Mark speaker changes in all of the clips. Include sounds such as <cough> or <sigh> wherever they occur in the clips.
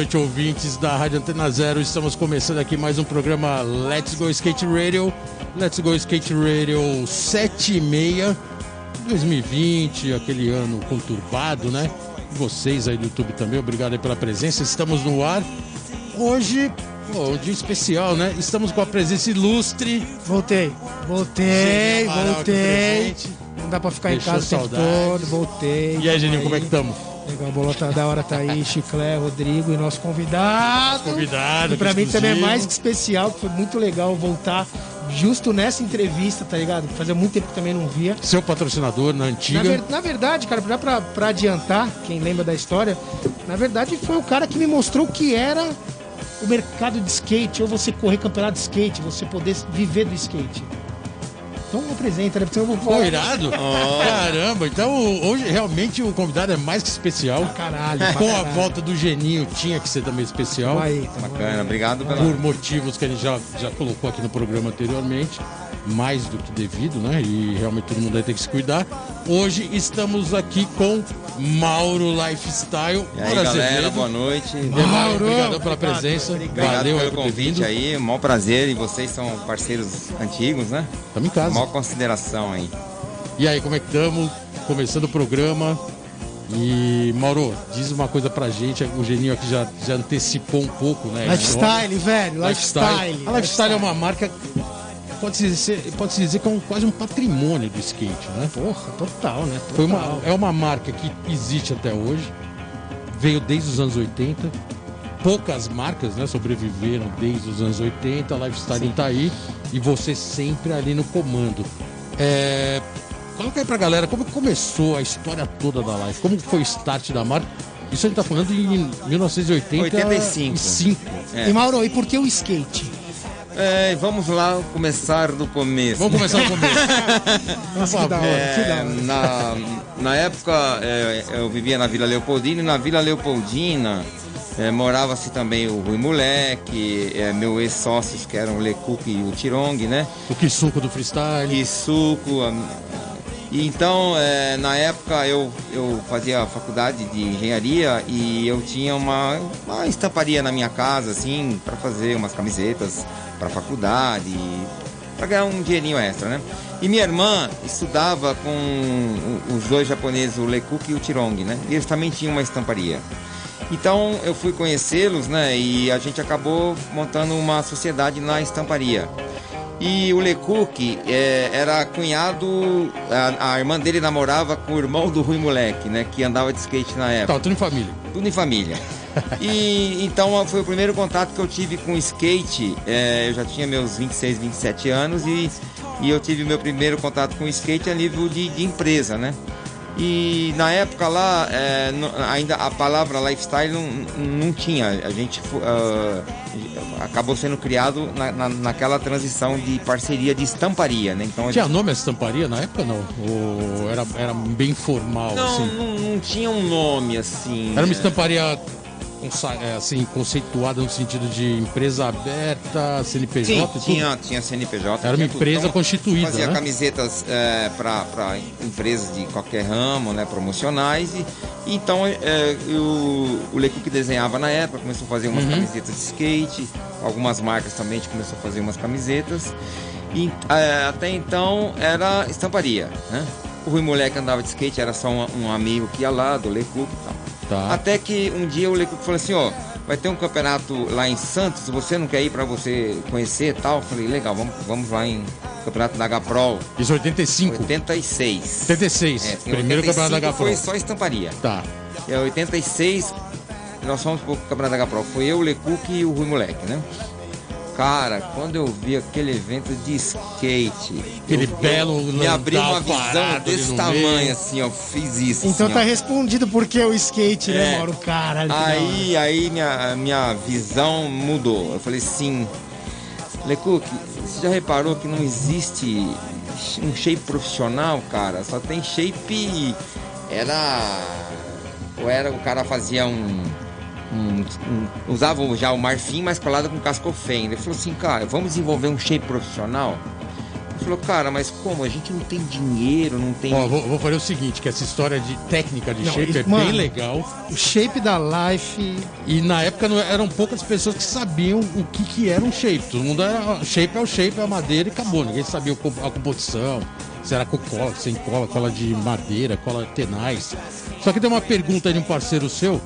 Speaker 1: noite, ouvintes da Rádio Antena Zero. Estamos começando aqui mais um programa Let's Go Skate Radio. Let's Go Skate Radio 76 2020, aquele ano conturbado, né? Vocês aí do YouTube também, obrigado aí pela presença. Estamos no ar. Hoje, pô, um dia especial, né? Estamos com a presença ilustre.
Speaker 2: Voltei, voltei, voltei. Não dá pra ficar
Speaker 1: Deixou
Speaker 2: em casa o tempo todo, voltei.
Speaker 1: E aí, Geninho, como é que
Speaker 2: estamos? Legal, a bolota da hora tá aí, Chiclé, Rodrigo e nosso convidado.
Speaker 1: Convidado,
Speaker 2: E pra mim também é mais que especial, foi muito legal voltar justo nessa entrevista, tá ligado? Fazia muito tempo que também não via.
Speaker 1: Seu patrocinador na
Speaker 2: Na,
Speaker 1: antiga.
Speaker 2: ver- na verdade, cara, pra, pra, pra adiantar, quem lembra da história, na verdade foi o cara que me mostrou o que era o mercado de skate, ou você correr campeonato de skate, você poder viver do skate. Então apresenta, né? Porque eu vou
Speaker 1: Pô, irado? Caramba, então hoje realmente o convidado é mais que especial.
Speaker 2: Caralho, pra
Speaker 1: Com a
Speaker 2: caralho.
Speaker 1: volta do Geninho tinha que ser também especial.
Speaker 2: Aí, tamo
Speaker 3: Bacana,
Speaker 2: aí.
Speaker 3: obrigado pela.
Speaker 1: Por motivos que a gente já, já colocou aqui no programa anteriormente. Mais do que devido, né? E realmente todo mundo vai ter que se cuidar. Hoje estamos aqui com Mauro Lifestyle.
Speaker 3: E aí,
Speaker 1: Mauro
Speaker 3: galera,
Speaker 1: Azevedo.
Speaker 3: boa noite.
Speaker 1: Mauro,
Speaker 2: Mauro,
Speaker 1: obrigado pela
Speaker 2: obrigado,
Speaker 1: presença.
Speaker 3: Obrigado
Speaker 1: Valeu
Speaker 3: pelo convite aí, maior prazer. E vocês são parceiros antigos, né?
Speaker 1: Estamos em casa.
Speaker 3: Maior consideração aí.
Speaker 1: E aí, como é que estamos? Começando o programa. E, Mauro, diz uma coisa pra gente. O Geninho aqui já, já antecipou um pouco, né?
Speaker 2: Lifestyle, velho,
Speaker 1: Lifestyle.
Speaker 2: lifestyle.
Speaker 1: A Lifestyle é uma marca. Pode-se dizer, pode -se dizer que é um, quase um patrimônio do skate, né?
Speaker 2: Porra, total, né? Total.
Speaker 1: Foi uma, é uma marca que existe até hoje. Veio desde os anos 80. Poucas marcas né, sobreviveram desde os anos 80. A Lifestyle está aí. E você sempre ali no comando. É, coloca aí pra galera como começou a história toda da Life. Como foi o start da marca. Isso a gente tá falando em 1985.
Speaker 3: 85. É.
Speaker 2: E Mauro, e por que o skate?
Speaker 3: É, vamos lá começar do começo.
Speaker 1: Vamos começar do começo. <laughs>
Speaker 2: Nossa, que da hora, que da
Speaker 3: É,
Speaker 2: hora.
Speaker 3: na, na época é, eu vivia na Vila Leopoldina e na Vila Leopoldina é, morava-se também o Rui Moleque, é, meu ex-sócios que eram o Lecuc e o Tirong, né?
Speaker 1: o que suco do freestyle.
Speaker 3: suco. a- E então, é, na época, eu, eu fazia faculdade de engenharia e eu tinha uma, uma estamparia na minha casa, assim, para fazer umas camisetas para faculdade, para ganhar um dinheirinho extra, né? E minha irmã estudava com os dois japoneses, o Lekuk e o Tirong, né? E eles também tinham uma estamparia. Então eu fui conhecê-los, né? E a gente acabou montando uma sociedade na estamparia. E o Lecook é, era cunhado, a, a irmã dele namorava com o irmão do Rui Moleque, né? Que andava de skate na época.
Speaker 1: Tá, tudo em família.
Speaker 3: Tudo em família. <laughs> E então foi o primeiro contato que eu tive com skate. É, eu já tinha meus 26, 27 anos e, e eu tive meu primeiro contato com skate a nível de, de empresa, né? E na época lá, é, ainda a palavra lifestyle não, não tinha. A gente ah, acabou sendo criado na, na- naquela transição de parceria de estamparia, né? Então a
Speaker 1: Tinha nome essa estamparia na época não? Ou era, era bem formal,
Speaker 3: não,
Speaker 1: assim?
Speaker 3: não, não tinha um nome assim.
Speaker 1: Era uma estamparia assim, conceituada no sentido de empresa aberta, CNPJ
Speaker 3: Sim,
Speaker 1: tudo?
Speaker 3: tinha, tinha CNPJ.
Speaker 1: Era uma empresa
Speaker 3: Então,
Speaker 1: constituída,
Speaker 3: Fazia
Speaker 1: né?
Speaker 3: camisetas para empresas de qualquer ramo, né, promocionais. E, então é, o, o Lecu que desenhava na época começou a fazer umas
Speaker 1: Uhum.
Speaker 3: camisetas de skate. Algumas marcas também a gente começou a fazer umas camisetas. E é, até então era estamparia, né? O Rui Moleque andava de skate, era só um, um amigo que ia lá, do Lecu e tal.
Speaker 1: Tá.
Speaker 3: Até que um dia o Leco falou assim, ó, vai ter um campeonato lá em Santos, você não quer ir pra você conhecer e tal? Eu falei, legal, vamos, vamos lá em campeonato da Gaprol,
Speaker 1: Isso 85.
Speaker 3: 86.
Speaker 1: 86.
Speaker 3: É,
Speaker 1: Primeiro
Speaker 3: 85
Speaker 1: campeonato da Gafro.
Speaker 3: foi só estamparia.
Speaker 1: Tá.
Speaker 3: É 86, nós fomos pro campeonato da Gaprol, foi eu, o Lecuc e o Rui Moleque, né? Cara, quando eu vi aquele evento de skate,
Speaker 1: Aquele
Speaker 3: eu-
Speaker 1: belo
Speaker 3: eu me abriu uma visão desse tamanho,
Speaker 1: meio.
Speaker 3: assim, ó, fiz isso.
Speaker 2: Então
Speaker 3: assim,
Speaker 2: tá
Speaker 3: ó.
Speaker 2: respondido porque o skate, né,
Speaker 3: É.
Speaker 2: Mauro? Que da hora.
Speaker 3: Aí, aí minha, minha visão mudou. Eu falei assim, Lecuc, você já reparou que não existe um shape profissional, cara? Só tem shape. Era. Ou era o cara fazia um. Um- um- usava já o marfim, mas colado com cascofém. Ele falou assim, cara, vamos desenvolver um shape profissional? Eu Falou, cara, mas como? A gente não tem dinheiro, não tem.
Speaker 1: Ó, vou, vou fazer o seguinte, que essa história de técnica de
Speaker 2: Não,
Speaker 1: shape é
Speaker 2: mano.
Speaker 1: bem legal.
Speaker 2: O shape da Life.
Speaker 1: E na época não- eram poucas pessoas que sabiam o que, que era um shape. Todo mundo era. Shape é o shape, é a madeira e acabou. Ninguém sabia a composição. Se era com cola, sem cola, cola de madeira, cola tenaz. Só que tem uma pergunta aí de um parceiro seu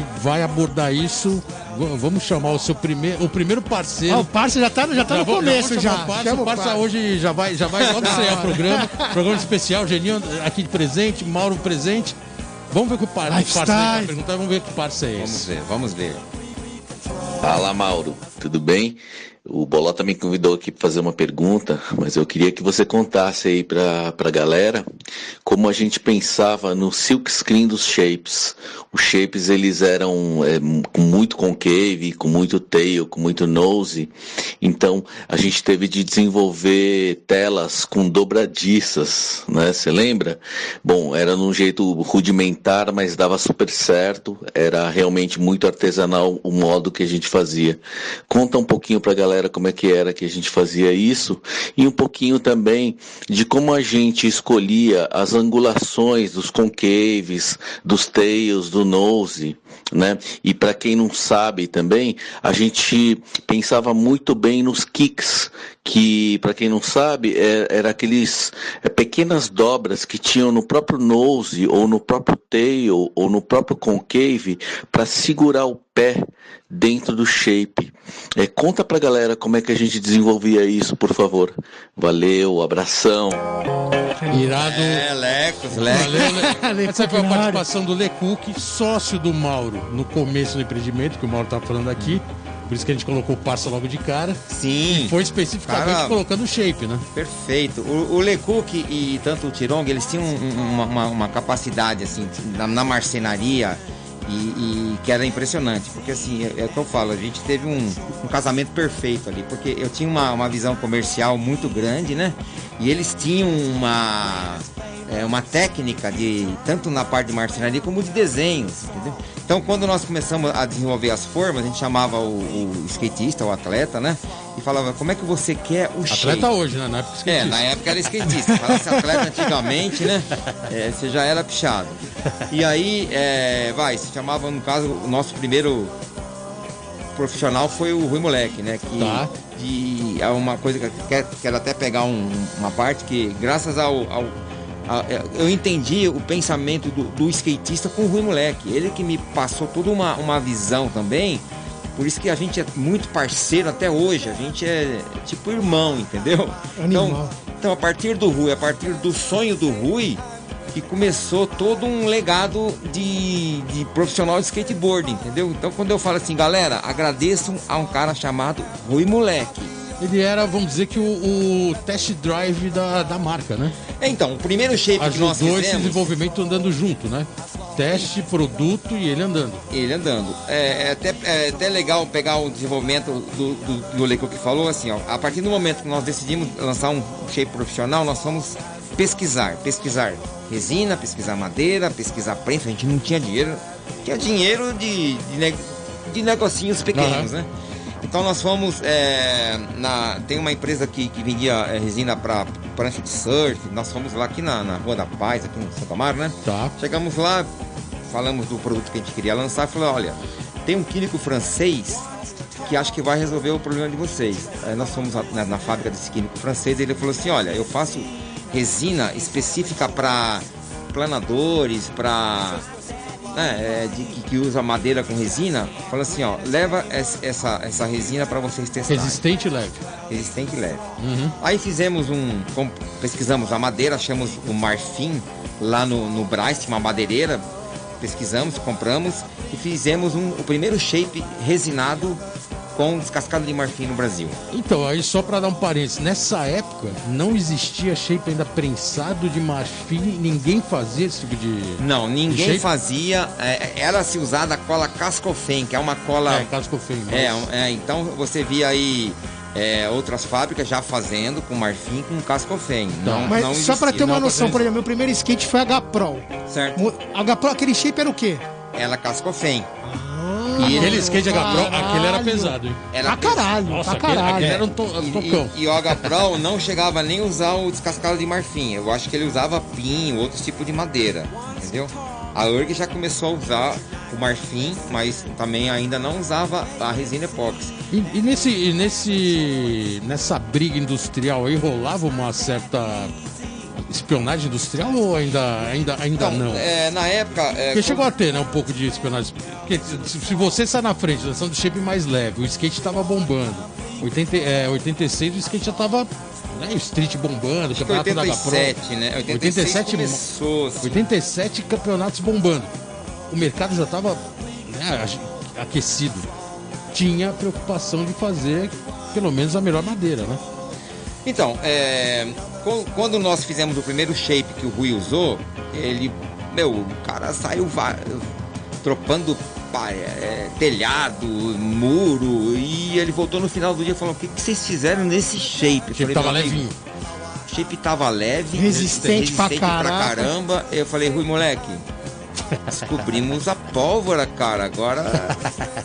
Speaker 1: que vai abordar isso. V- Vamos chamar o seu primeiro. O primeiro parceiro.
Speaker 2: Ah, o Parça já tá, já tá no
Speaker 1: vou-
Speaker 2: começo já.
Speaker 1: O Parça, o Parça
Speaker 2: Parça.
Speaker 1: hoje já vai, já vai logo estrear o programa. Programa especial, Geninho aqui de presente, Mauro presente. Vamos ver o que o Parça, o Parça
Speaker 2: Lifestyle.
Speaker 1: vai perguntar, vamos ver que Parça é
Speaker 3: Vamos
Speaker 1: esse.
Speaker 3: ver, vamos ver.
Speaker 4: Fala, Mauro. Tudo bem? O Bolota me convidou aqui para fazer uma pergunta, mas eu queria que você contasse aí para a galera como a gente pensava no silk screen dos shapes. Os shapes eles eram é, com muito concave, com muito tail, com muito nose. Então a gente teve de desenvolver telas com dobradiças, né? Você lembra? Bom, era num jeito rudimentar, mas dava super certo. Era realmente muito artesanal o modo que a gente fazia. Conta um pouquinho pra galera como é que era que a gente fazia isso e um pouquinho também de como a gente escolhia as angulações dos concaves, dos tails, do nose, né? E para quem não sabe também, a gente pensava muito bem nos kicks, que para quem não sabe, é, era aqueles é, pequenas dobras que tinham no próprio nose ou no próprio tail ou no próprio concave para segurar o pé dentro do shape. É, conta pra galera como é que a gente desenvolvia isso, por favor. Valeu, abração.
Speaker 1: Irado.
Speaker 3: É, Lecos, Lecos.
Speaker 1: Valeu, Le... <laughs> Essa foi a participação do Lecook, sócio do Mauro, no começo do empreendimento, que o Mauro tá falando aqui. Por isso que a gente colocou o Parça logo de cara.
Speaker 3: Sim.
Speaker 1: Foi especificamente
Speaker 3: Cara-
Speaker 1: colocando o shape, né?
Speaker 3: Perfeito. O, o Lecoq e tanto o Tirong, eles tinham um- um- uma, uma- uma capacidade, assim, na, na marcenaria e, e que era impressionante. Porque, assim, é, é o que eu falo, a gente teve um, um casamento perfeito ali. Porque eu tinha uma, uma visão comercial muito grande, né? E eles tinham uma, é, uma técnica de, tanto na parte de marcenaria como de desenhos, entendeu? Então, quando nós começamos a desenvolver as formas, a gente chamava o, o skatista, o atleta, né? E falava, como é que você quer o shape?
Speaker 1: Atleta hoje, né? Na época
Speaker 3: É,
Speaker 1: skatista.
Speaker 3: na época era skatista. Falasse atleta antigamente, né? É, você já era pichado. E aí, é, vai, se chamava, no caso, o nosso primeiro profissional foi o Rui Moleque, né? Que
Speaker 1: Tá.
Speaker 3: de, é uma coisa que eu quero, quero até pegar um- uma parte que, graças ao. ao- é, eu entendi o pensamento do, do skatista com o Rui Moleque. Ele que me passou toda uma, uma visão também. Por isso que a gente é muito parceiro até hoje. A gente é tipo irmão, entendeu?
Speaker 2: Animal.
Speaker 3: Então, então, a partir do Rui, a partir do sonho do Rui, que começou todo um legado de, de profissional de skateboard, entendeu? Então, quando eu falo assim, galera, agradeçam a um cara chamado Rui Moleque.
Speaker 1: Ele era, vamos dizer que o, o test drive da, da marca, né?
Speaker 3: É, Então, o primeiro shape que nós
Speaker 1: Ajudou esse
Speaker 3: fizemos,
Speaker 1: desenvolvimento andando junto, né? Teste, produto e ele andando.
Speaker 3: ele andando. É, é até, é até legal pegar o desenvolvimento do, do, do Leco que falou, assim, ó, a partir do momento que nós decidimos lançar um shape profissional, nós fomos pesquisar, pesquisar resina, pesquisar madeira, pesquisar prensa, a gente não tinha dinheiro, tinha dinheiro de, de, ne- de negocinhos pequenos,
Speaker 1: Aham.
Speaker 3: né? Então nós fomos é, na tem uma empresa que, que vendia é, resina para prancha de surf. Nós fomos lá aqui na, na Rua da Paz, aqui no Santa Amaro, né?
Speaker 1: Tá.
Speaker 3: Chegamos lá, falamos do produto que a gente queria lançar, falou, olha, tem um químico francês que acho que vai resolver o problema de vocês. Aí nós fomos na- na fábrica desse químico francês e ele falou assim, olha, eu faço resina específica para planadores, para né, é, de, que, usa madeira com resina. Falou assim, ó, leva es- essa, essa resina para vocês testarem
Speaker 1: Resistente e leve.
Speaker 3: resistente leve.
Speaker 1: Uhum.
Speaker 3: Aí fizemos um. pesquisamos a madeira, achamos o marfim lá no, no Braz, tinha uma madeireira. Pesquisamos, compramos e fizemos um, o primeiro shape resinado com descascado de marfim no Brasil.
Speaker 1: Então, aí só pra dar um parênteses, nessa época não existia shape ainda prensado de marfim, ninguém fazia esse tipo de.
Speaker 3: Não, ninguém
Speaker 1: Shape?
Speaker 3: fazia. é, era se usada a cola Cascofen, que é uma cola.
Speaker 1: É, fiz.
Speaker 3: É, é, então você via aí é, outras fábricas já fazendo com marfim com Cascofen.
Speaker 1: Tá.
Speaker 3: Não,
Speaker 2: Mas
Speaker 3: não
Speaker 2: só
Speaker 3: existia.
Speaker 2: ter uma
Speaker 1: não,
Speaker 2: noção, por exemplo, meu primeiro skate foi H Pro.
Speaker 3: Certo.
Speaker 2: H Pro, aquele shape era o quê?
Speaker 3: Ela Cascofen.
Speaker 2: Ah,
Speaker 3: E
Speaker 1: Aquele
Speaker 3: ele-
Speaker 1: skate H Pro,
Speaker 2: Caralho.
Speaker 1: aquele era pesado, hein?
Speaker 3: Era
Speaker 2: Pra caralho,
Speaker 1: Nossa,
Speaker 2: pra
Speaker 1: aquele,
Speaker 2: caralho.
Speaker 1: aquele era um, to, um
Speaker 3: E,
Speaker 1: tocão.
Speaker 3: e- e o Pro não chegava nem a usar o descascado de marfim. Eu acho que ele usava pinho, outros tipos de madeira, entendeu? A URG já começou a usar o marfim, mas também ainda não usava a resina epóxi.
Speaker 1: E, e nesse, e nesse, nessa briga industrial aí rolava uma certa espionagem industrial ou ainda, ainda, ainda
Speaker 3: Então,
Speaker 1: não?
Speaker 3: é, na época. é,
Speaker 1: Porque chegou a ter, né, um pouco de espionagem. Porque se, você sai na frente, lançando do shape mais leve, o skate tava bombando. 80, é, 86 o skate já tava. Né, o street bombando, o
Speaker 3: Acho
Speaker 1: campeonato da H Pro.
Speaker 3: 87, né? 87
Speaker 1: 87
Speaker 3: começou. assim.
Speaker 1: 87 campeonatos bombando. O mercado já estava aquecido. Tinha a preocupação de fazer pelo menos a melhor madeira, né?
Speaker 3: Então, é, quando nós fizemos o primeiro shape que o Rui usou, ele, meu, o cara saiu tropando pa- é, telhado, muro, e ele voltou no final do dia e falou: O que, que vocês fizeram nesse shape? Eu
Speaker 1: shape
Speaker 3: falei,
Speaker 1: tava
Speaker 3: "Meu amigo,
Speaker 1: levinho.
Speaker 3: O shape tava leve,
Speaker 2: Resistente pra caraca."
Speaker 3: caramba. Eu falei, Rui, moleque, descobrimos a pólvora, cara. Agora,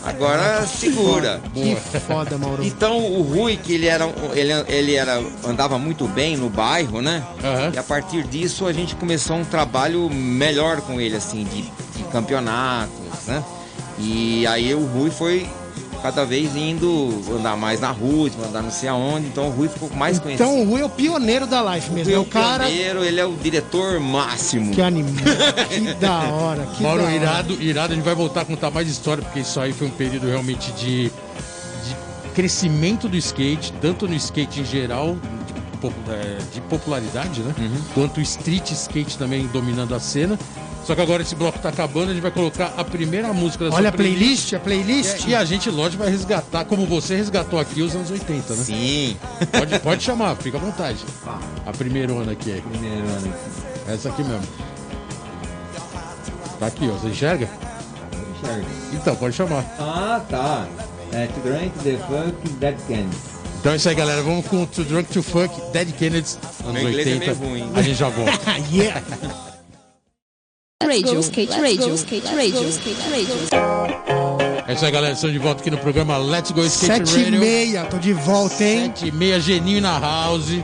Speaker 3: agora segura.
Speaker 2: Que foda, Mauro.
Speaker 3: Então o Rui, que ele era, ele, ele era, andava muito bem no bairro, né?
Speaker 1: Aham.
Speaker 3: E a partir disso a gente começou um trabalho melhor com ele, assim, de, de campeonatos, né? E aí o Rui foi cada vez indo andar mais na rua, andar não sei aonde, então o Rui ficou mais conhecido.
Speaker 2: Então o Rui é o pioneiro da life
Speaker 3: o
Speaker 2: mesmo.
Speaker 3: Rui
Speaker 2: É
Speaker 3: é
Speaker 2: o cara
Speaker 3: pioneiro, ele é o diretor máximo.
Speaker 2: que animou. Que <laughs> da hora. Que
Speaker 1: Mauro,
Speaker 2: da hora.
Speaker 1: irado, irado, a gente vai voltar a contar mais história, porque isso aí foi um período realmente de, de crescimento do skate, tanto no skate em geral, de, é, de popularidade, né?
Speaker 3: Uhum.
Speaker 1: Quanto o street skate também dominando a cena. Só que agora esse bloco tá acabando, a gente vai colocar a primeira música da
Speaker 2: Olha
Speaker 1: sua
Speaker 2: a playlist, a playlist.
Speaker 1: E a gente, lógico, vai resgatar, como você resgatou aqui os anos 80, né?
Speaker 3: Sim.
Speaker 1: Pode, pode chamar, fica à vontade. A primeira onda aqui é
Speaker 3: Primeiro ano.
Speaker 1: essa aqui mesmo. Tá aqui, ó. Você enxerga? Então, pode chamar.
Speaker 5: Ah, tá. É To Drink the Funk Dead Candy.
Speaker 1: Então é isso aí, galera. Vamos com Too Drunk to Funk, Dead Kennedys, anos
Speaker 3: Meu inglês é
Speaker 1: 80.
Speaker 3: meio ruim.
Speaker 1: A gente já volta. <laughs>
Speaker 2: yeah.
Speaker 6: Radio, skate radio, skate radio, skate radio.
Speaker 1: É isso aí, galera. Estamos de volta aqui no programa Let's Go Skate
Speaker 2: Sete e
Speaker 1: Radio.
Speaker 2: meia, tô de volta, hein?
Speaker 1: Sete e meia, Geninho na house.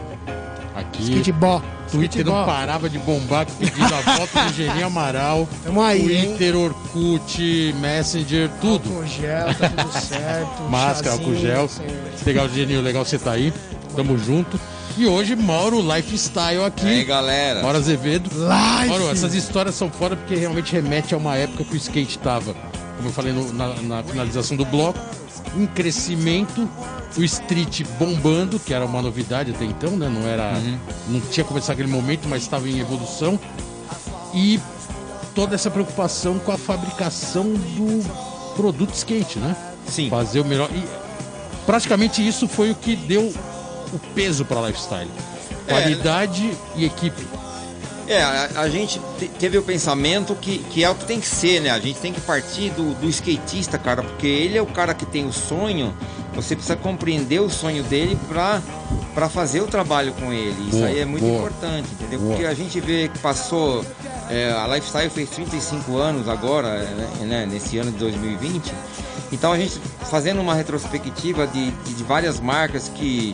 Speaker 1: Aqui.
Speaker 2: Skateball.
Speaker 1: Twitter não parava de bombar pedindo a <laughs> foto do Geninho Amaral.
Speaker 2: Tamo aí, hein?
Speaker 1: Twitter, Orkut, Messenger, tudo.
Speaker 2: Com gel, tá tudo certo. <laughs>
Speaker 1: Máscara, álcool gel. Legal, Geninho, legal você tá aí. Tamo junto. E hoje, Mauro Lifestyle
Speaker 3: E aí,
Speaker 1: aqui.
Speaker 3: galera?
Speaker 1: Mauro Azevedo.
Speaker 2: Live.
Speaker 1: Mauro, essas histórias são fora porque realmente remete a uma época que o skate tava, como eu falei no- na, na finalização do bloco, em crescimento, o street bombando, que era uma novidade até então, né? Não era. Não tinha começado aquele momento, mas estava em evolução. E toda essa preocupação com a fabricação do produto skate, né?
Speaker 3: Sim.
Speaker 1: Fazer o melhor. E praticamente isso foi o que deu o peso para lifestyle.
Speaker 3: É,
Speaker 1: Qualidade e equipe.
Speaker 3: É, a, a gente te- teve o pensamento que, que é o que tem que ser, né? A gente tem que partir do, do skatista, cara, porque ele é o cara que tem o sonho. Você precisa compreender o sonho dele pra, pra fazer o trabalho com ele. Isso
Speaker 1: Boa,
Speaker 3: aí é muito
Speaker 1: boa.
Speaker 3: importante, entendeu?
Speaker 1: Boa.
Speaker 3: Porque a gente vê que passou. é, a Lifestyle fez 35 anos agora, né, né, nesse ano de 2020. Então a gente fazendo uma retrospectiva de, de várias marcas que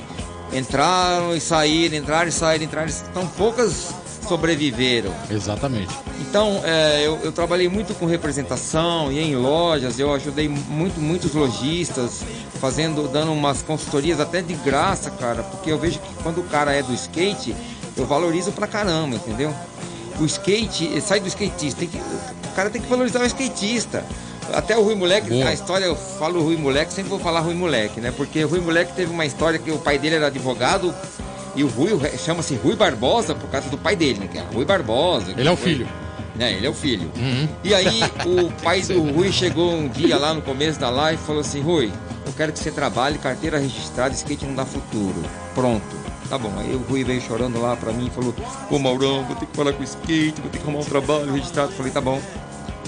Speaker 3: entraram e saíram, entraram e saíram, entraram e saíram. Então poucas sobreviveram.
Speaker 1: Exatamente.
Speaker 3: Então, é, eu, eu trabalhei muito com representação e em lojas, eu ajudei muito, muitos lojistas, fazendo, dando umas consultorias até de graça, cara, porque eu vejo que quando o cara é do skate, eu valorizo pra caramba, entendeu? O skate, sai do skatista, tem que, o cara tem que valorizar o skatista. Até o Rui Moleque,
Speaker 1: Boa.
Speaker 3: a história, eu falo Rui Moleque, sempre vou falar Rui Moleque, né? Porque Rui Moleque teve uma história que o pai dele era advogado e o Rui chama-se Rui Barbosa por causa do pai dele, né? Que é Rui Barbosa.
Speaker 1: Ele é o
Speaker 3: foi-
Speaker 1: filho.
Speaker 3: é, ele é o filho.
Speaker 1: Uhum.
Speaker 3: E aí <laughs> o pai do Rui chegou um dia lá no começo da live e falou assim, Rui, eu quero que você trabalhe carteira registrada, skate não dá futuro. Pronto. Tá bom. Aí o Rui veio chorando lá pra mim e falou, ô Maurão, vou ter que falar com o skate, vou ter que arrumar um trabalho registrado. Falei, tá bom,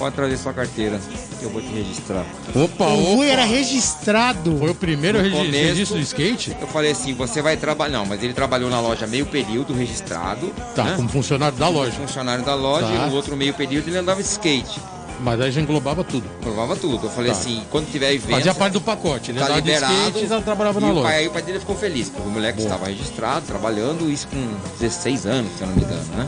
Speaker 3: pode trazer sua carteira, que eu vou te registrar.
Speaker 1: Opa,
Speaker 2: O Rui
Speaker 1: opa.
Speaker 2: era registrado.
Speaker 1: Foi o primeiro
Speaker 3: No
Speaker 1: regi-
Speaker 3: começo-
Speaker 1: registro do skate?
Speaker 3: Eu falei assim, você vai trabalhar. Não, mas ele trabalhou na loja meio período registrado.
Speaker 1: Tá,
Speaker 3: né?
Speaker 1: como funcionário da loja.
Speaker 3: funcionário da loja
Speaker 1: Tá.
Speaker 3: e no outro meio período ele andava de skate.
Speaker 1: Mas aí já englobava tudo.
Speaker 3: Provava tudo. Eu falei
Speaker 1: Tá.
Speaker 3: assim, quando tiver evento.
Speaker 1: Fazia parte do pacote. Ele
Speaker 3: tá
Speaker 1: andava de
Speaker 3: liberado.
Speaker 1: skate e já trabalhava
Speaker 3: e
Speaker 1: na
Speaker 3: o
Speaker 1: loja.
Speaker 3: pai, aí o pai dele ficou feliz, porque o moleque estava registrado, trabalhando, isso com 16 anos, se eu não me engano, né?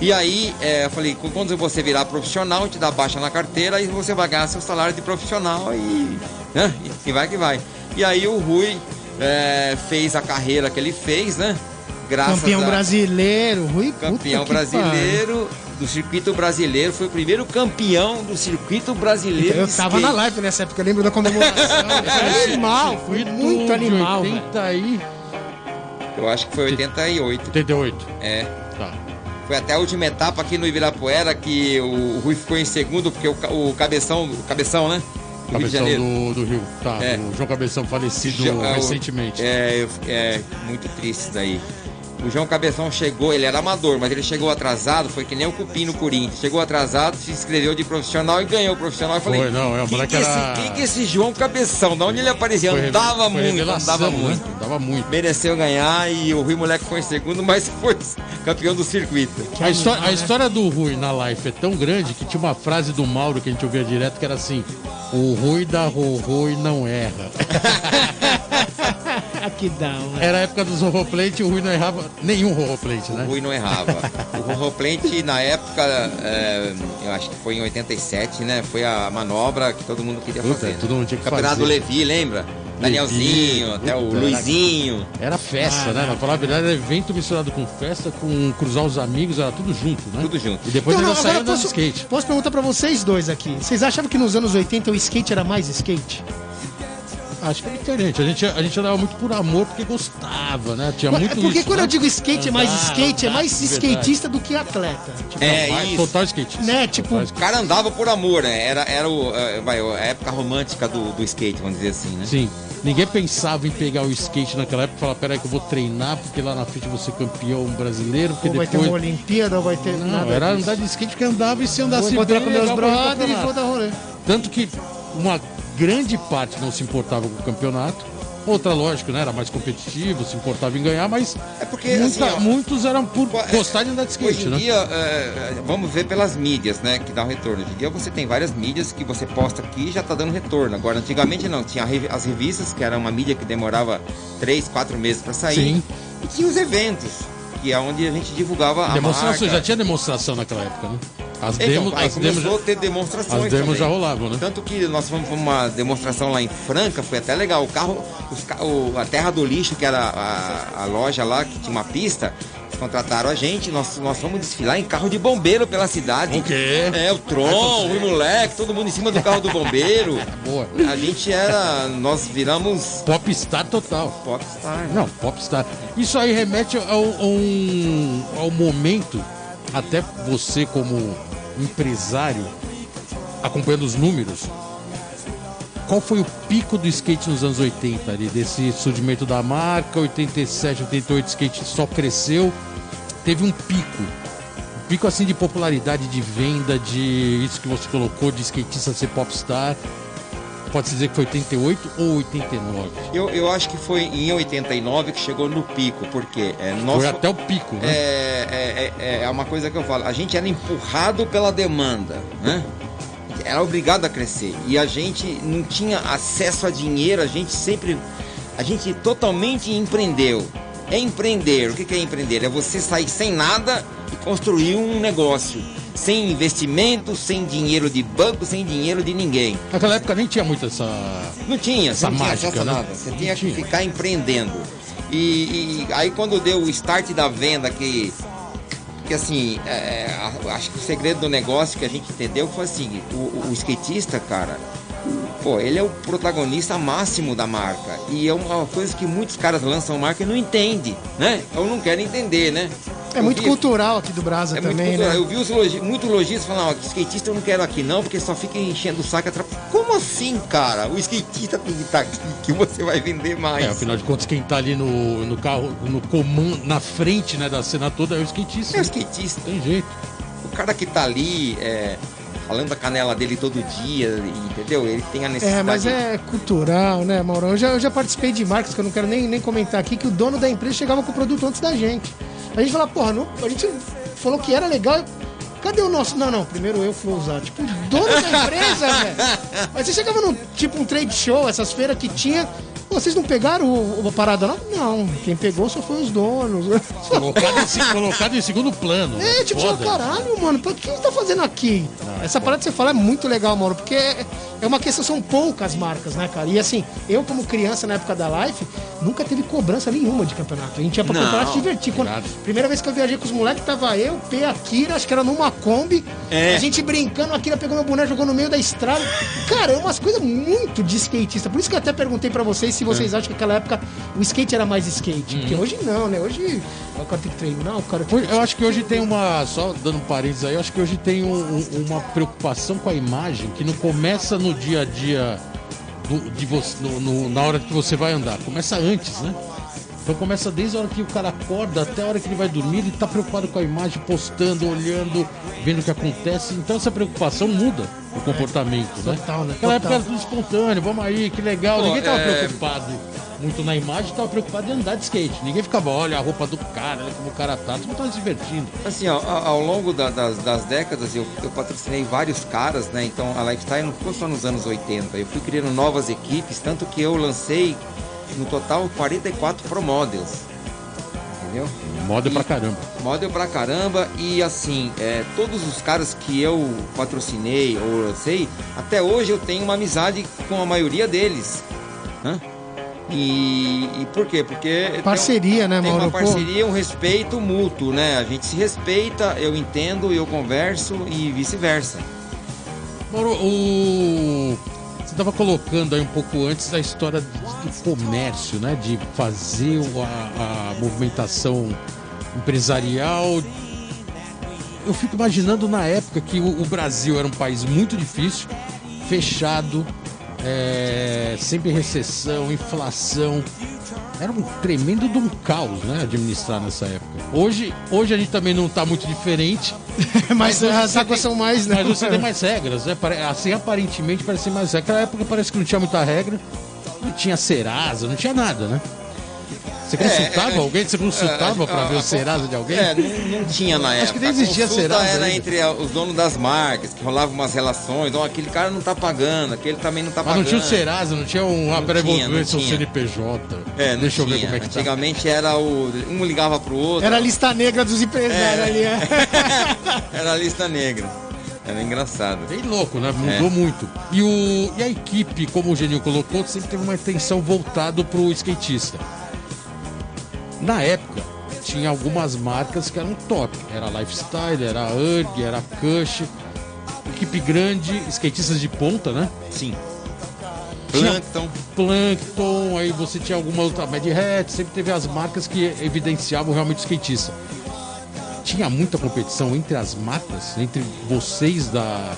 Speaker 3: E aí, é, eu falei, quando você virar profissional, te dá baixa na carteira e você vai ganhar seu salário de profissional e, né? e vai que vai. E aí o Rui é, fez a carreira que ele fez, né? Graças
Speaker 2: Campeão
Speaker 3: a-
Speaker 2: brasileiro, Rui.
Speaker 3: campeão brasileiro do circuito brasileiro, foi o primeiro campeão do circuito brasileiro.
Speaker 2: Eu tava
Speaker 3: skate.
Speaker 2: na live nessa época, eu lembro da comemoração. <laughs> Foi animal, foi muito animal. velho.
Speaker 1: 80 e...
Speaker 3: Eu acho que foi 88.
Speaker 1: 88.
Speaker 3: É.
Speaker 1: Tá.
Speaker 3: Foi até a última etapa aqui no Ibirapuera que o Rui ficou em segundo, porque o, o cabeção, o cabeção, né? Do Rio de
Speaker 1: Cabeção
Speaker 3: Janeiro.
Speaker 1: do, do Rio. Tá,
Speaker 3: É.
Speaker 1: o João Cabeção falecido
Speaker 3: Jo- é,
Speaker 1: recentemente.
Speaker 3: É, é muito triste isso daí. O João Cabeção chegou, ele era amador, mas ele chegou atrasado, foi que nem o Cupim no Corinthians. Chegou atrasado, se inscreveu de profissional e ganhou o profissional. Eu falei,
Speaker 1: Foi, não, é, o moleque
Speaker 3: que,
Speaker 1: era-
Speaker 3: esse, quem que é esse João Cabeção? Da onde ele aparecia?
Speaker 1: Foi-
Speaker 3: andava
Speaker 1: foi
Speaker 3: muito, andava
Speaker 1: né?
Speaker 3: muito.
Speaker 1: Andava muito.
Speaker 3: Mereceu ganhar e o Rui Moleque foi em segundo, mas foi <laughs> campeão do circuito.
Speaker 1: A história, a história do Rui na live é tão grande que tinha uma frase do Mauro que a gente ouvia direto que era assim: O Rui da Rorô e não erra. <laughs>
Speaker 2: Ah, que dá, mano.
Speaker 1: Era a época dos Roroplate e o Rui não errava nenhum Roroplate,
Speaker 3: O
Speaker 1: né?
Speaker 3: Rui não errava. o Roroplente, na época, é, eu acho que foi em 87, né? Foi a manobra que todo mundo queria
Speaker 1: Puta,
Speaker 3: fazer.
Speaker 1: todo mundo tinha que
Speaker 3: Campeonato do
Speaker 1: fazer.
Speaker 3: Levi, lembra? Danielzinho, até o Luizinho.
Speaker 1: Era festa, né? Na falar a verdade, era evento misturado com festa, com cruzar os amigos, era tudo junto, né?
Speaker 3: Tudo junto.
Speaker 1: E depois
Speaker 2: Não,
Speaker 1: ainda saiu
Speaker 2: posso,
Speaker 1: skate.
Speaker 2: posso perguntar pra vocês dois aqui. Vocês achavam que nos anos 80 o skate era mais skate?
Speaker 1: Acho que é diferente. A gente, a gente andava muito por amor porque gostava, né? Tinha
Speaker 2: Mas-
Speaker 1: muito
Speaker 2: Porque
Speaker 1: isso,
Speaker 2: quando
Speaker 1: né?
Speaker 2: eu digo skate é mais
Speaker 1: Andar,
Speaker 2: skate, é mais
Speaker 1: de verdade.
Speaker 2: skatista do que atleta. Tipo,
Speaker 3: É,
Speaker 1: Vai,
Speaker 3: isso.
Speaker 1: Total skate.
Speaker 2: Né, tipo,
Speaker 3: O cara andava por amor, né? Era, era o, eh, vai, a época romântica do, do skate, vamos dizer assim, né?
Speaker 1: Sim. Ninguém pensava em pegar o skate naquela época e falar, peraí que eu vou treinar, porque lá na frente eu vou ser campeão brasileiro, porque
Speaker 2: ou vai ter uma Olimpíada, ou vai ter
Speaker 1: Não,
Speaker 2: nada
Speaker 1: era
Speaker 2: disso.
Speaker 1: andar de skate que andava e se
Speaker 2: Vou
Speaker 1: andasse
Speaker 2: encontrar
Speaker 1: bem,
Speaker 2: com meus brothers e vou dar rolê.
Speaker 1: Tanto que uma grande parte não se importava com o campeonato. Outra, lógico, né? Era mais competitivo, se importava em ganhar, mas
Speaker 3: É porque,
Speaker 1: muita-
Speaker 3: assim, ó,
Speaker 1: muitos eram por
Speaker 3: é,
Speaker 1: gostar de andar de skate,
Speaker 3: Hoje em
Speaker 1: né?
Speaker 3: dia, é, vamos ver pelas mídias, né, que dá o retorno. Hoje em dia você tem várias mídias que você posta aqui e já tá dando retorno. Agora, antigamente não, tinha as revistas, que era uma mídia que demorava 3, 4 meses para sair.
Speaker 1: Sim.
Speaker 3: E tinha os eventos, que é onde a gente divulgava a
Speaker 1: Demonstração,
Speaker 3: marca.
Speaker 1: já tinha demonstração naquela época, né? As
Speaker 3: Então,
Speaker 1: demos,
Speaker 3: aí
Speaker 1: as demos,
Speaker 3: começou
Speaker 1: já-
Speaker 3: a ter demonstrações
Speaker 1: as demos
Speaker 3: também.
Speaker 1: já rolavam, né?
Speaker 3: Tanto que nós fomos pra uma demonstração lá em Franca, foi até legal. O carro, os o- a Terra do Lixo, que era a, a loja lá, que tinha uma pista, contrataram a gente, nós, nós fomos desfilar em carro de bombeiro pela cidade.
Speaker 1: O quê?
Speaker 3: É, o Tron, o moleque, todo mundo em cima do carro do bombeiro. <laughs>
Speaker 1: Boa.
Speaker 3: A gente era. Nós viramos
Speaker 1: Popstar total.
Speaker 3: popstar.
Speaker 1: Não, popstar. Isso aí remete ao, ao, um- ao momento, até você como empresário, acompanhando os números, qual foi o pico do skate nos anos 80 ali, desse surgimento da marca, 87, 88, o skate só cresceu, teve um pico. Um pico assim de popularidade, de venda, de isso que você colocou, de skatista ser popstar. Pode-se dizer que foi 88 ou 89?
Speaker 3: Eu, eu acho que foi em 89 que chegou no pico, porque é, nós.
Speaker 1: Foi até o pico, né?
Speaker 3: É, é, é, é uma coisa que eu falo. A gente era empurrado pela demanda, né? Era obrigado a crescer. E a gente não tinha acesso a dinheiro, a gente sempre. A gente totalmente empreendeu. É empreender. O que é empreender? É você sair sem nada e construir um negócio. Sem investimento, sem dinheiro de banco, sem dinheiro de ninguém.
Speaker 1: Naquela época nem tinha muito essa.
Speaker 3: Não tinha,
Speaker 1: Essa
Speaker 3: não tinha
Speaker 1: mágica,
Speaker 3: acesso a
Speaker 1: né?
Speaker 3: nada. Você
Speaker 1: Não
Speaker 3: tinha que
Speaker 1: tinha.
Speaker 3: ficar empreendendo. E, e aí quando deu o start da venda, que, que assim, é, acho que o segredo do negócio que a gente entendeu foi assim, o- o skatista, cara, pô, ele é o protagonista máximo da marca. E é uma coisa que muitos caras lançam marca e não entendem, né? Ou não querem entender, né?
Speaker 2: É
Speaker 3: Eu
Speaker 2: muito
Speaker 3: vi-
Speaker 2: cultural aqui do Brasa
Speaker 3: é muito
Speaker 2: também, né?
Speaker 3: Eu vi os logi... muito lojistas falando, ó, skatista eu não quero aqui não, porque só fica enchendo o saco atrap... Como assim, cara? O skatista tem que estar aqui, que você vai vender mais.
Speaker 1: É, afinal de contas, quem tá ali no, no carro, no comando, na frente né, da cena toda é o skatista.
Speaker 3: É o skatista.
Speaker 1: Tem jeito.
Speaker 3: O cara que tá ali, é, falando a canela dele todo dia, entendeu? Ele tem a necessidade.
Speaker 2: É, mas é cultural, né, Maurão? Eu já, eu já participei de marcas que eu não quero nem, nem comentar aqui, que o dono da empresa chegava com o produto antes da gente. A gente falava, porra, não, a gente falou que era legal. Cadê o nosso? Não, não, primeiro eu fui usar. Tipo, dono da empresa, <laughs> velho. Mas você chegava num, tipo, um trade show, essas feiras que tinha. Vocês não pegaram o, o parada, não? Não, quem pegou só foi os donos. <laughs>
Speaker 1: Colocado em, se- colocado em segundo plano. né?
Speaker 2: É, tipo, você fala,
Speaker 1: Foda.
Speaker 2: caralho, mano, pra que você tá fazendo aqui? Essa parada que você fala é muito legal, Mauro, porque é, é uma questão, são poucas marcas, né, cara? E assim, eu como criança na época da Life, nunca teve cobrança nenhuma de campeonato. A gente ia pra
Speaker 3: Não,
Speaker 2: campeonato divertir. Quando, primeira vez que eu viajei com os moleques, tava eu, P, a Kira, acho que era numa Kombi,
Speaker 3: É.
Speaker 2: a gente brincando, a Kira pegou meu boneco, jogou no meio da estrada. Cara, é umas coisas muito de skatista. Por isso que eu até perguntei pra vocês se vocês acham que naquela época o skate era mais skate. Porque hoje não, né? Hoje o cara tem que treinar, o cara tem
Speaker 1: Hoje- Eu acho que hoje tem uma. Só dando um parênteses aí, eu acho que hoje tem um- um- uma preocupação com a imagem que não começa no dia a dia do- de você, no- no- na hora que você vai andar. Começa antes, né? Então começa desde a hora que o cara acorda até a hora que ele vai dormir, ele tá preocupado com a imagem, postando, olhando, vendo o que acontece. Então essa preocupação muda o comportamento, né?
Speaker 2: Total, né?
Speaker 1: Naquela
Speaker 2: Total.
Speaker 1: época era tudo espontâneo, vamos aí, que legal.
Speaker 3: Pô,
Speaker 1: Ninguém tava
Speaker 3: é-
Speaker 1: preocupado muito na imagem, tava preocupado em andar de skate. Ninguém ficava, olha a roupa do cara, olha como o cara tá, todo mundo tava se divertindo.
Speaker 3: Assim, ó, ao ao longo da- das, das décadas eu, eu patrocinei vários caras, né? Então a Lifestyle não ficou só nos anos 80. Eu fui criando novas equipes, tanto que eu lancei no total 44 Pro Models. Entendeu?
Speaker 1: Moda pra caramba.
Speaker 3: Model pra caramba e assim, é, todos os caras que eu patrocinei ou lancei, até hoje eu tenho uma amizade com a maioria deles. Hã? E, e por quê? Porque tem
Speaker 2: Parceria, né,
Speaker 3: tem
Speaker 2: Mauro?
Speaker 3: uma parceria, um respeito mútuo, né? A gente se respeita, eu entendo, eu converso e vice-versa.
Speaker 1: Mauro, o... você estava colocando aí um pouco antes a história do comércio, né? De fazer a, a movimentação empresarial. Eu fico imaginando na época que o, o Brasil era um país muito difícil, fechado, é, sempre recessão, inflação. Era um tremendo de um caos, né? Administrar nessa época. Hoje, hoje a gente também não está muito diferente. <laughs>
Speaker 2: Mas
Speaker 1: hoje
Speaker 2: as águas
Speaker 1: tem-
Speaker 2: são mais, né?
Speaker 1: Mas você tem mais regras, né? Assim, aparentemente, parece mais regras. Naquela época parece que não tinha muita regra. Não tinha Serasa, não tinha nada, né? Você consultava
Speaker 3: é,
Speaker 1: alguém? Você consultava
Speaker 3: É,
Speaker 1: pra
Speaker 3: a-
Speaker 1: ver o Serasa de alguém?
Speaker 3: É, não, não tinha na época.
Speaker 1: Acho que nem existia
Speaker 3: a
Speaker 1: Serasa
Speaker 3: era
Speaker 1: ainda.
Speaker 3: entre os donos das marcas, que rolavam umas relações. Ó, aquele cara não tá pagando, aquele também não tá
Speaker 1: Mas
Speaker 3: pagando.
Speaker 1: não tinha o Serasa, não tinha um. Ah, peraí, vou ver
Speaker 3: não
Speaker 1: seu
Speaker 3: tinha.
Speaker 1: CNPJ.
Speaker 3: É, não
Speaker 1: Deixa eu
Speaker 3: tinha.
Speaker 1: ver como é que tá.
Speaker 3: Antigamente era o. Um ligava pro outro.
Speaker 2: Era a lista negra dos empresários ali, né? <laughs>
Speaker 3: Era a lista negra. Era engraçado.
Speaker 1: Bem louco, né? Mudou
Speaker 3: É.
Speaker 1: muito. E, o, e a equipe, como o Genil colocou, sempre teve uma atenção voltada pro skatista. Na época, tinha algumas marcas que eram top. Era Lifestyle, era URG, era Cush. Equipe grande, skatistas de ponta, né?
Speaker 3: Sim. Plankton.
Speaker 1: Plankton, aí você tinha alguma outra Mad Hat, sempre teve as marcas que evidenciavam realmente o skatista. Tinha muita competição entre as marcas, entre vocês da.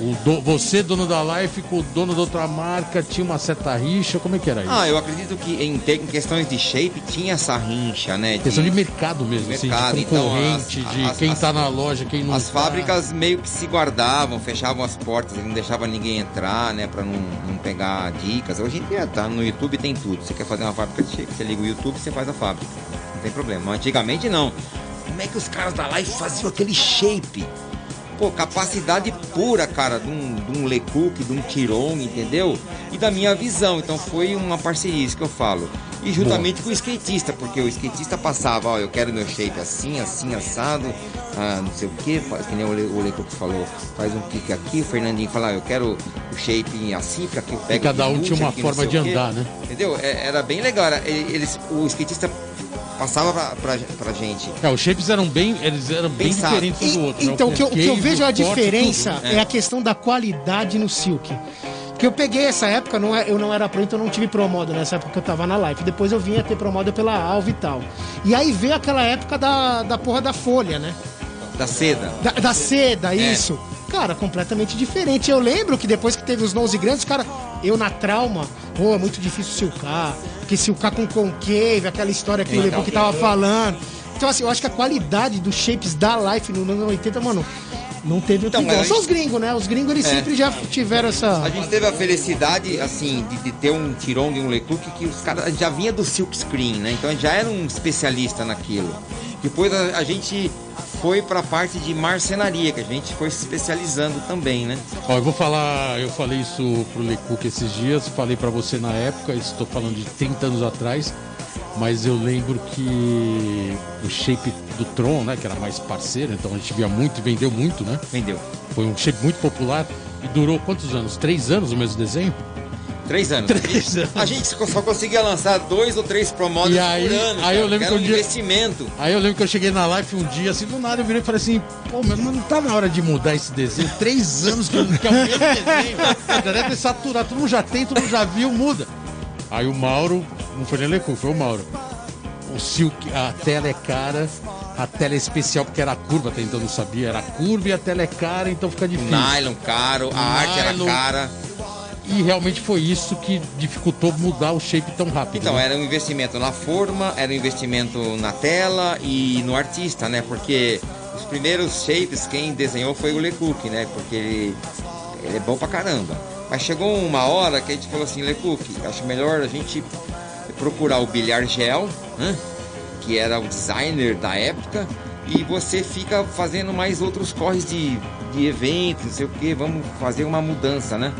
Speaker 1: O- do- você, dono da Life, com o dono da outra marca, tinha uma certa rixa, como é que era isso?
Speaker 3: Ah, eu acredito que em, em questões de shape tinha essa rincha, né? de-
Speaker 1: Questão de mercado mesmo,
Speaker 3: Mercado,
Speaker 1: assim, de
Speaker 3: então,
Speaker 1: concorrente,
Speaker 3: as-
Speaker 1: de
Speaker 3: as-
Speaker 1: quem
Speaker 3: as-
Speaker 1: tá na loja, quem não
Speaker 3: As
Speaker 1: tá.
Speaker 3: fábricas meio que se guardavam, fechavam as portas, não deixavam ninguém entrar, né? Pra não, não pegar dicas. Hoje em dia tá no YouTube tem tudo. Você quer fazer uma fábrica de shape, você liga o YouTube você faz a fábrica. Não tem problema. Antigamente não. Como é que os caras da Life faziam aquele shape? Pô, capacidade pura, cara, de um, de um Lecoq, de um Tiron, entendeu? E da minha visão. Então foi uma parceria, isso que eu falo. E juntamente com o skatista, porque o skatista passava, ó, eu quero meu shape assim, assim, assado, ah, não sei o que, que nem o, Le, o Lecoq falou, faz um kick aqui, o Fernandinho fala, ah, eu quero o shape assim, pra que eu pegue
Speaker 1: cada um tinha uma forma de andar, né?
Speaker 3: Entendeu? É- Era bem legal. era- Eles, o skatista passava pra, pra, pra gente.
Speaker 1: É, os shapes eram bem, eles eram bem
Speaker 3: Pensado.
Speaker 1: diferentes um do outro. né?
Speaker 2: Então, o que, eu, o que eu vejo a
Speaker 1: o corte,
Speaker 2: diferença
Speaker 1: tudo.
Speaker 2: é. a questão da qualidade no silk. Porque eu peguei essa época, não é- eu não era pro, então eu não tive promoda nessa época que eu tava na live. Depois eu vinha ter promoda pela Alva e tal. E aí veio aquela época da, da porra da folha, né?
Speaker 3: Da seda.
Speaker 2: Da, da seda,
Speaker 3: É.
Speaker 2: isso. Cara, completamente diferente. Eu lembro que depois que teve os nose grandes, cara, eu na trauma, pô, é muito difícil silcar. Porque silcar com concave, aquela história que o. Lebu que tava falando. Então, assim, eu acho que a qualidade dos shapes da Life no ano 80, mano, não teve
Speaker 3: Então,
Speaker 2: igual.
Speaker 3: a
Speaker 2: Só
Speaker 3: gente-
Speaker 2: os gringos, né? Os gringos, eles
Speaker 3: É.
Speaker 2: sempre já tiveram essa...
Speaker 3: A gente teve a felicidade, assim, de, de ter um Tirong e um Lecoq que os caras já vinha do silk screen, né? Então já era um especialista naquilo. Depois a, a gente foi para a parte de marcenaria, que a gente foi se especializando também, né?
Speaker 1: Ó, eu vou falar, eu falei isso pro Lecook esses dias, falei pra você na época, estou falando de 30 anos atrás, mas eu lembro que o shape do Tron, né, que era mais parceiro, então a gente via muito e vendeu muito, né?
Speaker 3: Vendeu.
Speaker 1: Foi um shape muito popular e durou quantos anos? Três anos o mesmo desenho?
Speaker 3: Três anos.
Speaker 1: Três anos.
Speaker 3: A gente só conseguia lançar dois ou três promodels
Speaker 1: aí-
Speaker 3: por ano.
Speaker 1: aí eu lembro
Speaker 3: era
Speaker 1: que um dia-
Speaker 3: investimento.
Speaker 1: Aí eu lembro que eu cheguei na live um dia, assim, do nada eu virei e falei assim, pô, mas não tá na hora de mudar esse desenho. Três anos que, eu- que é o mesmo desenho. Já deve ter saturado, todo mundo já tem, todo mundo já viu, muda. Aí o Mauro, não foi nem Lecu, foi o Mauro. O Silk, a tela é cara, a tela é especial porque era curva, até então eu não sabia, era curva e a tela é cara, então fica difícil.
Speaker 3: Nylon caro, a arte era
Speaker 1: Nylon.
Speaker 3: cara.
Speaker 1: E realmente foi isso que dificultou mudar o shape tão rápido.
Speaker 3: Então,
Speaker 1: né?
Speaker 3: era um investimento na forma, era um investimento na tela e no artista, né? Porque os primeiros shapes, quem desenhou foi o Lecook, né? Porque ele, ele é bom pra caramba. Mas chegou uma hora que a gente falou assim, Lecook, acho melhor a gente procurar o Bilhar Gel, né? que era o designer da época, e você fica fazendo mais outros corres de, de eventos, não sei o que, vamos fazer uma mudança, né?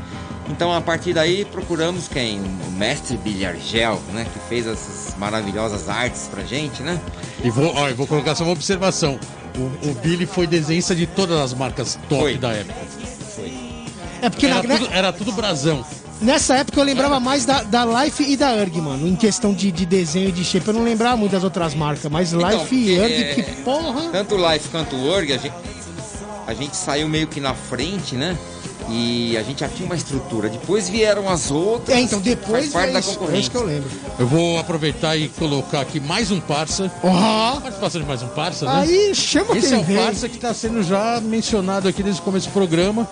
Speaker 3: Então a partir daí procuramos quem? O mestre Bilhargel, né? Que fez essas maravilhosas artes pra gente, né?
Speaker 1: E vou, ó, eu vou colocar só uma observação. O, o Billy foi desenhista de todas as marcas top
Speaker 3: Foi.
Speaker 1: da época.
Speaker 2: É porque
Speaker 1: Era
Speaker 2: na-
Speaker 1: tudo, era tudo brasão.
Speaker 2: nessa época eu lembrava mais da, da Life e da Erg, mano. Em questão de, de desenho e de shape, eu não lembrava muito das outras marcas. Mas Life
Speaker 3: porque,
Speaker 2: e Erg,
Speaker 3: é,
Speaker 2: que porra.
Speaker 3: Tanto o Life quanto o Org, a gente, a gente saiu meio que na frente, né? E a gente já tinha uma estrutura. Depois vieram as outras.
Speaker 2: É, então depois
Speaker 3: faz parte
Speaker 2: é
Speaker 3: da
Speaker 2: isso, é
Speaker 3: concorrência.
Speaker 2: isso que eu lembro.
Speaker 1: Eu vou aproveitar e colocar aqui mais um parça.
Speaker 2: Ó,
Speaker 1: Participação de mais um parça, né?
Speaker 2: aí chama
Speaker 1: Esse
Speaker 2: quem
Speaker 1: é o
Speaker 2: vem.
Speaker 1: parça que está sendo já mencionado aqui desde o começo do programa.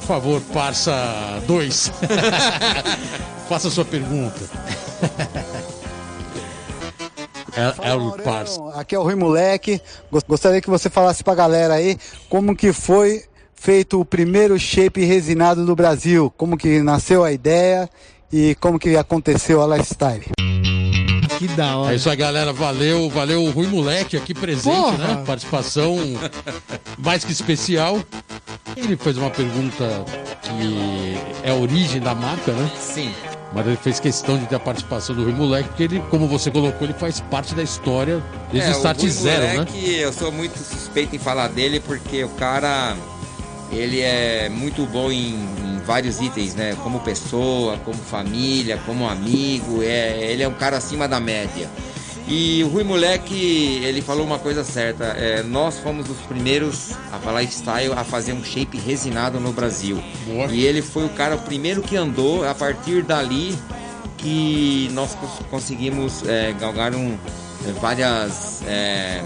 Speaker 1: Por favor, parça 2. <laughs> Faça a sua pergunta. É, é o parça.
Speaker 7: Aqui é o Rui Moleque. Gos- Gostaria que você falasse pra galera aí como que foi feito o primeiro shape resinado do Brasil, como que nasceu a ideia e como que aconteceu a lifestyle.
Speaker 2: Que da
Speaker 1: É
Speaker 2: hora.
Speaker 1: isso aí, galera. Valeu, valeu o Rui Moleque aqui presente,
Speaker 2: Porra!
Speaker 1: né? Participação mais que especial. Ele fez uma pergunta que é a origem da marca, né?
Speaker 3: Sim.
Speaker 1: Mas ele fez questão de ter a participação do Rui Moleque, porque ele, como você colocou, ele faz parte da história desde
Speaker 3: É,
Speaker 1: o Start
Speaker 3: Rui
Speaker 1: Zero, né?
Speaker 3: Moleque, Eu sou muito suspeito em falar dele porque o cara ele é muito bom em, em vários itens, né? Como pessoa, como família, como amigo. É, ele é um cara acima da média. E o Rui Moleque, ele falou uma coisa certa. é, nós fomos os primeiros a falar style a fazer um shape resinado no Brasil.
Speaker 1: Boa.
Speaker 3: E ele foi o cara o primeiro que andou. A partir dali que nós cons- conseguimos é, galgar um, é, várias é,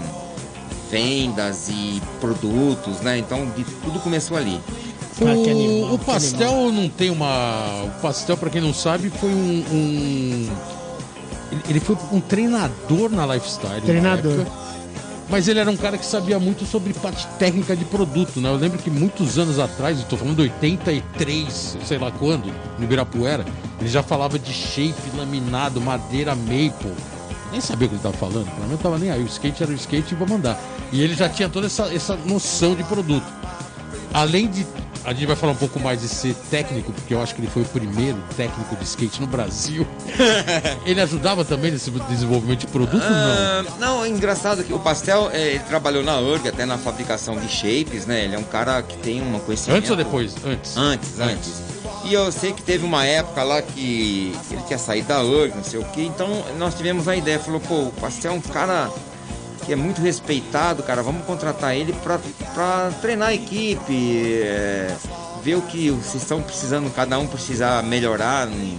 Speaker 3: vendas e produtos, né? Então de, tudo começou ali.
Speaker 2: Que
Speaker 1: O,
Speaker 2: animal,
Speaker 1: o pastel não tem uma. O pastel, pra quem não sabe, foi um. um- ele- Ele foi um treinador na lifestyle. na
Speaker 2: Treinador.
Speaker 1: época. Mas ele era um cara que sabia muito sobre parte técnica de produto, né? Eu lembro que muitos anos atrás, eu tô falando de 83, sei lá quando, no Ibirapuera, ele já falava de shape, laminado, madeira maple. Nem sabia o que ele tava falando, pra mim não tava nem aí. O skate era o skate e vou mandar. E ele já tinha toda essa, essa noção de produto. Além de. A gente vai falar um pouco mais de ser técnico, porque eu acho que ele foi o primeiro técnico de skate no Brasil. <laughs> ele ajudava também nesse desenvolvimento de produto? Não.
Speaker 3: Ah, não, é engraçado que o Pastel, é, ele trabalhou na URG, até na fabricação de shapes, né? Ele é um cara que tem um conhecimento...
Speaker 1: Antes ou depois? Antes.
Speaker 3: Antes, antes. E eu sei que teve uma época lá que ele tinha saído da URG, não sei o que, então nós tivemos a ideia, falou, pô, o Pastel é um cara que é muito respeitado, cara, vamos contratar ele pra treinar a equipe, é, ver o que vocês estão precisando, cada um precisa melhorar hum,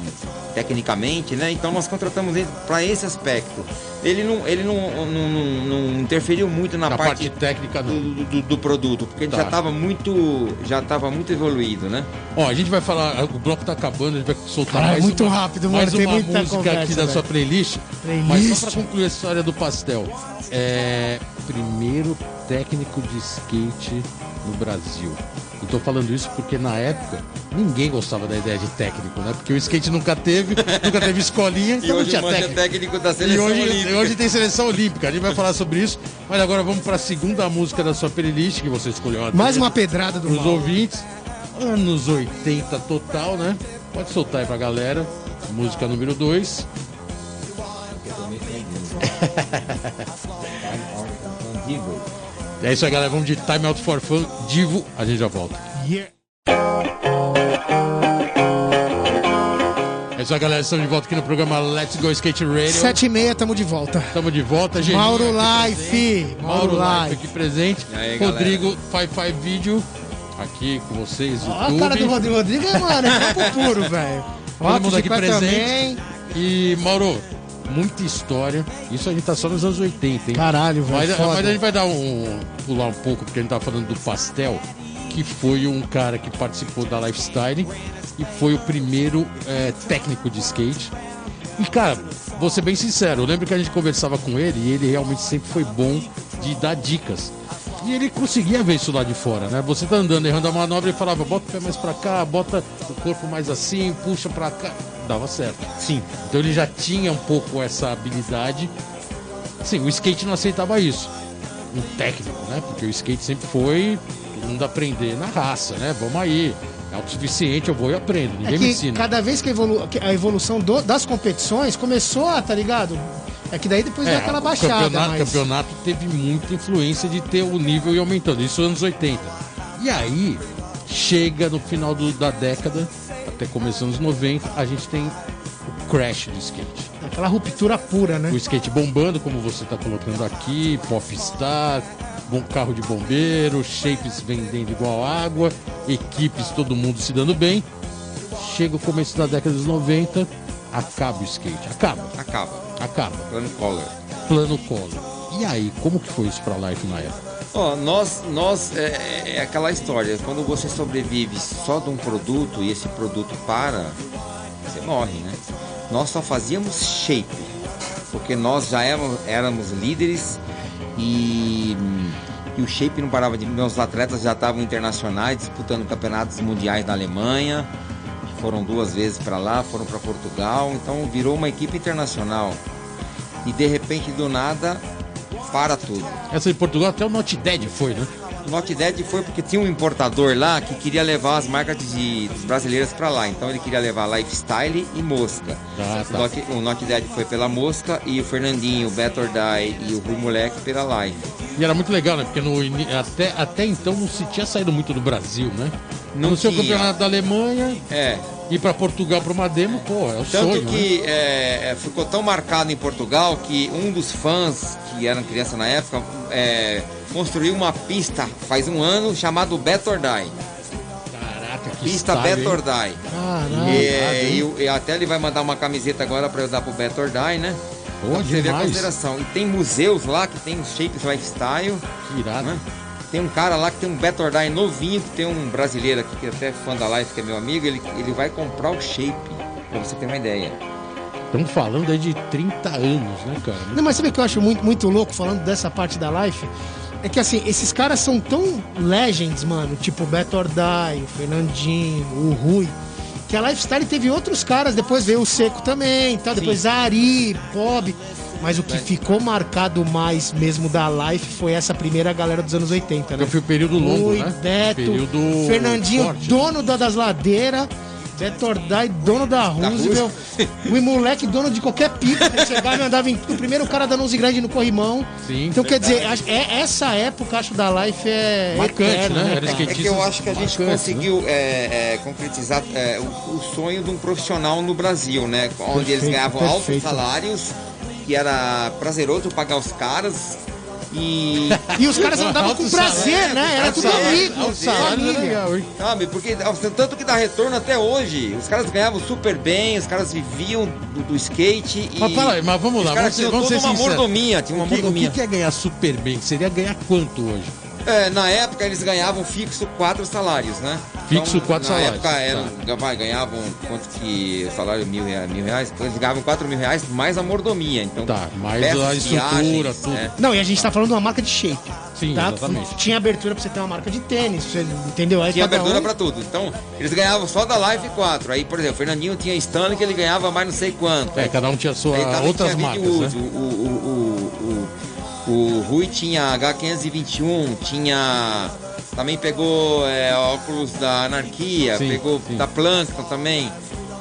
Speaker 3: tecnicamente, né? Então nós contratamos ele para esse aspecto. Ele não, ele não, não, não- não interferiu muito na,
Speaker 1: Na
Speaker 3: parte,
Speaker 1: parte técnica,
Speaker 3: do, do- do produto, porque ele
Speaker 1: Tá.
Speaker 3: já estava muito, já estava muito evoluído, né?
Speaker 1: Ó, a gente vai falar, o bloco tá acabando, a gente vai soltar
Speaker 2: Caralho,
Speaker 1: mais
Speaker 2: muito
Speaker 1: uma,
Speaker 2: rápido, mano,
Speaker 1: mais
Speaker 2: tem
Speaker 1: uma
Speaker 2: muita
Speaker 1: música
Speaker 2: conversa,
Speaker 1: aqui da sua playlist.
Speaker 2: Playlist.
Speaker 1: Mas só pra concluir a história do pastel. É, primeiro técnico de skate no Brasil. Eu tô falando isso porque na época ninguém gostava da ideia de técnico, né? Porque o skate nunca teve, nunca teve escolinha,
Speaker 3: E
Speaker 1: então não
Speaker 3: hoje
Speaker 1: tinha
Speaker 3: o Manja é
Speaker 1: técnico.
Speaker 3: técnico da
Speaker 1: E
Speaker 3: seleção
Speaker 1: hoje,
Speaker 3: olímpica.
Speaker 1: hoje tem seleção olímpica, a gente vai falar sobre isso. Mas agora vamos para a segunda música da sua playlist que você escolheu.
Speaker 2: Mais uma pedrada do mal.
Speaker 1: ouvintes. Anos 80 total, né? Pode soltar aí pra galera. Música número 2. É isso aí, galera. Vamos de Time Out for Fun, Divo. A gente já volta.
Speaker 2: Yeah.
Speaker 1: É isso aí, galera. Estamos de volta aqui no programa Let's Go Skate Radio.
Speaker 2: Sete e meia, tamo de volta.
Speaker 1: Estamos de volta, gente.
Speaker 2: Mauro Life. Mauro
Speaker 1: Mauro Life aqui presente.
Speaker 3: Aí?
Speaker 1: Rodrigo 55 Video aqui com vocês.
Speaker 2: Ó a cara do Rodrigo. Rodrigo é, mano, é campo puro, velho.
Speaker 1: Todo mundo aqui presente. E, Mauro, muita história. Isso a gente tá só nos anos 80, hein?
Speaker 2: Caralho, velho.
Speaker 1: Mas, mas a gente vai dar um. pular um pouco, porque a gente tá falando do Pastel, que foi um cara que participou da Lifestyle e foi o primeiro é, técnico de skate. E, cara, vou ser bem sincero, eu lembro que a gente conversava com ele e ele realmente sempre foi bom de dar dicas. E ele conseguia ver isso lá de fora, né? Você tá andando, errando a manobra e falava, bota o pé mais pra cá, bota o corpo mais assim, puxa pra cá. Dava certo.
Speaker 3: Sim.
Speaker 1: Então ele já tinha um pouco essa habilidade. Sim, o skate não aceitava isso. Um técnico, né? Porque o skate sempre foi todo mundo aprender na raça, né? Vamos aí. É autossuficiente, eu vou e aprendo. Ninguém
Speaker 2: É
Speaker 1: me ensina.
Speaker 2: cada vez que a, evolu- que a evolução do- das competições começou a, tá ligado? É que daí depois deu aquela
Speaker 1: o
Speaker 2: baixada,
Speaker 1: campeonato,
Speaker 2: mas...
Speaker 1: campeonato teve muita influência de ter o nível ir aumentando. Isso nos anos 80. E aí, chega no final do- da década, até começando os 90, a gente tem o crash do skate.
Speaker 2: Aquela ruptura pura, né?
Speaker 1: o skate bombando, como você está colocando aqui, popstar, bom carro de bombeiro, shapes vendendo igual água, equipes, todo mundo se dando bem. Chega o começo da década dos 90, acaba o skate, acaba,
Speaker 3: Acaba.
Speaker 1: Acaba,
Speaker 3: Plano Collor.
Speaker 1: plano colo. E aí, como que foi isso pra Life na época?
Speaker 3: Ó, nós, nós é, é aquela história, quando você sobrevive só de um produto e esse produto para, você morre, né? Nós só fazíamos shape, porque nós já éramos, éramos líderes e, e o shape não parava de. Meus atletas já estavam internacionais, disputando campeonatos mundiais na Alemanha, foram duas vezes para lá, foram para Portugal, então virou uma equipe internacional. E de repente, do nada, para tudo.
Speaker 1: Essa em Portugal até o Not Dead foi, né?
Speaker 3: O Not Dead foi porque tinha um importador lá que queria levar as marcas de, brasileiras para lá. Então ele queria levar Lifestyle e Mosca.
Speaker 1: Ah,
Speaker 3: O
Speaker 1: tá.
Speaker 3: Not- O Not Dead foi pela Mosca e o Fernandinho, o Better Die e o Rui Moleque pela Life.
Speaker 1: E era muito legal, né? Porque no, até, até então não se tinha saído muito do Brasil, né?
Speaker 3: Não
Speaker 1: no seu
Speaker 3: tinha.
Speaker 1: campeonato da Alemanha,
Speaker 3: É.
Speaker 1: ir pra Portugal pra uma demo, pô, é o
Speaker 3: Tanto
Speaker 1: sonho, né?
Speaker 3: que é, é, ficou tão marcado em Portugal que um dos fãs, que eram criança na época, é, construiu uma pista faz um ano chamado Better Die.
Speaker 1: Caraca, que
Speaker 3: Pista Better? Die.
Speaker 2: Caralho.
Speaker 3: É, e, o- e até ele vai mandar uma camiseta agora para eu dar pro Beto Die, né?
Speaker 1: Pô,
Speaker 3: Pra você ver a consideração. E tem museus lá que tem os shapes lifestyle,
Speaker 1: Que irado.
Speaker 3: né? Tem um cara lá que tem um Beto Die novinho, que tem um brasileiro aqui que é até fã da Life, que é meu amigo, ele, ele vai comprar o shape, pra você ter uma ideia.
Speaker 1: Estamos falando aí de 30 anos, né, cara?
Speaker 2: Não, mas sabe o que eu acho muito, muito louco falando dessa parte da life? É que assim, esses caras são tão legends, mano, tipo o Beto Ordai, o Fernandinho, o Rui, que a Lifestyle teve outros caras, depois veio o Seco também, tal, depois a Ari, Bob. Mas o que ficou marcado mais mesmo da Life foi essa primeira galera dos anos 80, né?
Speaker 1: Foi o período longo,
Speaker 2: Rui,
Speaker 1: né?
Speaker 2: Beto,
Speaker 1: Período
Speaker 2: Fernandinho,
Speaker 1: forte.
Speaker 2: dono da- das ladeiras, Beto Ordai, dono da Roosevelt, <laughs> o moleque, dono de qualquer pica que chegava e andava em o primeiro cara da 11 grande no corrimão.
Speaker 1: Sim,
Speaker 2: então quer
Speaker 1: verdade.
Speaker 2: dizer, acho- é, essa época, acho, da Life é
Speaker 1: Marcante,
Speaker 2: eterna,
Speaker 1: né? Skate-
Speaker 3: É que eu acho que a gente
Speaker 1: Marcante,
Speaker 3: conseguiu é, é, concretizar é, o, o sonho de um profissional no Brasil, né? Onde eles
Speaker 2: Perfeito,
Speaker 3: ganhavam
Speaker 2: perfeito.
Speaker 3: altos salários, que era prazeroso pagar os caras. E
Speaker 2: E os caras andavam com prazer,
Speaker 1: salário,
Speaker 2: né? Era tudo
Speaker 3: salário,
Speaker 2: amigo,
Speaker 1: Salário?
Speaker 3: Sabe, porque tanto que dá retorno até hoje. Os caras ganhavam super bem, os caras viviam do, do skate e.
Speaker 1: Mas, mas vamos lá,
Speaker 3: os caras
Speaker 1: vamos ser- vamos
Speaker 3: toda
Speaker 1: ser
Speaker 3: uma
Speaker 1: sinceros.
Speaker 3: mordomia, tinha uma
Speaker 1: O que, o
Speaker 3: mordomia.
Speaker 1: que que é ganhar super bem? Seria ganhar quanto hoje?
Speaker 3: É, na época eles ganhavam fixo quatro salários, né?
Speaker 1: Fixo quatro
Speaker 3: na
Speaker 1: salários,
Speaker 3: época eram, vai, ganhavam quanto que o salário mil, mil reais? Então eles ganhavam quatro mil reais mais a mordomia. Então,
Speaker 1: Tá, mais
Speaker 3: peças,
Speaker 1: a estrutura,
Speaker 3: viagens,
Speaker 1: tudo.
Speaker 3: é.
Speaker 2: Não, e a gente tá falando de uma marca de shape.
Speaker 1: Sim,
Speaker 2: tá?
Speaker 1: exatamente.
Speaker 2: Tinha abertura pra você ter uma marca de tênis, você, entendeu? Aí
Speaker 3: Tinha
Speaker 2: cada
Speaker 3: abertura
Speaker 2: um-
Speaker 3: pra tudo. Então, eles ganhavam só da Live 4. Aí, por exemplo, o Fernandinho tinha Stanley que ele ganhava mais não sei quanto.
Speaker 1: É, cada um tinha sua
Speaker 3: Aí
Speaker 1: outras
Speaker 3: tinha
Speaker 1: marcas, né?
Speaker 3: O, o, o, o, o Rui tinha H521, tinha. Também pegou é, óculos da Anarquia,
Speaker 1: Sim,
Speaker 3: pegou
Speaker 1: sim.
Speaker 3: da Plankton também.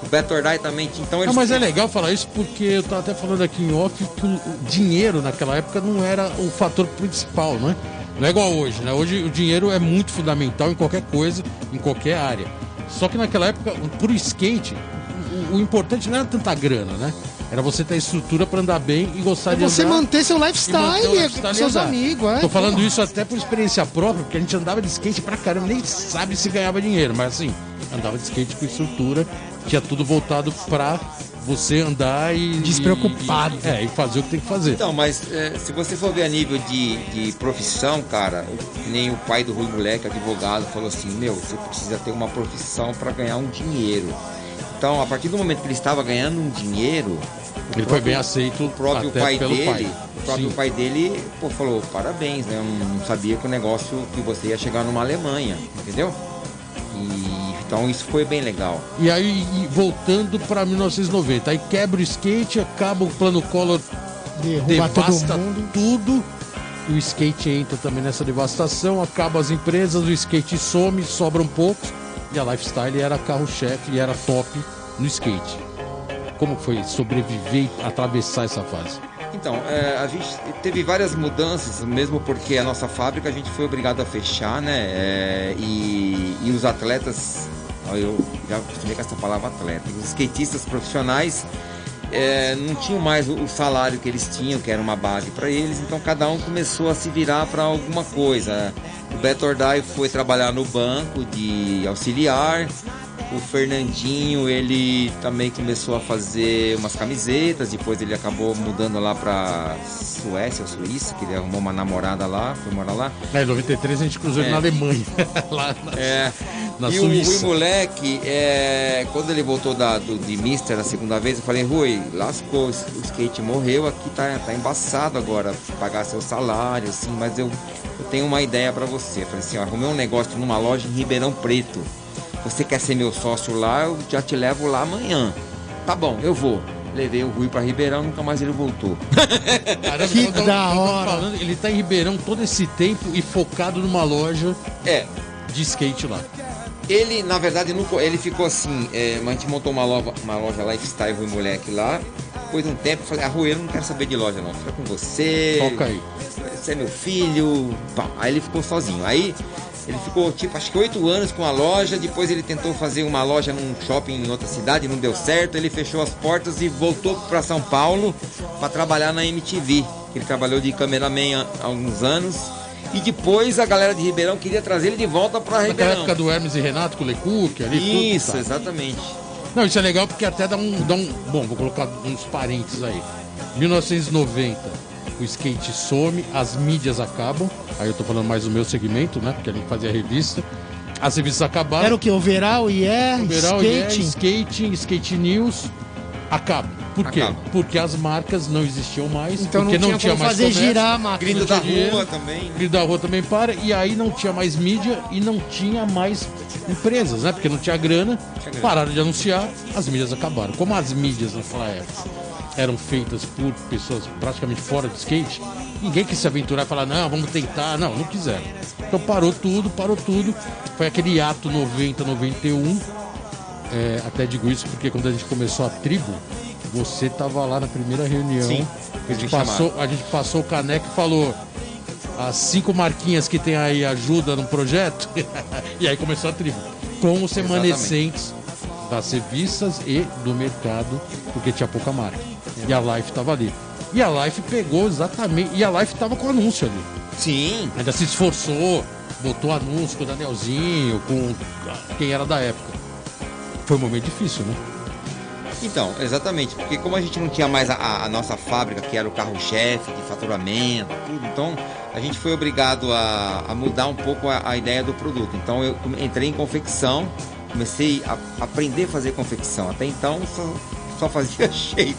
Speaker 3: O Beto Ordai também. Então
Speaker 1: Não,
Speaker 3: eles
Speaker 1: mas é legal falar isso porque eu tava até falando aqui em off que o dinheiro naquela época não era o fator principal, não é? Não é igual hoje, né? Hoje o dinheiro é muito fundamental em qualquer coisa, em qualquer área. Só que naquela época, pro skate, o, o importante não era tanta grana, né? Era você ter estrutura pra andar bem e gostar
Speaker 2: É
Speaker 1: de
Speaker 2: você
Speaker 1: andar.
Speaker 2: manter seu
Speaker 1: e manter
Speaker 2: lifestyle,
Speaker 1: lifestyle
Speaker 2: com
Speaker 1: e
Speaker 2: seus amigos. É,
Speaker 1: Tô falando isso até por experiência própria, porque a gente andava de skate pra caramba, nem sabe se ganhava dinheiro, mas assim, andava de skate com estrutura, tinha tudo voltado pra você andar e.
Speaker 2: Despreocupado.
Speaker 1: e- é, e fazer o que tem que fazer.
Speaker 3: Então, mas é, se você for ver a nível de, de profissão, cara, nem o pai do Rui Moleque, advogado, falou assim, meu, você precisa ter uma profissão para ganhar um dinheiro. Então, a partir do momento que ele estava ganhando um dinheiro,
Speaker 1: Ele foi bem aceito
Speaker 3: o próprio
Speaker 1: até
Speaker 3: pai
Speaker 1: pelo
Speaker 3: dele,
Speaker 1: pai.
Speaker 3: o próprio
Speaker 1: Sim.
Speaker 3: pai dele, pô, falou, parabéns, né? Eu não, sabia que o negócio que você ia chegar numa Alemanha, entendeu? E então isso foi bem legal.
Speaker 1: E aí, e voltando pra 1990, aí quebra o skate, acaba o plano Collor,
Speaker 2: Derrubar todo
Speaker 1: devasta
Speaker 2: mundo.
Speaker 1: tudo. E o skate entra também nessa devastação, acaba as empresas, o skate some, sobra um pouco. E a Lifestyle era carro-chefe e era top no skate. Como foi sobreviver e atravessar essa fase?
Speaker 3: Então, é, a gente teve várias mudanças, mesmo porque a nossa fábrica a gente foi obrigado a fechar, né? É, e, e os atletas, eu já acostumei com essa palavra atleta, os skatistas profissionais é, não tinham mais o, o salário que eles tinham, que era uma base para eles, então cada um começou a se virar para alguma coisa. O Beto Ordai foi trabalhar no banco de auxiliar, o Fernandinho, ele também começou a fazer umas camisetas, depois ele acabou mudando lá pra Suécia ou Suíça, que ele arrumou uma namorada lá, foi morar lá.
Speaker 1: É, em 93 a gente cruzou ele
Speaker 3: É.
Speaker 1: na Alemanha, <laughs> lá na,
Speaker 3: É,
Speaker 1: na
Speaker 3: e o Rui
Speaker 1: Suíça.
Speaker 3: Moleque, é, quando ele voltou da, do, de Mister a segunda vez, eu falei, Rui, lascou, o skate morreu, aqui tá, tá embaçado agora, pagar seu salário, assim, mas eu, eu tenho uma ideia pra você. Eu falei assim, ó, arrumei um negócio numa loja em Ribeirão Preto. Você quer ser meu sócio lá, eu já te levo lá amanhã. Tá bom, eu vou. Levei o Rui pra Ribeirão, nunca mais ele voltou. <laughs>
Speaker 1: Caramba,
Speaker 2: Que
Speaker 1: tô-
Speaker 2: da
Speaker 1: tô
Speaker 2: hora.
Speaker 1: falando, ele tá em Ribeirão todo esse tempo e focado numa loja
Speaker 3: É,
Speaker 1: de skate lá.
Speaker 3: Ele, na verdade, co- ele ficou assim. é, a gente montou uma loja, uma loja lifestyle Rui Moleque lá. Depois de um tempo, eu falei: Ah, Rui, eu não quero saber de loja, não. Fica com você.
Speaker 1: Toca aí.
Speaker 3: Você é meu filho. Pá. Aí ele ficou sozinho. Aí ele ficou, tipo, acho que oito anos com a loja. Depois ele tentou fazer uma loja num shopping em outra cidade, não deu certo. Ele fechou as portas e voltou para São Paulo para trabalhar na MTV. Ele trabalhou de cameraman há alguns anos. E depois a galera de Ribeirão queria trazer ele de volta para Ribeirão.
Speaker 1: época do Hermes e Renato com o Lecook ali,
Speaker 3: Isso,
Speaker 1: tudo. tá.
Speaker 3: exatamente.
Speaker 1: Não, isso é legal porque até dá um, dá um. Bom, vou colocar uns parênteses aí. 1990, o skate some, as mídias acabam. Aí eu tô falando mais do meu segmento, né? Porque a gente fazia revista. As revistas acabaram.
Speaker 2: Era o que? Overall, yeah,
Speaker 1: Overall,
Speaker 2: skate.
Speaker 1: yeah, skating, skate news, acaba. Por quê?
Speaker 3: Acaba.
Speaker 1: Porque as marcas não existiam mais,
Speaker 2: Então não
Speaker 1: porque
Speaker 2: tinha
Speaker 1: não tinha,
Speaker 2: como
Speaker 1: mais
Speaker 2: fazer
Speaker 1: comércio,
Speaker 2: girar a máquina.
Speaker 3: Grito
Speaker 1: não
Speaker 3: da
Speaker 1: dinheiro,
Speaker 3: rua também.
Speaker 1: Grito da rua também para, e aí não tinha mais mídia e não tinha mais empresas, né? Porque não tinha grana,
Speaker 3: grana.
Speaker 1: pararam de anunciar, as mídias acabaram. Como as mídias naquela época eram feitas por pessoas praticamente fora do skate, ninguém quis se aventurar e falar, não, vamos tentar. Não, não quiseram. Então parou tudo, parou tudo. Foi aquele ato 90, 91. É, até digo isso porque quando a gente começou a tribo, você tava lá na primeira reunião.
Speaker 3: Sim,
Speaker 1: a, gente passou, a gente passou o caneco e falou. As cinco marquinhas que tem aí ajuda no projeto. <laughs> e aí começou a tribo. Com os remanescentes das revistas e do mercado, porque tinha pouca marca. E a Life tava ali. E a Life pegou exatamente. E a Life tava com anúncio ali.
Speaker 3: Sim,
Speaker 1: Ainda se esforçou, botou anúncio com o Danielzinho, com quem era da época. Foi um momento difícil, né?
Speaker 3: então, exatamente. Porque como a gente não tinha mais a, a nossa fábrica, que era o carro-chefe de faturamento, tudo, então a gente foi obrigado a, a mudar um pouco a, a ideia do produto. Então eu entrei em confecção, comecei a aprender a fazer confecção. Até então só, só fazia <laughs> shape.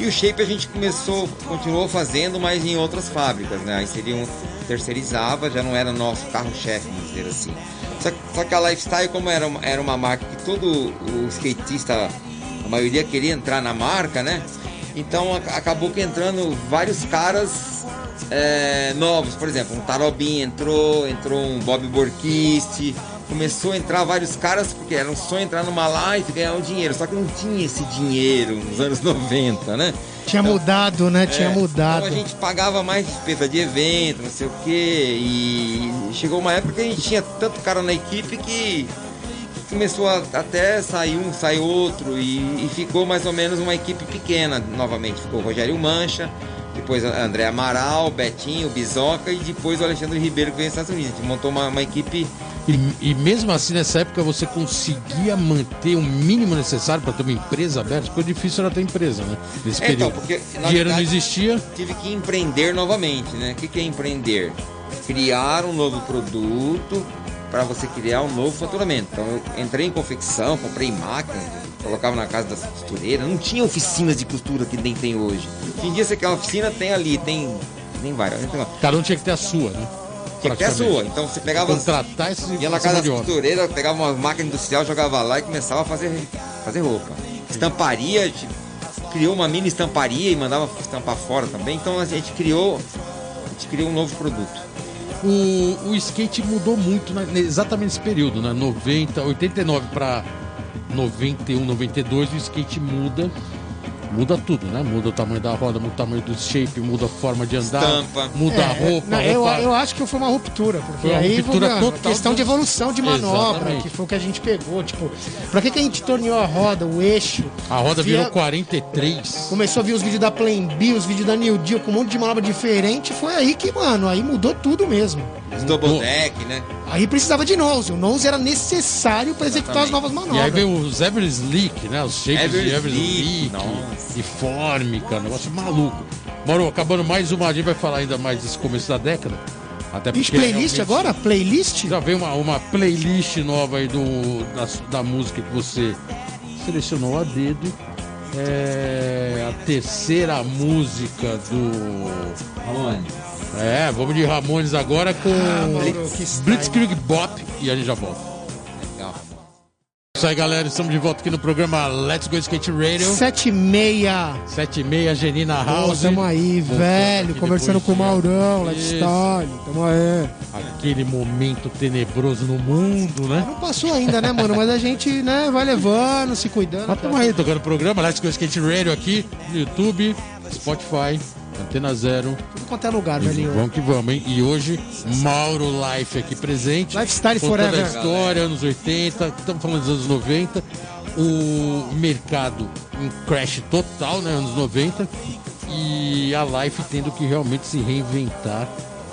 Speaker 3: E o shape a gente começou, continuou fazendo, mas em outras fábricas, né? Aí seriam terceirizava, já não era nosso carro-chefe, vamos dizer assim. Só, só, que a Lifestyle, como era uma, era uma marca que todo o skatista, a maioria queria entrar na marca, né? Então acabou que entrando vários caras é, novos, por exemplo, um Tarobin entrou, entrou um Bob Borquiste, começou a entrar vários caras porque era um sonho entrar numa live e ganhar um dinheiro, só que não tinha esse dinheiro nos anos <laughs> 90, né?
Speaker 2: Tinha então, mudado, né? Tinha é, mudado.
Speaker 3: Então a gente pagava mais despesa de evento, não sei o quê, e chegou uma época que a gente tinha tanto cara na equipe que começou a, até sair um, sai outro e, e, ficou mais ou menos uma equipe pequena novamente. Ficou o Rogério Mancha, depois André Amaral, Betinho, Bizoca e depois o Alexandre Ribeiro que veio dos Estados Unidos. A gente montou uma, uma equipe
Speaker 1: e, e, mesmo assim, nessa época, você conseguia manter o mínimo necessário para ter uma empresa aberta? Ficou difícil era ter empresa, né? Nesse é, então,
Speaker 3: porque
Speaker 1: dinheiro verdade, não existia.
Speaker 3: Tive que empreender novamente, né? O que, que é empreender? Criar um novo produto para você criar um novo faturamento. Então, eu entrei em confecção, comprei máquinas, colocava na casa das costureiras. Não tinha oficinas de costura que nem tem hoje. Hoje em dia, você quer uma oficina, tem ali, tem. Nem várias.
Speaker 1: Cada um tinha que ter a sua, né?
Speaker 3: Tinha que ter a sua. Então você pegava.
Speaker 1: Contratar esse
Speaker 3: Ia na casa da costureira, pegava uma máquina industrial, jogava lá e começava a fazer, fazer roupa. Estamparia, a gente criou uma mini estamparia e mandava estampar fora também. Então a gente criou. A gente criou um novo produto.
Speaker 1: O, o skate mudou muito né, exatamente nesse período, né? 90, 89 para 91, 92, o skate muda muda tudo, né? Muda o tamanho da roda, muda o tamanho do shape, muda a forma de andar, Estampa. muda é, a roupa. Não,
Speaker 2: eu, eu acho que foi uma ruptura, porque foi uma aí ruptura foi questão de evolução de manobra, Exatamente. que foi o que a gente pegou. Tipo, pra que, que a gente torneou a roda, o eixo?
Speaker 1: A roda via... virou 43.
Speaker 2: Começou a ver os vídeos da Plan B, os vídeos da New Deal com um monte de manobra diferente. Foi aí que, mano, aí mudou tudo mesmo.
Speaker 3: Os double deck, né?
Speaker 2: Aí precisava de nose. O nose era necessário para executar as novas manobras.
Speaker 1: E aí veio os Ever Slick, né? Os shapes Ever de Ever Slick. E fórmica, negócio maluco. Moro, acabando mais uma, a gente vai falar ainda mais desse começo da década.
Speaker 2: Até porque playlist realmente... agora? Playlist?
Speaker 1: Já veio uma, uma playlist nova aí do, da, da música que você selecionou a dedo. É a terceira música do.
Speaker 3: Ramones.
Speaker 1: É, vamos de Ramones agora com ah, Blitzkrieg Bop e a gente já volta. Isso aí, galera. Estamos de volta aqui no programa Let's Go Skate Radio.
Speaker 2: Sete e meia.
Speaker 1: Sete e meia, Genina House.
Speaker 2: tamo aí, velho. Conversando com o Maurão, Let's Style. Tamo aí.
Speaker 1: Aquele momento tenebroso no mundo, né?
Speaker 2: Não passou ainda, né, mano? Mas a gente, né, vai levando, se cuidando.
Speaker 1: Mas tamo aí, tocando o programa Let's Go Skate Radio aqui no YouTube, Spotify, Antena Zero.
Speaker 2: Tudo quanto é lugar, velho.
Speaker 1: Vamos que vamos, hein? E hoje, Mauro Life aqui presente.
Speaker 2: Lifestyle Forever.
Speaker 1: a história, anos 80, estamos falando dos anos 90. O mercado em crash total, né? Anos 90. E a Life tendo que realmente se reinventar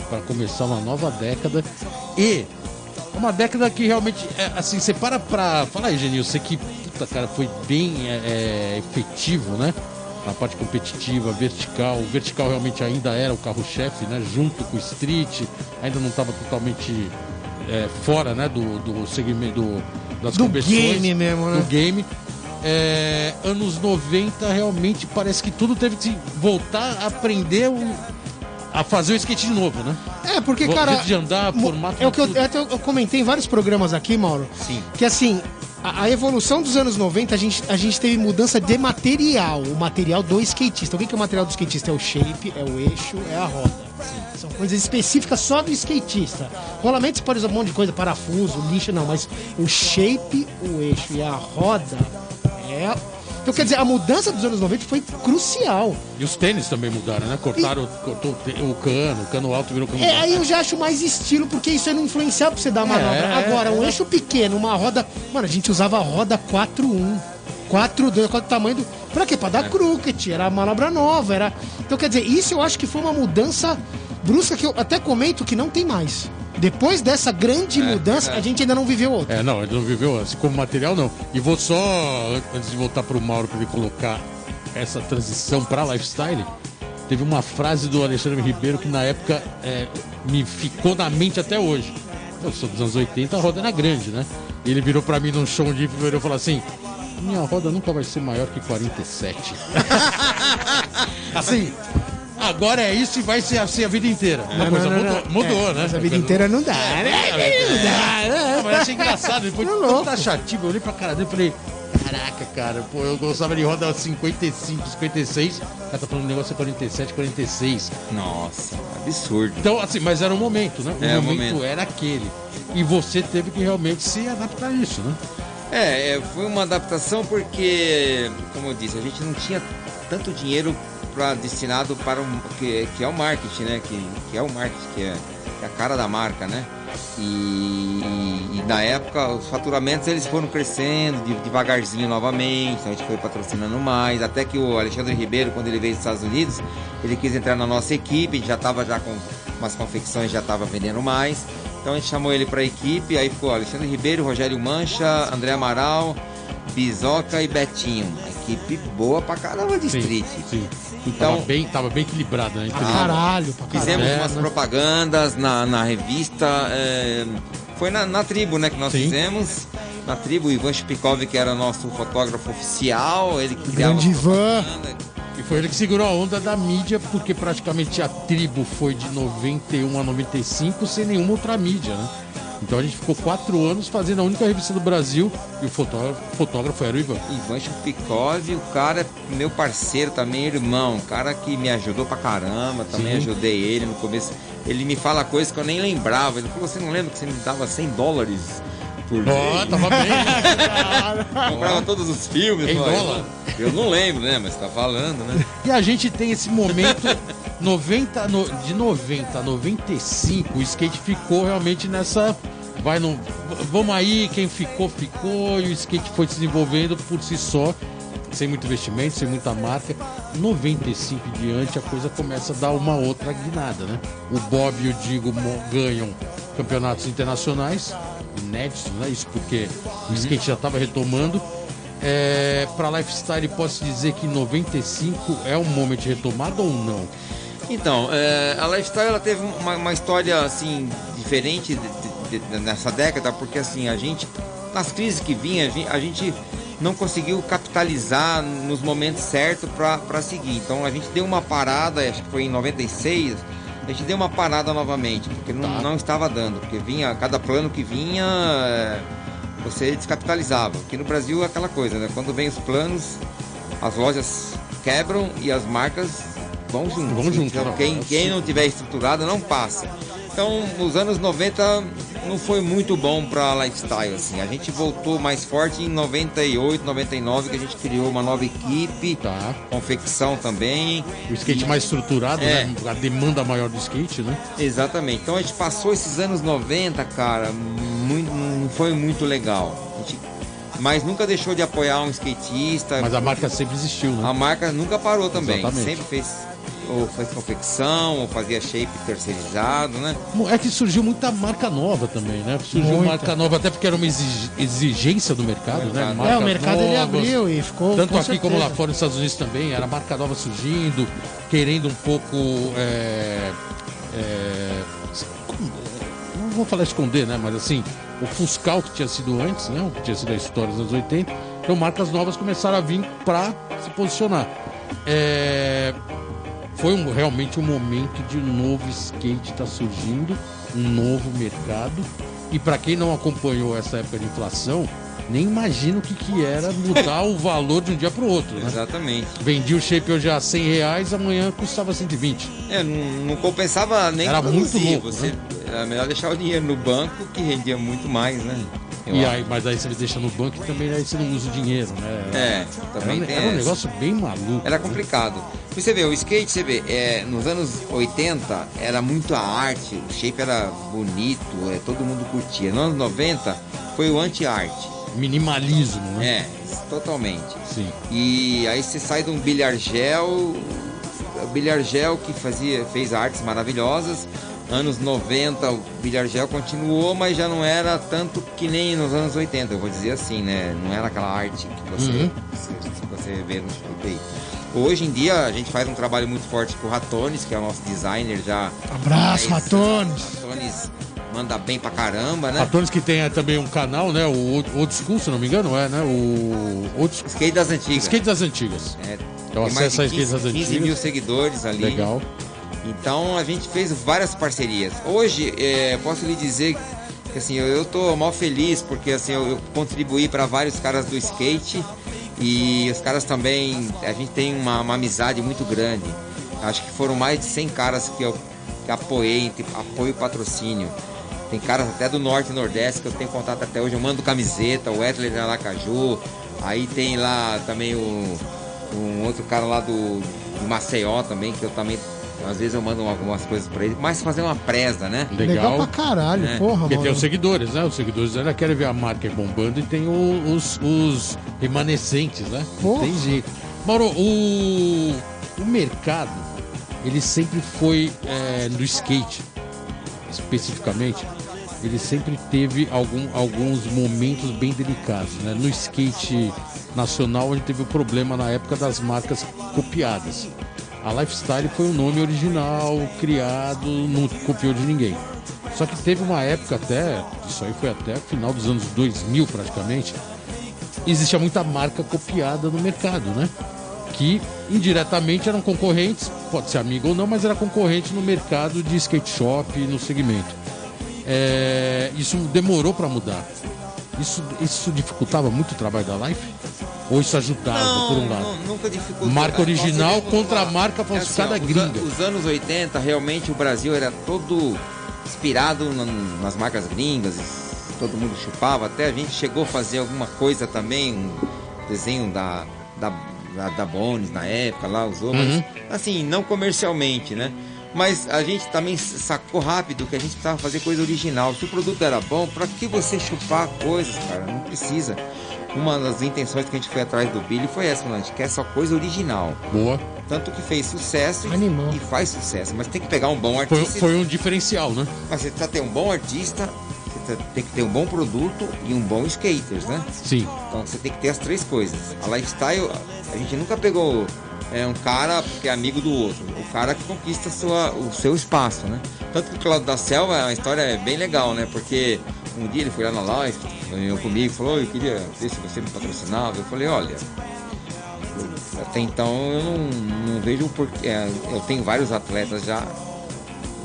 Speaker 1: para começar uma nova década. E uma década que realmente, é, assim, você para pra. Fala aí, Genil, você que, puta, cara, foi bem é, é, efetivo, né? Na parte competitiva, vertical. O vertical realmente ainda era o carro-chefe, né? Junto com o street, ainda não estava totalmente é, fora, né? Do, do segmento do, das
Speaker 2: do game mesmo, né?
Speaker 1: Do game. É, anos 90 realmente parece que tudo teve que voltar a aprender o, a fazer o skate de novo, né?
Speaker 2: É, porque, cara.
Speaker 1: de andar, formato.
Speaker 2: É o que eu, eu, comentei em vários programas aqui, Mauro.
Speaker 1: Sim.
Speaker 2: Que assim, a, a, evolução dos anos 90, a gente, a gente teve mudança de material. O material do skatista. O que, é o material do skatista? É o shape, é o eixo, é a roda. São coisas específicas só do skatista. Rolamento você pode usar um monte de coisa, parafuso, lixo, não, mas o shape, o eixo e a roda é então, quer dizer, a mudança dos anos 90 foi crucial.
Speaker 1: E os tênis também mudaram, né? Cortaram e... cortou o cano, o cano alto virou cano
Speaker 2: É, aí eu já acho mais estilo, porque isso aí não influenciava pra você dar manobra. É, Agora, um é. eixo pequeno, uma roda. Mano, a gente usava roda 4-1. 4, 2, qual o tamanho do. Pra quê? Pra dar é. crooked, era manobra nova, era. Então, quer dizer, isso eu acho que foi uma mudança brusca que eu até comento que não tem mais. Depois dessa grande é, mudança, é. a gente ainda não viveu outra.
Speaker 1: É, não, a gente não viveu assim como material, não. E vou só, antes de voltar para o Mauro, para ele colocar essa transição para lifestyle, teve uma frase do Alexandre Ribeiro que na época é, me ficou na mente até hoje. Eu sou dos anos 80, a roda era grande, né? E ele virou para mim num show de e falou assim: minha roda nunca vai ser maior que 47. assim, <laughs> agora é isso e vai ser assim a vida inteira.
Speaker 2: Não,
Speaker 1: coisa
Speaker 2: não, não,
Speaker 1: mudou,
Speaker 2: não.
Speaker 1: mudou,
Speaker 2: É,
Speaker 1: né?
Speaker 2: Mas a vida inteira não dá, né? Não dá, né?
Speaker 1: Não, mas eu achei engraçado. Depois de
Speaker 2: Tá
Speaker 1: chatiba, eu olhei pra cara dele e falei: Caraca, cara, pô, eu gostava de roda 55, 56. O cara tá falando de negócio é 47, 46.
Speaker 3: Nossa, absurdo.
Speaker 1: Então, assim, mas era o momento, né? O
Speaker 3: É,
Speaker 1: momento,
Speaker 3: momento.
Speaker 1: era aquele. E você teve que realmente se adaptar a isso, né?
Speaker 3: É, é, foi uma adaptação porque, como eu disse, a gente não tinha tanto dinheiro para destinado para o que, que é o marketing, né? Que, que é o marketing, que é, que é a cara da marca, né? E, e na época os faturamentos eles foram crescendo de- devagarzinho novamente, a gente foi patrocinando mais, até que o Alexandre Ribeiro, quando ele veio dos Estados Unidos, ele quis entrar na nossa equipe, já estava já com umas confecções, já estava vendendo mais. Então a gente chamou ele para a equipe, aí ficou Alexandre Ribeiro, Rogério Mancha, André Amaral, Bizoca e Betinho. Uma equipe boa pra caramba de street.
Speaker 1: sim.
Speaker 3: Então,
Speaker 1: tava, bem, tava bem equilibrada, né?
Speaker 2: Caralho, pra caralho.
Speaker 3: Fizemos
Speaker 1: É,
Speaker 3: umas
Speaker 1: né?
Speaker 3: propagandas na, na revista. é, foi na, na tribo, né, que nós
Speaker 1: Sim.
Speaker 3: fizemos. Na tribo, o Ivan Chupikov, que era nosso fotógrafo oficial, ele que criava
Speaker 2: Grande Ivan.
Speaker 1: E foi ele que segurou a onda da mídia, porque praticamente a tribo foi de 91 a 95 sem nenhuma outra mídia, né? Então a gente ficou quatro anos fazendo a única revista do Brasil e o fotógrafo, fotógrafo era o Ivan.
Speaker 3: Ivan Chupikov, o cara é meu parceiro também, irmão. Cara que me ajudou pra caramba, também
Speaker 1: Sim.
Speaker 3: ajudei ele no começo. Ele me fala coisas que eu nem lembrava. Ele falou: Você não lembra que você me dava 100 dólares por
Speaker 1: Ó,
Speaker 3: mês?
Speaker 1: tava bem. <laughs>
Speaker 3: Comprava todos os filmes.
Speaker 1: Em dólar.
Speaker 3: Eu não lembro, né? Mas tá falando, né?
Speaker 1: E a gente tem esse momento 90, no- de 90 a 95, o skate ficou realmente nessa. Vai no. Vamos aí, quem ficou, ficou, e o skate foi se desenvolvendo por si só, sem muito investimento, sem muita marca. 95 em diante a coisa começa a dar uma outra guinada, né? O Bob e o Digo ganham campeonatos internacionais, inéditos, né? Isso porque o skate já estava retomando. É, para lifestyle, posso dizer que 95 é um momento de retomada ou não?
Speaker 3: Então, é, a Lifestyle ela teve uma, uma história assim diferente de- de- de- nessa década, porque assim a gente nas crises que vinha a gente, não conseguiu capitalizar nos momentos certos para seguir. Então a gente deu uma parada, acho que foi em 96, a gente deu uma parada novamente, porque não,
Speaker 1: Tá.
Speaker 3: não estava dando, porque vinha cada plano que vinha é, você descapitalizava. Aqui no Brasil é aquela coisa, né? Quando vem os planos, as lojas quebram e as marcas vão juntos.
Speaker 1: Vão junto,
Speaker 3: Então, quem, quem não tiver estruturado não passa. Então, nos anos 90 não foi muito bom para lifestyle assim. A gente voltou mais forte em 98, 99 que a gente criou uma nova equipe,
Speaker 1: Tá.
Speaker 3: confecção também.
Speaker 1: O skate mais estruturado,
Speaker 3: É.
Speaker 1: né? A demanda maior do skate, né?
Speaker 3: Exatamente. Então a gente passou esses anos 90, cara, muito, não foi muito legal. A gente- mas nunca deixou de apoiar um skatista.
Speaker 1: Mas a marca sempre existiu, né?
Speaker 3: A marca nunca parou também.
Speaker 1: Exatamente.
Speaker 3: Sempre fez ou fez confecção, ou fazia shape terceirizado, né?
Speaker 1: É que surgiu muita marca nova também, né? Surgiu
Speaker 2: Muita.
Speaker 1: marca nova, até porque era uma exig- exigência do mercado, né? Marcas
Speaker 2: É, o mercado ele
Speaker 1: novas.
Speaker 2: abriu e ficou.
Speaker 1: Tanto
Speaker 2: com
Speaker 1: aqui como
Speaker 2: certeza.
Speaker 1: lá fora nos Estados Unidos também, era marca nova surgindo, querendo um pouco. é, é, não vou falar esconder, né? Mas assim, o Fuscal que tinha sido antes, né? O que tinha sido a história dos anos 80. Então marcas novas começaram a vir para se posicionar. É, foi um- realmente um momento de um novo skate estar surgindo, um novo mercado. E para quem não acompanhou essa época de inflação, nem imagina o que, que era mudar o valor de um dia para o outro. Né?
Speaker 3: Exatamente.
Speaker 1: Vendi o shape hoje a 100 reais, amanhã custava 120.
Speaker 3: É, não, não compensava nem
Speaker 1: Era muito louco,
Speaker 3: Você,
Speaker 1: né?
Speaker 3: Era melhor deixar o dinheiro no banco que rendia muito mais, né? Eu
Speaker 1: E
Speaker 3: acho.
Speaker 1: aí, mas aí você deixa no banco e também aí você não usa o dinheiro, né?
Speaker 3: É,
Speaker 1: Era,
Speaker 3: também
Speaker 1: um-
Speaker 3: tem
Speaker 1: era um negócio bem maluco.
Speaker 3: Era
Speaker 1: né?
Speaker 3: Você vê, o skate, você vê, é, nos anos 80 era muito a arte, o shape era bonito, é, todo mundo curtia. Nos anos 90 foi o anti-arte.
Speaker 1: Minimalismo, né?
Speaker 3: É, totalmente.
Speaker 1: Sim.
Speaker 3: E aí você sai de um bilhar gel, o bilhar gel que fazia, fez artes maravilhosas. Anos 90 o bilhar gel continuou, mas já não era tanto que nem nos anos 80, eu vou dizer assim, né? Não era aquela arte que você,
Speaker 1: Uhum.
Speaker 3: você, você vê no shape aí. Hoje em dia a gente faz um trabalho muito forte com o Ratones, que é o nosso designer já.
Speaker 2: Abraço,
Speaker 3: Mas,
Speaker 2: Ratones.
Speaker 3: Ratones manda bem pra caramba, né?
Speaker 1: Ratones que tem é, também um canal, né? O Old- School, se não me engano, é, né? O Old.
Speaker 3: Skate das antigas.
Speaker 1: Skate das antigas.
Speaker 3: É,
Speaker 1: Então acessa as
Speaker 3: de 15,
Speaker 1: redes
Speaker 3: 15 mil
Speaker 1: antigas.
Speaker 3: seguidores ali.
Speaker 1: Legal.
Speaker 3: Então a gente fez várias parcerias. Hoje, é, posso lhe dizer que assim, eu, eu tô mal feliz porque assim, eu, eu contribuí para vários caras do skate e os caras também, a gente tem uma, uma amizade muito grande. Acho que foram mais de 100 caras que eu que apoiei, apoio e patrocínio. Tem caras até do norte e nordeste que eu tenho contato até hoje. Eu mando camiseta, o Wesley de Aracaju. Aí tem lá também o, um outro cara lá do, do Maceió também, que eu também. Às vezes eu mando algumas coisas pra ele, mas fazer uma presa, né?
Speaker 2: Legal,
Speaker 1: Legal.
Speaker 2: pra caralho,
Speaker 3: É.
Speaker 2: porra,
Speaker 1: Porque tem
Speaker 2: mano.
Speaker 1: os seguidores, né? Os seguidores ainda querem ver a marca bombando e tem o- os, os remanescentes, né? Não
Speaker 2: Porra.
Speaker 1: tem jeito. Mauro, o, o mercado, ele sempre foi é, no skate, especificamente, ele sempre teve algum, alguns momentos bem delicados, né? No skate nacional, a gente teve o problema na época das marcas copiadas. A Lifestyle foi um nome original, criado, não copiou de ninguém. Só que teve uma época até, isso aí foi até final dos anos 2000 praticamente, existia muita marca copiada no mercado, né? Que indiretamente eram concorrentes, pode ser amigo ou não, mas era concorrente no mercado de skate shop no segmento. É, isso demorou para mudar. Isso, isso dificultava muito o trabalho da Life? Ou isso ajudava, por um lado?
Speaker 3: nu- nunca dificultou.
Speaker 1: Marca original contra
Speaker 3: falar.
Speaker 1: marca
Speaker 3: É assim,
Speaker 1: falsificada
Speaker 3: ó, os
Speaker 1: gringa.
Speaker 3: an- Os anos 80, realmente o Brasil era todo inspirado na- nas marcas gringas. Todo mundo chupava. Até a gente chegou a fazer alguma coisa também, um desenho da, da, da, da Bones na época, lá usou,
Speaker 1: Uhum.
Speaker 3: mas assim, não comercialmente, né? Mas a gente também sacou rápido que a gente precisava fazer coisa original. Se o produto era bom, pra que você chupar coisas, cara? Não precisa. Uma das intenções que a gente foi atrás do Billy foi essa, mano. A gente quer só coisa original.
Speaker 1: Boa.
Speaker 3: Tanto que fez sucesso e,
Speaker 2: Animal.
Speaker 3: e faz sucesso. Mas tem que pegar um bom
Speaker 1: Foi,
Speaker 3: artista.
Speaker 1: foi um diferencial, né?
Speaker 3: Mas você precisa ter um bom artista, você tá- tem que ter um bom produto e um bom skaters, né?
Speaker 1: Sim.
Speaker 3: Então você tem que ter as três coisas. A lifestyle, a gente nunca pegou é, um cara que é amigo do outro. O cara que conquista sua, o seu espaço, né? Tanto que o Claudio da Selva, a história é bem legal, né? Porque um dia ele foi lá na live, veio comigo, falou, eu queria ver se você me patrocinava. Eu falei, olha, até então eu não, não vejo o porquê. é, Eu tenho vários atletas já.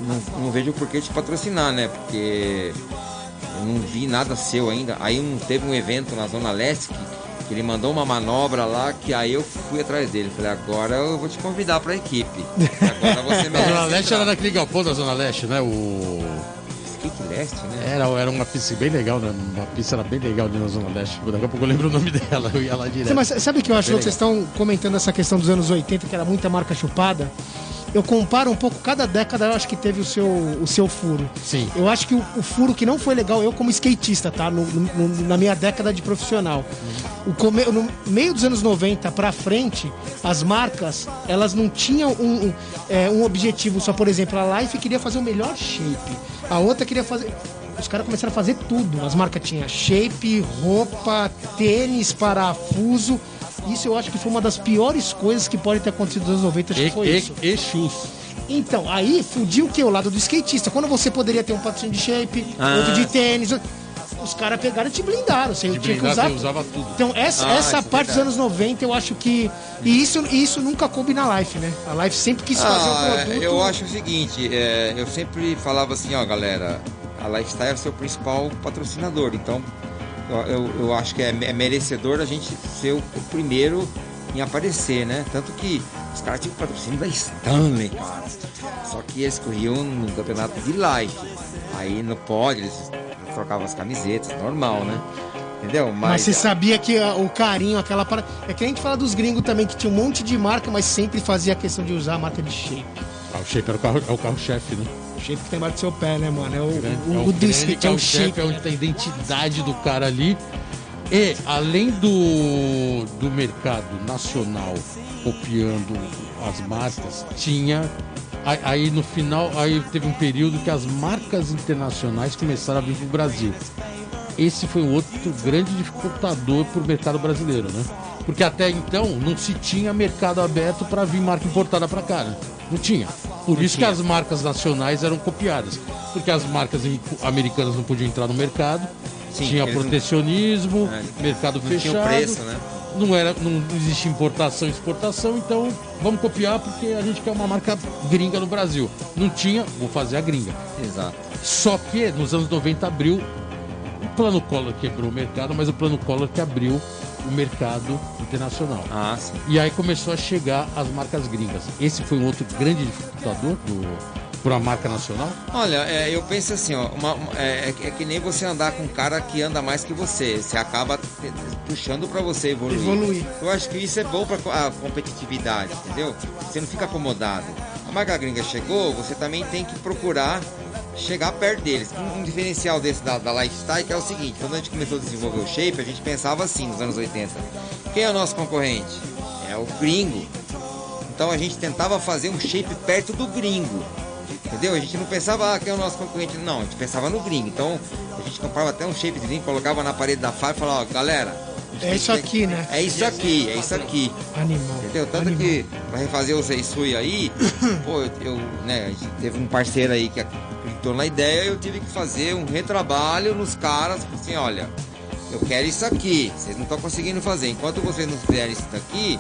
Speaker 3: Não, não vejo o porquê de patrocinar, né? Porque eu não vi nada seu ainda. Aí um, teve um evento na Zona Leste que, que ele mandou uma manobra lá que aí eu fui atrás dele. Falei, agora eu vou te convidar pra equipe. Agora você
Speaker 1: A <laughs>
Speaker 3: merece.
Speaker 1: Zona Leste
Speaker 3: entrar."
Speaker 1: era naquele galpão da Zona Leste, né? O...
Speaker 3: Skate Leste, né?
Speaker 1: Era, era uma pista bem legal, né? Uma pista era bem legal ali na Zona Leste. Daqui a pouco eu lembro o nome dela, eu ia lá direto.
Speaker 2: Sim, mas sabe o que eu acho louco? Vocês estão comentando essa questão dos anos 80, que era muita marca chupada. Eu comparo um pouco, cada década eu acho que teve o seu, o seu furo.
Speaker 1: Sim.
Speaker 2: Eu acho que o, o furo que não foi legal, eu como skatista, tá? No- no- na minha década de profissional. O come- no meio dos anos 90 pra frente, as marcas, elas não tinham um, um, é, um objetivo só. Por exemplo, a Life queria fazer o melhor shape. A outra queria fazer... Os caras começaram a fazer tudo. As marcas tinham shape, roupa, tênis, parafuso. Isso eu acho que foi uma das piores coisas que pode ter acontecido nos anos 90. Acho que foi
Speaker 1: E,
Speaker 2: isso.
Speaker 1: e, Exus.
Speaker 2: Então, aí fudiu o que? O lado do skatista. Quando você poderia ter um patrocínio de shape,
Speaker 3: Ah.
Speaker 2: outro de tênis, os caras pegaram e te blindaram. Você
Speaker 1: De
Speaker 2: tinha que
Speaker 1: blindar,
Speaker 2: usar.
Speaker 1: eu usava tudo.
Speaker 2: Então, essa,
Speaker 3: Ah,
Speaker 2: essa
Speaker 3: é
Speaker 2: parte dos
Speaker 3: verdade.
Speaker 2: anos 90, eu acho que. E isso, e isso nunca coube na Life, né? A Life sempre quis fazer um
Speaker 3: Ah,
Speaker 2: produto.
Speaker 3: eu acho o seguinte, é, eu sempre falava assim, ó, galera, a Lifestyle é o seu principal patrocinador, então eu, eu, acho que é, é merecedor a gente ser o, o primeiro em aparecer, né? Tanto que os caras tinham patrocínio da Stanley, cara. Só que eles corriam no campeonato de life. Aí no pódio eles trocavam as camisetas, normal, né? Entendeu?
Speaker 2: Mas você sabia que a- o carinho, aquela parada. É que a gente fala dos gringos também, que tinha um monte de marca, mas sempre fazia a questão de usar a marca de shape.
Speaker 1: Ah, o shape era o carro- é o carro-chefe, né?
Speaker 2: O shape que tem embaixo do seu pé, né, mano? É o, o,
Speaker 1: é
Speaker 2: o,
Speaker 1: o
Speaker 2: do
Speaker 1: grande
Speaker 2: skate, é o shape.
Speaker 1: é onde tá a identidade do cara ali. E, além do, do mercado nacional copiando as marcas, tinha. aí- no final, aí teve um período que as marcas internacionais começaram a vir pro Brasil. Esse foi um outro grande dificultador pro mercado brasileiro, né? Porque até então não se tinha mercado aberto para vir marca importada para cá, né? Não tinha. Por isso que as marcas nacionais eram copiadas. Porque as marcas americanas não podiam entrar no mercado,
Speaker 3: Sim,
Speaker 1: tinha
Speaker 3: eles não-
Speaker 1: protecionismo,
Speaker 3: É,
Speaker 1: mercado
Speaker 3: não
Speaker 1: fechado.
Speaker 3: tinha preço, né?
Speaker 1: não era, não existe importação e exportação, então vamos copiar porque a gente quer uma marca gringa no Brasil. Não tinha, vou fazer a gringa.
Speaker 3: Exato.
Speaker 1: Só que nos anos 90 abriu o plano Collor quebrou o mercado, mas o plano Collor que abriu o mercado internacional.
Speaker 3: Ah, sim.
Speaker 1: E aí começou a chegar as marcas gringas. Esse foi um outro grande dificultador do para a marca nacional?
Speaker 3: Olha, é, eu penso assim, ó, uma- uma- é, é que nem você andar com um cara que anda mais que você. Você acaba te- puxando para você evoluir.
Speaker 2: Evoluir.
Speaker 3: Eu acho que isso é bom para a competitividade, entendeu? Você não fica acomodado. A marca gringa chegou, você também tem que procurar chegar perto deles. Um, um diferencial desse da, da Lifestyle que é o seguinte, quando a gente começou a desenvolver o shape, a gente pensava assim nos anos 80. Quem é o nosso concorrente? É o gringo. Então a gente tentava fazer um shape perto do gringo. Entendeu? A gente não pensava, ah, quem é o nosso concorrente? Não, a gente pensava no gringo. Então a gente comprava até um shape de gringo, colocava na parede da fábrica e falava, ó, galera.
Speaker 2: É isso
Speaker 3: que-
Speaker 2: aqui, né?
Speaker 3: É isso aqui, é isso aqui.
Speaker 2: Animal.
Speaker 3: Entendeu? Tanto
Speaker 2: Animal.
Speaker 3: que pra refazer o Seisui aí, <coughs> pô, eu, eu, né, a gente teve um parceiro aí que acreditou na ideia, eu tive que fazer um retrabalho nos caras, assim, olha, eu quero isso aqui, vocês não estão conseguindo fazer. Enquanto vocês não fizerem isso daqui,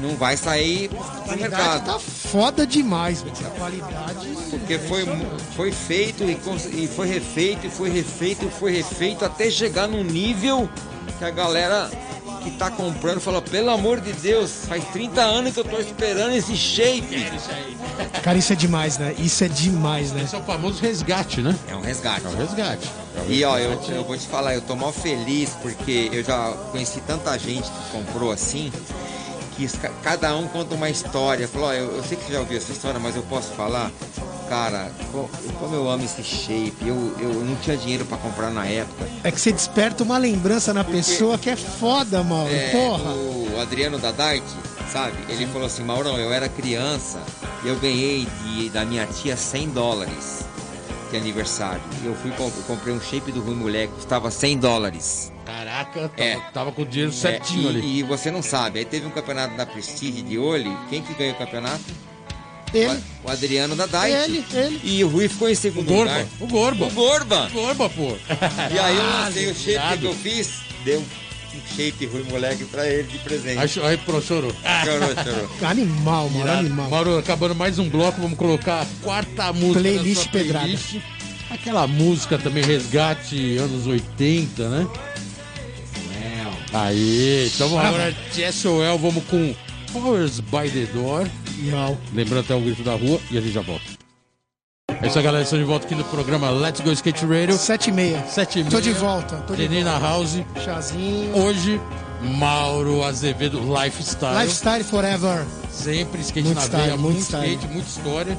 Speaker 3: não vai sair
Speaker 2: qualidade
Speaker 3: mercado.
Speaker 2: tá foda demais, velho. A qualidade.
Speaker 3: Porque foi, mu- foi feito e, e foi refeito, e foi refeito, e foi refeito até chegar num nível que a galera que tá comprando fala, pelo amor de Deus, faz 30 anos que eu tô esperando esse shape.
Speaker 2: Cara, isso é demais, né? Isso é demais, né?
Speaker 1: Esse é o famoso resgate, né?
Speaker 3: É um resgate.
Speaker 1: É o resgate. É
Speaker 3: E ó, eu, eu vou te falar, eu tô mó feliz porque eu já conheci tanta gente que comprou assim, que cada um conta uma história. Falou, ó, eu, eu sei que você já ouviu essa história, mas eu posso falar? Cara, co- como eu amo esse shape, eu, eu não tinha dinheiro pra comprar na época.
Speaker 2: É que você desperta uma lembrança na pessoa que é foda, mano.
Speaker 3: É,
Speaker 2: Porra.
Speaker 3: O Adriano da Dart, sabe? Ele falou assim, Maurão, eu era criança e eu ganhei de, da minha tia 100 dólares de aniversário. E eu fui comprei um shape do Rui Moleque, custava 100 dólares.
Speaker 1: Caraca, tava,
Speaker 3: É.
Speaker 1: tava com o dinheiro certinho
Speaker 3: É, e,
Speaker 1: ali.
Speaker 3: e você não sabe, aí teve um campeonato da Prestige de Oli, quem que ganhou o campeonato?
Speaker 2: Ele,
Speaker 3: O Adriano da Dart.
Speaker 2: ele, ele.
Speaker 3: E o Rui ficou em
Speaker 1: O
Speaker 3: segundo
Speaker 1: Gorba.
Speaker 3: lugar.
Speaker 1: O Gorba.
Speaker 3: O Gorba!
Speaker 1: O Gorba, pô.
Speaker 3: E aí eu lancei o shape que eu fiz, deu um shape Rui Moleque pra ele de presente.
Speaker 1: Aí, aí pô, chorou.
Speaker 3: Chorou, chorou. <laughs>
Speaker 2: Animal, mano,
Speaker 1: Irado.
Speaker 2: animal.
Speaker 1: Mauro, acabando mais um bloco, vamos colocar a quarta música
Speaker 2: Playlist
Speaker 1: da
Speaker 2: pedrada.
Speaker 1: playlist. Aquela música também, Resgate, anos 80, né? Aí, então agora de SOL, vamos com Powers by the Door. Lembrando até o grito da rua e a gente já volta. É isso aí, galera. Estamos de volta aqui no programa Let's Go Skate Radio.
Speaker 2: Sete e meia.
Speaker 1: 7 e
Speaker 2: Tô de
Speaker 1: meia.
Speaker 2: volta. Tô de
Speaker 1: Denê na
Speaker 2: volta.
Speaker 1: House.
Speaker 2: Chazinho.
Speaker 1: Hoje, Mauro Azevedo Lifestyle.
Speaker 2: Lifestyle forever.
Speaker 1: Sempre skate
Speaker 2: Muito
Speaker 1: na
Speaker 2: style,
Speaker 1: veia,
Speaker 2: muito
Speaker 1: muito
Speaker 2: style.
Speaker 1: skate, muita história.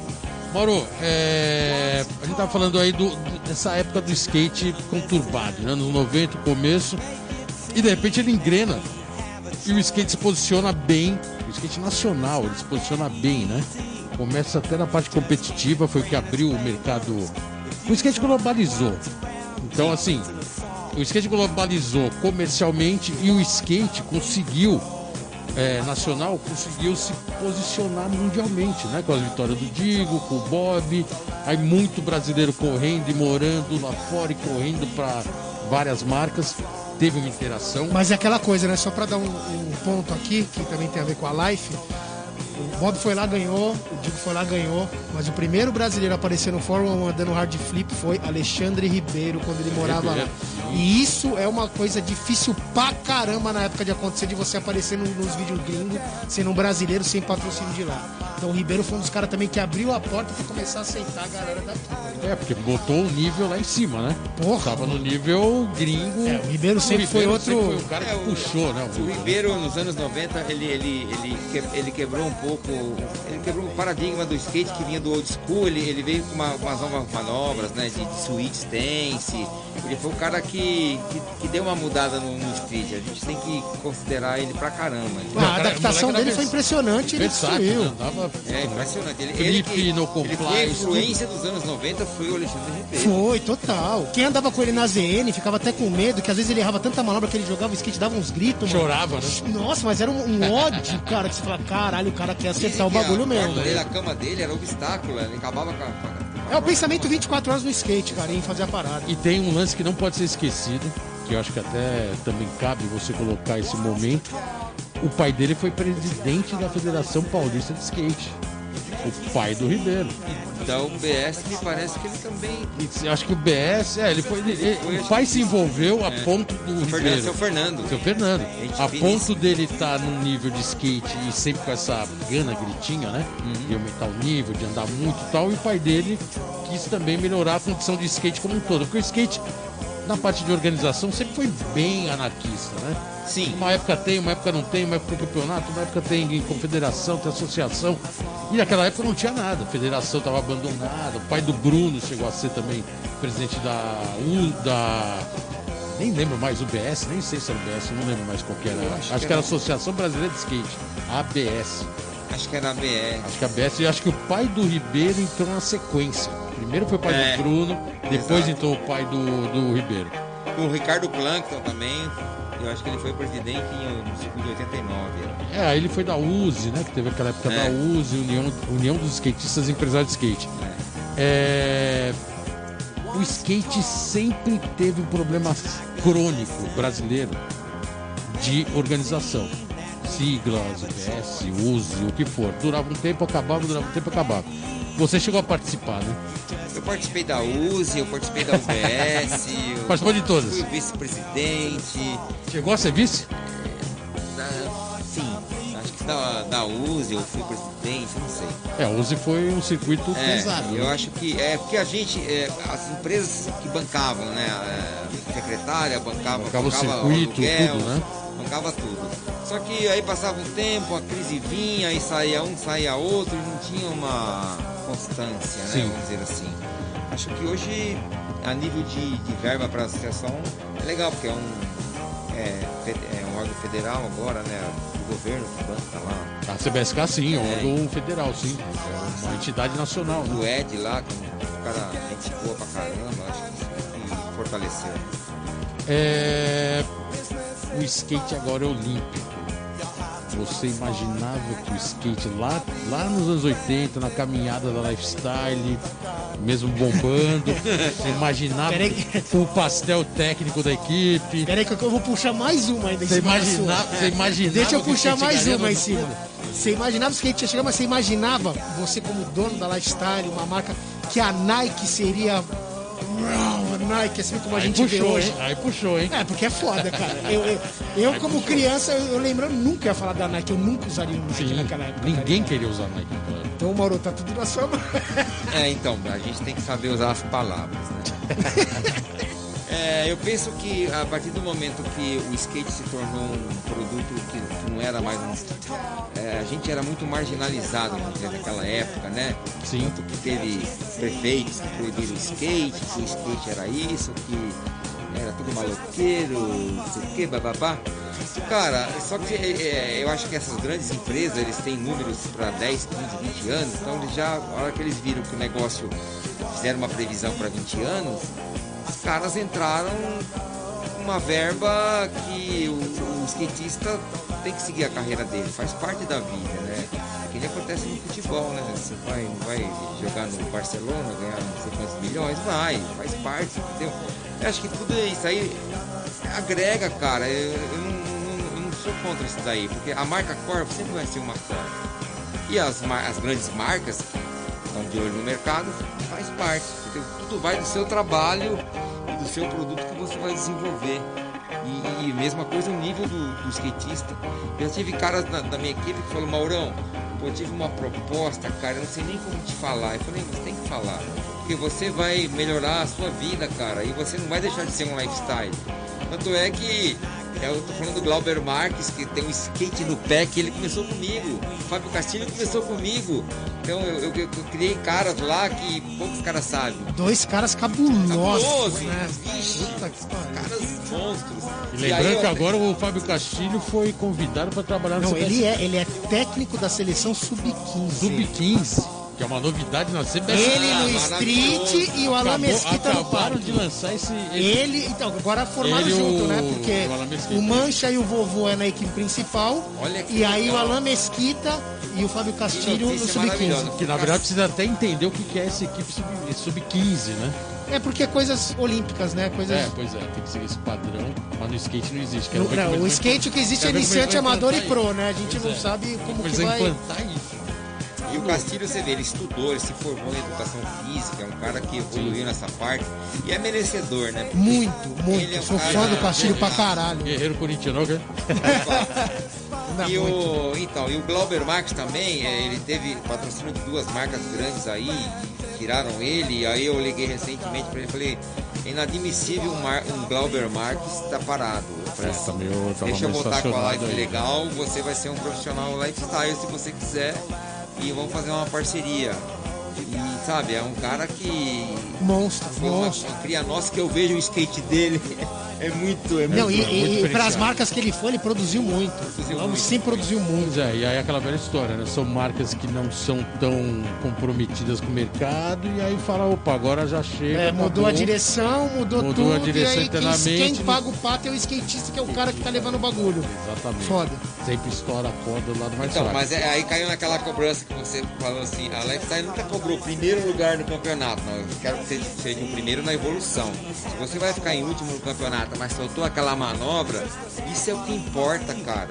Speaker 1: Mauro, é, a gente tava falando aí do- dessa época do skate conturbado, né? Anos 90, começo. E de repente ele engrena. E o skate se posiciona bem. Skate nacional, ele se posiciona bem, né? Começa até na parte competitiva, foi o que abriu o mercado. O skate globalizou. Então, assim, o skate globalizou comercialmente e o skate conseguiu é, nacional conseguiu se posicionar mundialmente, né? Com as vitórias do Digo, com o Bob, aí muito brasileiro correndo e morando lá fora e correndo para várias marcas. Teve uma interação.
Speaker 2: Mas é aquela coisa, né? Só pra dar um, um ponto aqui, que também tem a ver com a Life. O Bob foi lá, ganhou. O Diego foi lá, ganhou. Mas o primeiro brasileiro a aparecer no Fórmula 1 dando hard flip foi Alexandre Ribeiro, quando ele morava lá.
Speaker 1: Ribeiro,
Speaker 2: E isso é uma coisa difícil pra caramba na época de acontecer, de você aparecer no- nos vídeos gringos, sendo um brasileiro sem patrocínio de lá. Então o Ribeiro foi um dos caras também que abriu a porta pra começar a aceitar a galera daqui.
Speaker 1: É, porque botou o nível lá em cima, né?
Speaker 2: Porra!
Speaker 1: Tava no nível gringo.
Speaker 2: É, o Ribeiro sempre foi outro-
Speaker 1: sempre foi o cara que
Speaker 3: É, o-
Speaker 1: puxou, né?
Speaker 3: O Ribeiro, nos anos 90, ele, ele, ele, que- ele quebrou um pouco, ele quebrou o paradigma do skate que vinha do old school, ele, ele veio com uma, umas novas manobras, né, de, de switch stance, ele foi o cara que, que, que deu uma mudada no, no street, a gente tem que considerar ele pra caramba.
Speaker 2: Ah, a adaptação dele foi impressionante, ele destruiu.
Speaker 1: né?
Speaker 3: É impressionante, ele,
Speaker 1: Flip,
Speaker 3: ele, que,
Speaker 1: no
Speaker 3: ele foi a influência dos anos 90 foi o Alexandre Ribeiro.
Speaker 2: Foi, total. Quem andava com ele na ZN ficava até com medo, que às vezes ele errava tanta manobra que ele jogava o skate, dava uns gritos, mano.
Speaker 1: Chorava, né?
Speaker 2: Nossa, mas era um, um ódio, cara, que você fala, caralho, o cara quer acertar o bagulho
Speaker 3: a
Speaker 2: mesmo.
Speaker 3: dele, a cama dele era obstáculo, ele acabava com a... com a-
Speaker 2: É o pensamento 24 horas no skate, cara, em fazer a parada.
Speaker 1: E tem um lance que não pode ser esquecido, que eu acho que até também cabe você colocar esse momento. O pai dele foi presidente da Federação Paulista de Skate. O pai do Ribeiro.
Speaker 3: Da UBS me parece que ele também.
Speaker 1: Eu acho que o BS, é, ele foi. ele- o pai se envolveu a ponto do
Speaker 3: Fernando,
Speaker 1: Ribeiro.
Speaker 3: seu Fernando.
Speaker 1: Seu Fernando.
Speaker 3: Gente
Speaker 1: A ponto dele estar num nível de skate e sempre com essa gana gritinha, né?
Speaker 3: Uhum.
Speaker 1: De aumentar o nível, de andar muito e tal. E o pai dele quis também melhorar a condição de skate como um todo. Porque o skate, na parte de organização, sempre foi bem anarquista, né?
Speaker 3: Sim.
Speaker 1: Uma época tem, uma época não tem, uma época tem campeonato, uma época tem confederação, tem associação. E naquela época não tinha nada, a federação estava abandonada. O pai do Bruno chegou a ser também presidente da U, da. Nem lembro mais, UBS, nem sei se era UBS, não lembro mais qual que era. Acho,
Speaker 3: acho
Speaker 1: que era a. Associação Brasileira de Skate, ABS.
Speaker 3: Acho que era a BR.
Speaker 1: Acho que a ABS, e acho que o pai do Ribeiro entrou na sequência. Primeiro foi o pai
Speaker 3: É,
Speaker 1: do Bruno, depois
Speaker 3: exato.
Speaker 1: entrou o pai do, do Ribeiro.
Speaker 3: O Ricardo Plankton também. Eu acho que ele foi presidente em no ciclo de 89. era.
Speaker 1: É, ele foi da USE, né? Que teve aquela época
Speaker 3: É.
Speaker 1: da USE, União, União dos Skatistas e Empresários de Skate. É, O skate sempre teve um problema crônico brasileiro de organização. Siglas, UBS, USE, o que for. Durava um tempo, acabava, durava um tempo, acabava. Você chegou a participar, né?
Speaker 3: Eu participei da USE, eu participei da UBS. <laughs> eu
Speaker 1: Participou de todas?
Speaker 3: Fui vice-presidente.
Speaker 1: Chegou a ser vice?
Speaker 3: da- Sim, acho que da, da USE eu fui presidente, não sei.
Speaker 1: É, a USE foi um circuito
Speaker 3: É,
Speaker 1: pesado.
Speaker 3: eu
Speaker 1: né?
Speaker 3: acho que é porque a gente, é, as empresas que bancavam, né, a secretária bancava,
Speaker 1: Bancava o circuito,
Speaker 3: aluguel,
Speaker 1: tudo, né?
Speaker 3: bancava tudo. Só que aí passava um tempo, a crise vinha, aí saía um, saía outro, e não tinha uma constância, né,
Speaker 1: Sim.
Speaker 3: vamos dizer assim. Acho que hoje, a nível de, de verba para a associação, é legal, porque é um, é, é um órgão federal agora, né, o governo que banca lá.
Speaker 1: A CBSK sim, é um
Speaker 3: É.
Speaker 1: órgão federal, sim. É uma entidade nacional, né?
Speaker 3: O Ed lá, que é um cara gente boa pra caramba, acho que isso fortaleceu.
Speaker 1: É, O skate agora é olímpico. Você imaginava que o skate lá, lá nos anos 80, na caminhada da lifestyle, mesmo bombando, você <laughs> imaginava
Speaker 2: que-
Speaker 1: o pastel técnico da equipe.
Speaker 2: Peraí que eu vou puxar mais uma ainda em
Speaker 1: Você
Speaker 2: cima sua.
Speaker 1: você imaginava
Speaker 2: Deixa eu puxar mais uma em cima. Você imaginava que o skate ia chegar, mas você imaginava, você como dono da Lifestyle, uma marca, que a Nike seria. Nike, assim como a
Speaker 1: Aí
Speaker 2: gente vê
Speaker 1: puxou,
Speaker 2: hoje.
Speaker 1: hein? Aí puxou, hein?
Speaker 2: É, porque é foda, cara. Eu, eu, eu, como criança, eu, eu lembro, eu nunca ia falar da Nike, eu nunca usaria um Nike
Speaker 1: Sim,
Speaker 2: naquela época.
Speaker 1: ninguém
Speaker 2: cara.
Speaker 1: queria usar Nike naquela época.
Speaker 2: Então, Mauro, tá tudo na sua mão.
Speaker 3: É, então, a gente tem que saber usar as palavras, né? <laughs> É, eu penso que a partir do momento que o skate se tornou um produto que, que não era mais um. é, a gente era muito marginalizado naquela época, né?
Speaker 1: Sim.
Speaker 3: Tanto que teve prefeitos que proibiram o skate, que o skate era isso, que era tudo maloqueiro, não sei o que, bababá. Cara, só que é, eu acho que essas grandes empresas, eles têm números para 10, 15, 20 anos, então eles já, a hora que eles viram que o negócio fizeram uma previsão para 20 anos, os caras entraram uma verba que o, o skatista tem que seguir a carreira dele, faz parte da vida, né? Que nem acontece no futebol, né? Você vai, vai jogar no Barcelona, ganhar não sei quantos milhões, vai, faz parte, entendeu? Eu acho que tudo isso aí agrega, cara. Eu, eu não, eu não sou contra isso daí, porque a marca Corvo sempre vai ser uma Corvo. E as, as grandes marcas estão de olho no mercado faz parte. Tudo vai do seu trabalho e do seu produto que você vai desenvolver. E, e mesma coisa o nível do, do skatista. Eu tive caras da, minha equipe que falaram, Maurão, pô, eu tive uma proposta, cara, eu não sei nem como te falar. Eu falei, você tem que falar. Porque você vai melhorar a sua vida, cara, e você não vai deixar de ser um lifestyle. Tanto é que eu tô falando do Glauber Marques, que tem um skate no pé, que ele começou comigo. O Fábio Castilho começou comigo. Então eu, eu- eu criei caras lá que poucos caras sabem.
Speaker 2: Dois caras cabulosos,
Speaker 3: Cabuloso,
Speaker 2: né?
Speaker 3: vixe.
Speaker 2: Puta que.
Speaker 3: Caras monstros.
Speaker 1: E lembrando
Speaker 3: aí,
Speaker 1: que agora o Fábio Castilho foi convidado para trabalhar no
Speaker 2: Não, ele é, ele é técnico da seleção sub-15.
Speaker 1: Sub-15, que é uma novidade na CBS.
Speaker 2: Ele no street e o Alan
Speaker 1: Acabou-
Speaker 2: Mesquita no parque.
Speaker 1: de lançar esse. esse-
Speaker 2: Ele, então, agora formaram
Speaker 1: Ele
Speaker 2: junto,
Speaker 1: o-
Speaker 2: né? Porque
Speaker 1: o
Speaker 2: o Mancha e o Vovô é na equipe principal. E aí o. Alan Mesquita e o Fábio Castilho no
Speaker 3: notícia
Speaker 2: sub-15.
Speaker 3: maravilhosa.
Speaker 1: Que na verdade precisa até entender o que é essa equipe sub- sub-15, né?
Speaker 2: É porque é coisas olímpicas, né? Coisas.
Speaker 1: É, pois é, tem que seguir esse padrão, mas no skate não existe. Quero
Speaker 2: No- não, o skate o que existe é iniciante, amador e pro, né? A gente
Speaker 1: Pois
Speaker 2: não
Speaker 1: é.
Speaker 2: sabe como que
Speaker 1: vão
Speaker 2: vai.
Speaker 1: implantar isso.
Speaker 3: E o Castilho, você vê, ele estudou, ele se formou em educação física, é um cara que evoluiu nessa parte e é merecedor, né? Porque
Speaker 2: Muito, muito.
Speaker 3: Ele é um
Speaker 2: Sou fã do Castilho pra caralho.
Speaker 1: Guerreiro corintiano, ok?
Speaker 2: Dá <laughs>
Speaker 3: E o, então, e o Glauber Marques também, é, ele teve patrocínio de duas marcas grandes aí, tiraram ele, e aí eu liguei recentemente pra ele e falei, é inadmissível um, Mar, um Glauber Marques estar parado. Eu falei
Speaker 1: Tá meio- tá
Speaker 3: deixa eu botar com a live
Speaker 1: aí.
Speaker 3: legal, você vai ser um profissional lifestyle se você quiser, e vamos fazer uma parceria. E sabe, é um cara que
Speaker 2: Monstro,
Speaker 3: foi
Speaker 2: monstro.
Speaker 3: uma cria nossa que eu vejo o skate dele. <laughs> É muito, é muito.
Speaker 2: Não, e,
Speaker 1: muito
Speaker 2: e, e para as marcas que ele foi, ele produziu muito.
Speaker 3: Produziu
Speaker 2: Vamos sim produziu muito.
Speaker 1: É, e aí aquela velha história, né? São marcas que não são tão comprometidas com o mercado e aí fala, opa, agora já chega.
Speaker 2: É, mudou
Speaker 1: acabou.
Speaker 2: a direção, mudou,
Speaker 1: Mudou a
Speaker 2: tudo,
Speaker 1: direção
Speaker 2: e aí quem,
Speaker 1: internamente,
Speaker 2: quem paga o pato é o skatista, que é o cara que tá levando o bagulho.
Speaker 1: Exatamente.
Speaker 2: Foda.
Speaker 1: Sempre estoura a corda do lado mais
Speaker 3: Então,
Speaker 1: fraco.
Speaker 3: mas é- aí caiu naquela cobrança que você falou assim, a Lifestyle nunca cobrou o primeiro lugar no campeonato. Não, eu quero que você seja o primeiro na evolução. Se você vai ficar em último no campeonato, mas soltou aquela manobra, isso é o que importa, cara.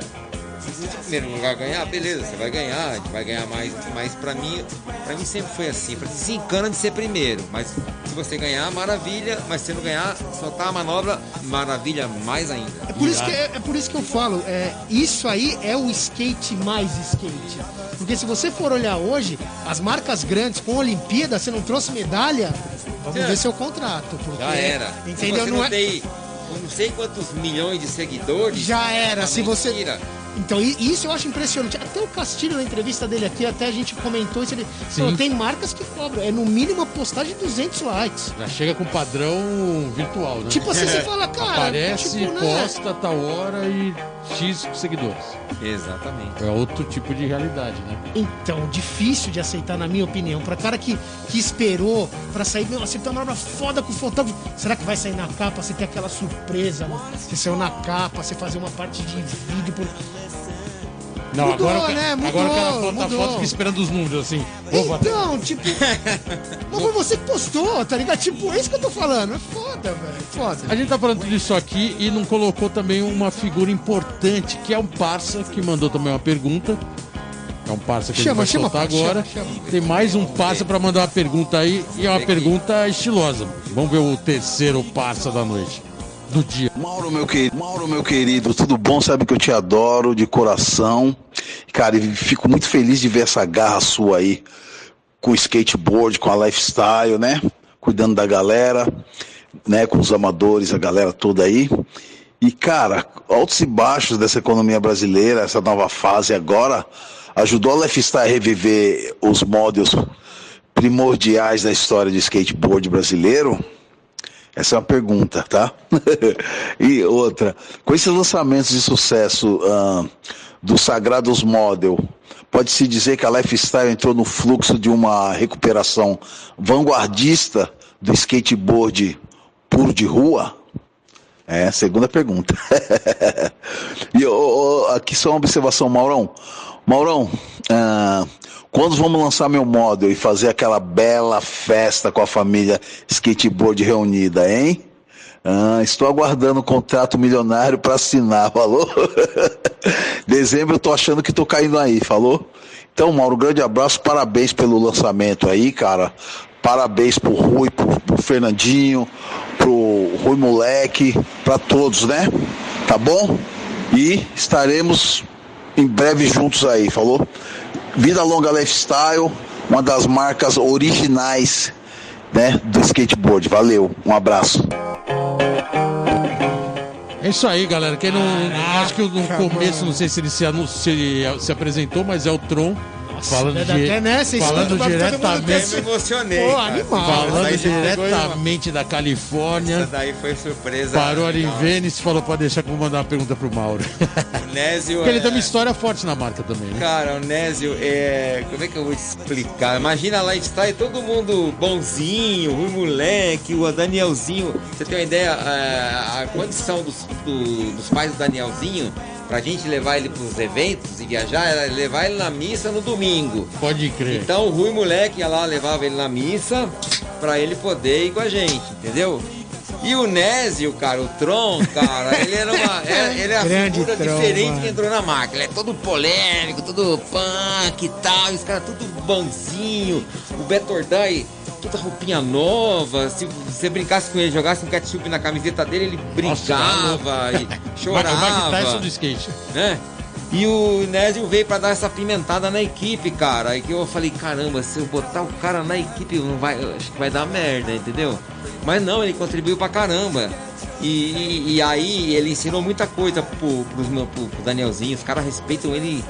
Speaker 3: Se primeiro lugar ganhar, beleza, você vai ganhar, a gente vai ganhar mais. Mas pra mim, pra mim sempre foi assim. Pra desencana de ser primeiro. Mas se você ganhar, maravilha. Mas se não ganhar, soltar a manobra, maravilha mais ainda.
Speaker 2: É por, isso que, é, é por isso que eu falo, é, isso aí é o skate mais skate. Porque se você for olhar hoje, as marcas grandes com a Olimpíada, você não trouxe medalha, vamos
Speaker 3: É.
Speaker 2: ver seu contrato. Porque,
Speaker 3: Já era.
Speaker 2: Entendeu?
Speaker 3: Se
Speaker 2: Não
Speaker 3: não
Speaker 2: é-
Speaker 3: tem não sei quantos milhões de seguidores.
Speaker 2: Já era,
Speaker 3: é
Speaker 2: se você.
Speaker 3: mentira.
Speaker 2: Então, isso eu acho impressionante. Até o Castilho, na entrevista dele aqui, até a gente comentou isso. Ele falou, tem marcas que cobram. É no mínimo a postagem de 200 likes.
Speaker 1: Já chega com padrão virtual, né?
Speaker 2: Tipo assim, você <laughs> fala, cara.
Speaker 1: Aparece,
Speaker 2: tipo, né?
Speaker 1: posta tal hora e X seguidores.
Speaker 3: Exatamente.
Speaker 1: É outro tipo de realidade, né?
Speaker 2: Então, difícil de aceitar, na minha opinião. Pra cara que, que esperou pra sair, meu, acertou uma manobra foda com o fotógrafo. Será que vai sair na capa? Você ter aquela surpresa, mano? Você saiu na capa, você fazer uma parte de vídeo. Por...
Speaker 1: Não,
Speaker 2: Mudou,
Speaker 1: agora,
Speaker 2: né?
Speaker 1: agora o
Speaker 2: Mudou,
Speaker 1: cara bota a
Speaker 2: mudou.
Speaker 1: foto fica esperando os números, assim. Bater.
Speaker 2: Então, tipo. Mas <laughs> foi você que postou, tá ligado? Tipo, é isso que eu tô falando. É foda, velho. Foda.
Speaker 1: A gente tá falando disso aqui e não colocou também uma figura importante, que é um parça, que mandou também uma pergunta. É um parça que
Speaker 2: Chama,
Speaker 1: a gente
Speaker 2: chama,
Speaker 1: vai soltar
Speaker 2: parça,
Speaker 1: agora.
Speaker 2: chama, chama.
Speaker 1: Tem mais um parça pra mandar uma pergunta aí e é uma pergunta estilosa. Vamos ver o terceiro parça da noite. Do dia.
Speaker 8: Mauro meu, querido, Mauro, meu querido, tudo bom? Sabe que eu te adoro de coração. Cara, e fico muito feliz de ver essa garra sua aí com o skateboard, com a lifestyle, né? Cuidando da galera, né? Com os amadores, a galera toda aí. E, cara, altos e baixos dessa economia brasileira, essa nova fase agora, ajudou a lifestyle a reviver os modos primordiais da história do skateboard brasileiro. Essa é uma pergunta, tá? <laughs> e outra, com esses lançamentos de sucesso ah, do Sagrados Model, pode-se dizer que a Lifestyle entrou no fluxo de uma recuperação vanguardista do skateboard puro de rua? É, segunda pergunta. <laughs> e ô, ô, aqui só uma observação, Maurão. Maurão, ah, quando vamos lançar meu model e fazer aquela bela festa com a família skateboard reunida, hein? Ah, estou aguardando o contrato milionário para assinar, falou? <laughs> Dezembro eu tô achando que tô caindo aí, falou? Então, Mauro, grande abraço, parabéns pelo lançamento aí, cara. Parabéns pro Rui, pro, pro Fernandinho, pro Rui Moleque, para todos, né? Tá bom? E estaremos em breve juntos aí, falou? Vida Longa Lifestyle, uma das marcas originais, né, do skateboard. Valeu, um abraço.
Speaker 1: É isso aí, galera. Quem não. acho que no começo, não sei se ele se, se, se apresentou, mas é o Tron. Falando
Speaker 2: é até, você
Speaker 1: falando
Speaker 2: mundo
Speaker 1: diretamente.
Speaker 3: Eu me emocionei.
Speaker 2: Pô, animal.
Speaker 1: Falando
Speaker 3: Essa
Speaker 1: diretamente da
Speaker 3: Essa
Speaker 1: Califórnia.
Speaker 3: daí foi surpresa.
Speaker 1: Parou ali em. Vênice e falou pra deixar que eu vou mandar uma pergunta pro Mauro. <laughs>
Speaker 3: O Nésio
Speaker 1: Porque ele
Speaker 3: é-
Speaker 1: tem uma história forte na marca também, né?
Speaker 3: Cara, o Nésio é. Como é que eu vou te explicar? Imagina lá está todo mundo bonzinho, o moleque, o Danielzinho. Você tem uma ideia? é, A condição dos, do- dos pais do Danielzinho pra gente levar ele pros eventos e viajar, era levar ele na missa no domingo.
Speaker 1: Pode crer.
Speaker 3: Então o Rui Moleque ia lá, levava ele na missa pra ele poder ir com a gente, entendeu? E o Nésio, cara, o Tron, cara, <laughs> ele era uma. Era, ele é a
Speaker 2: Grande
Speaker 3: figura
Speaker 2: Tron,
Speaker 3: diferente
Speaker 2: mano.
Speaker 3: que entrou na máquina. Ele é todo polêmico, todo punk e tal. Os caras tudo bonzinho. O Beto Ordai, toda roupinha nova. Se você brincasse com ele, jogasse um ketchup na camiseta dele, ele brincava e <laughs>
Speaker 1: O Mike
Speaker 3: chorava
Speaker 1: do skate.
Speaker 3: né? E o Nésio veio pra dar essa pimentada na equipe, cara. Aí que eu falei, caramba, se eu botar o cara na equipe, não vai, acho que vai dar merda, entendeu? Mas não, ele contribuiu pra caramba. E, e- e aí ele ensinou muita coisa pro, pro, pro Danielzinho. Os caras respeitam ele.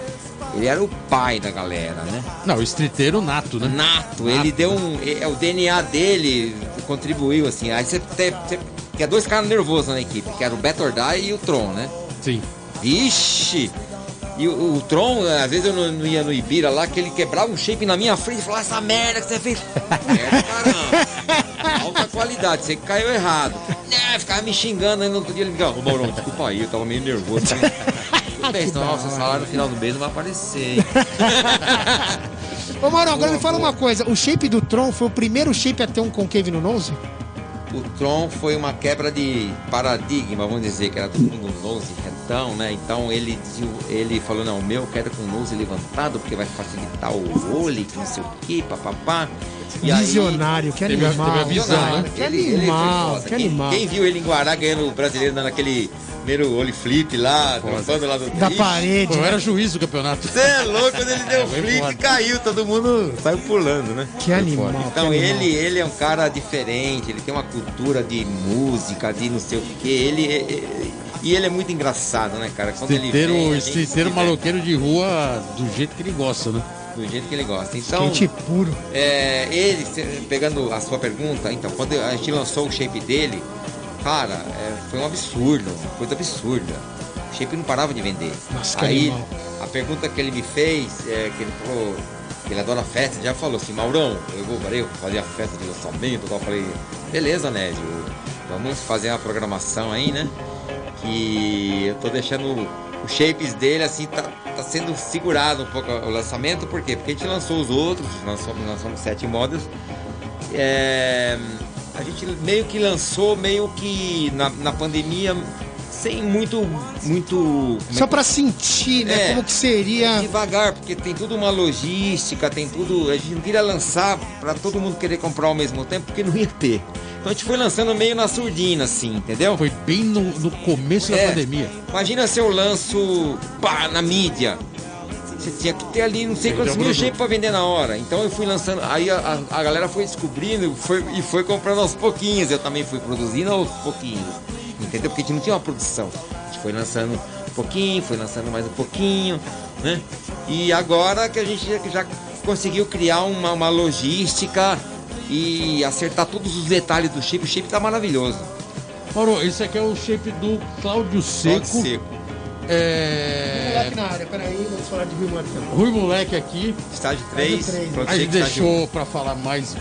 Speaker 3: Ele era o pai da galera, né?
Speaker 1: Não, o streeteiro nato, né?
Speaker 3: Nato, ele deu um. É, o DNA dele contribuiu, assim. Aí você tem. Você, tinha dois caras nervosos na equipe, que era o Beto Ordai e o Tron, né?
Speaker 1: Sim.
Speaker 3: Vixe! E o, o Tron, às vezes eu não, não ia no Ibira lá, que ele quebrava um shape na minha frente e falava, essa merda que você fez. Merda, caramba. Alta qualidade, você caiu errado. É, ficava me xingando, aí no outro dia ele ligava, ô Maurão, desculpa aí, eu tava meio nervoso. Bem, senão o salário no final do mês não vai aparecer. hein? <laughs>
Speaker 2: Ô, Mauro, agora me fala uma coisa. O shape do Tron foi o primeiro shape a ter um concave no nose?
Speaker 3: O Tron foi uma quebra de paradigma, vamos dizer, que era todo mundo nose retão, né? Então ele, ele falou, não, o meu eu quero com o nose levantado, porque vai facilitar o olho, que não sei o que, papapá. E aí-
Speaker 2: Visionário, que
Speaker 1: Teve a-
Speaker 2: animal.
Speaker 1: teve a visão, né?
Speaker 2: Que
Speaker 3: Ele- ele
Speaker 2: animal, que
Speaker 3: Quem-
Speaker 2: animal.
Speaker 3: Quem viu ele em Guará ganhando o brasileiro naquele primeiro olho flip lá, trofando lá do
Speaker 2: Da
Speaker 3: Ixi,
Speaker 2: parede.
Speaker 1: Pô, eu
Speaker 2: né?
Speaker 1: era juiz do campeonato.
Speaker 3: Você é louco, quando ele deu
Speaker 1: É,
Speaker 3: flip,
Speaker 1: foda.
Speaker 3: caiu, todo mundo saiu pulando, né?
Speaker 2: Que animal.
Speaker 3: Então
Speaker 2: que animal.
Speaker 3: ele, ele é um cara diferente, ele tem uma cultura de música, de não sei o que. Ele é- é- e ele é muito engraçado, né, cara? Quando ele vem,
Speaker 1: streeteiro
Speaker 3: se
Speaker 1: maloqueiro de rua do jeito que ele gosta, né?
Speaker 3: Do jeito que ele gosta. Então,
Speaker 2: Skate puro.
Speaker 3: é, ele, pegando a sua pergunta, então, quando a gente lançou o shape dele, cara, é, foi um absurdo, uma coisa absurda. O shape não parava de vender.
Speaker 2: Nossa,
Speaker 3: Aí, a pergunta que ele me fez, é, que ele falou que ele adora festa, já falou assim, Maurão, eu vou eu fazer a festa de lançamento, eu falei, beleza, Nésio, vamos fazer a programação aí, né? Que eu tô deixando os shapes dele assim, tá, tá sendo segurado um pouco o lançamento, por quê? Porque a gente lançou os outros, lançou, lançamos sete modas. É, a gente meio que lançou, meio que na, na pandemia, sem muito. muito como é
Speaker 2: Só pra sentir, né?
Speaker 3: É.
Speaker 2: Como que seria.
Speaker 3: Devagar, porque tem tudo uma logística, tem tudo. A gente não queria lançar pra todo mundo querer comprar ao mesmo tempo, porque não ia ter. Então a gente foi lançando meio na surdina, assim, entendeu?
Speaker 1: Foi bem no, no começo da
Speaker 3: É.
Speaker 1: pandemia.
Speaker 3: Imagina se eu lanço pá, na mídia. Você tinha que ter ali não sei
Speaker 1: Vendeu
Speaker 3: quantos mil jeitos pra vender na hora. Então eu fui lançando. Aí a, a- a galera foi descobrindo foi, e foi comprando aos pouquinhos. Eu também fui produzindo aos pouquinhos. Entendeu? Porque a gente não tinha uma produção. A gente foi lançando um pouquinho, foi lançando mais um pouquinho, né? E agora que a gente já, já conseguiu criar uma, uma logística e acertar todos os detalhes do shape, o shape tá maravilhoso.
Speaker 1: Mauro, esse aqui é o shape do Cláudio Seco.
Speaker 3: Pode ser.
Speaker 1: É...
Speaker 2: Moleque na área, peraí, vamos falar de Rio Moleque.
Speaker 1: Rui Moleque aqui.
Speaker 3: Estágio 3,
Speaker 2: três.
Speaker 3: pronto,
Speaker 1: A gente
Speaker 3: estágio
Speaker 1: deixou pra falar mais.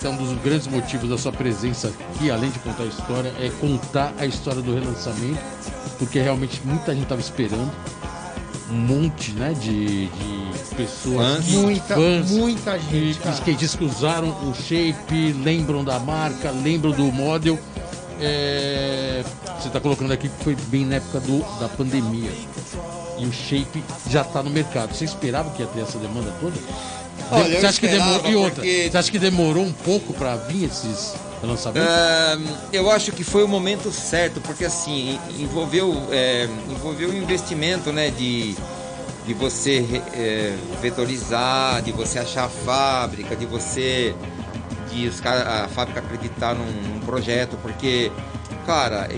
Speaker 1: Até um dos grandes motivos da sua presença aqui, além de contar a história, é contar a história do relançamento, porque realmente muita gente tava esperando. Um monte, né, de, de pessoas,
Speaker 3: Fãs.
Speaker 1: que-
Speaker 2: Muita,
Speaker 1: fãs
Speaker 2: muita
Speaker 1: que,
Speaker 2: gente,
Speaker 1: que skatistas que usaram o shape, lembram da marca, lembram do model. É, você está colocando aqui que foi bem na época do, da pandemia. E o shape já está no mercado. Você esperava que ia ter essa demanda toda?
Speaker 3: Olha,
Speaker 1: você acha que demorou e outra?
Speaker 3: porque-
Speaker 1: Você acha que demorou um pouco para vir esses lançamentos?
Speaker 3: Ahn, eu acho que foi o momento certo, porque assim, en- envolveu, é, envolveu um investimento, né, de, de você é, vetorizar, de você achar a fábrica, de você, de os cara, a fábrica acreditar num, num projeto, porque, cara,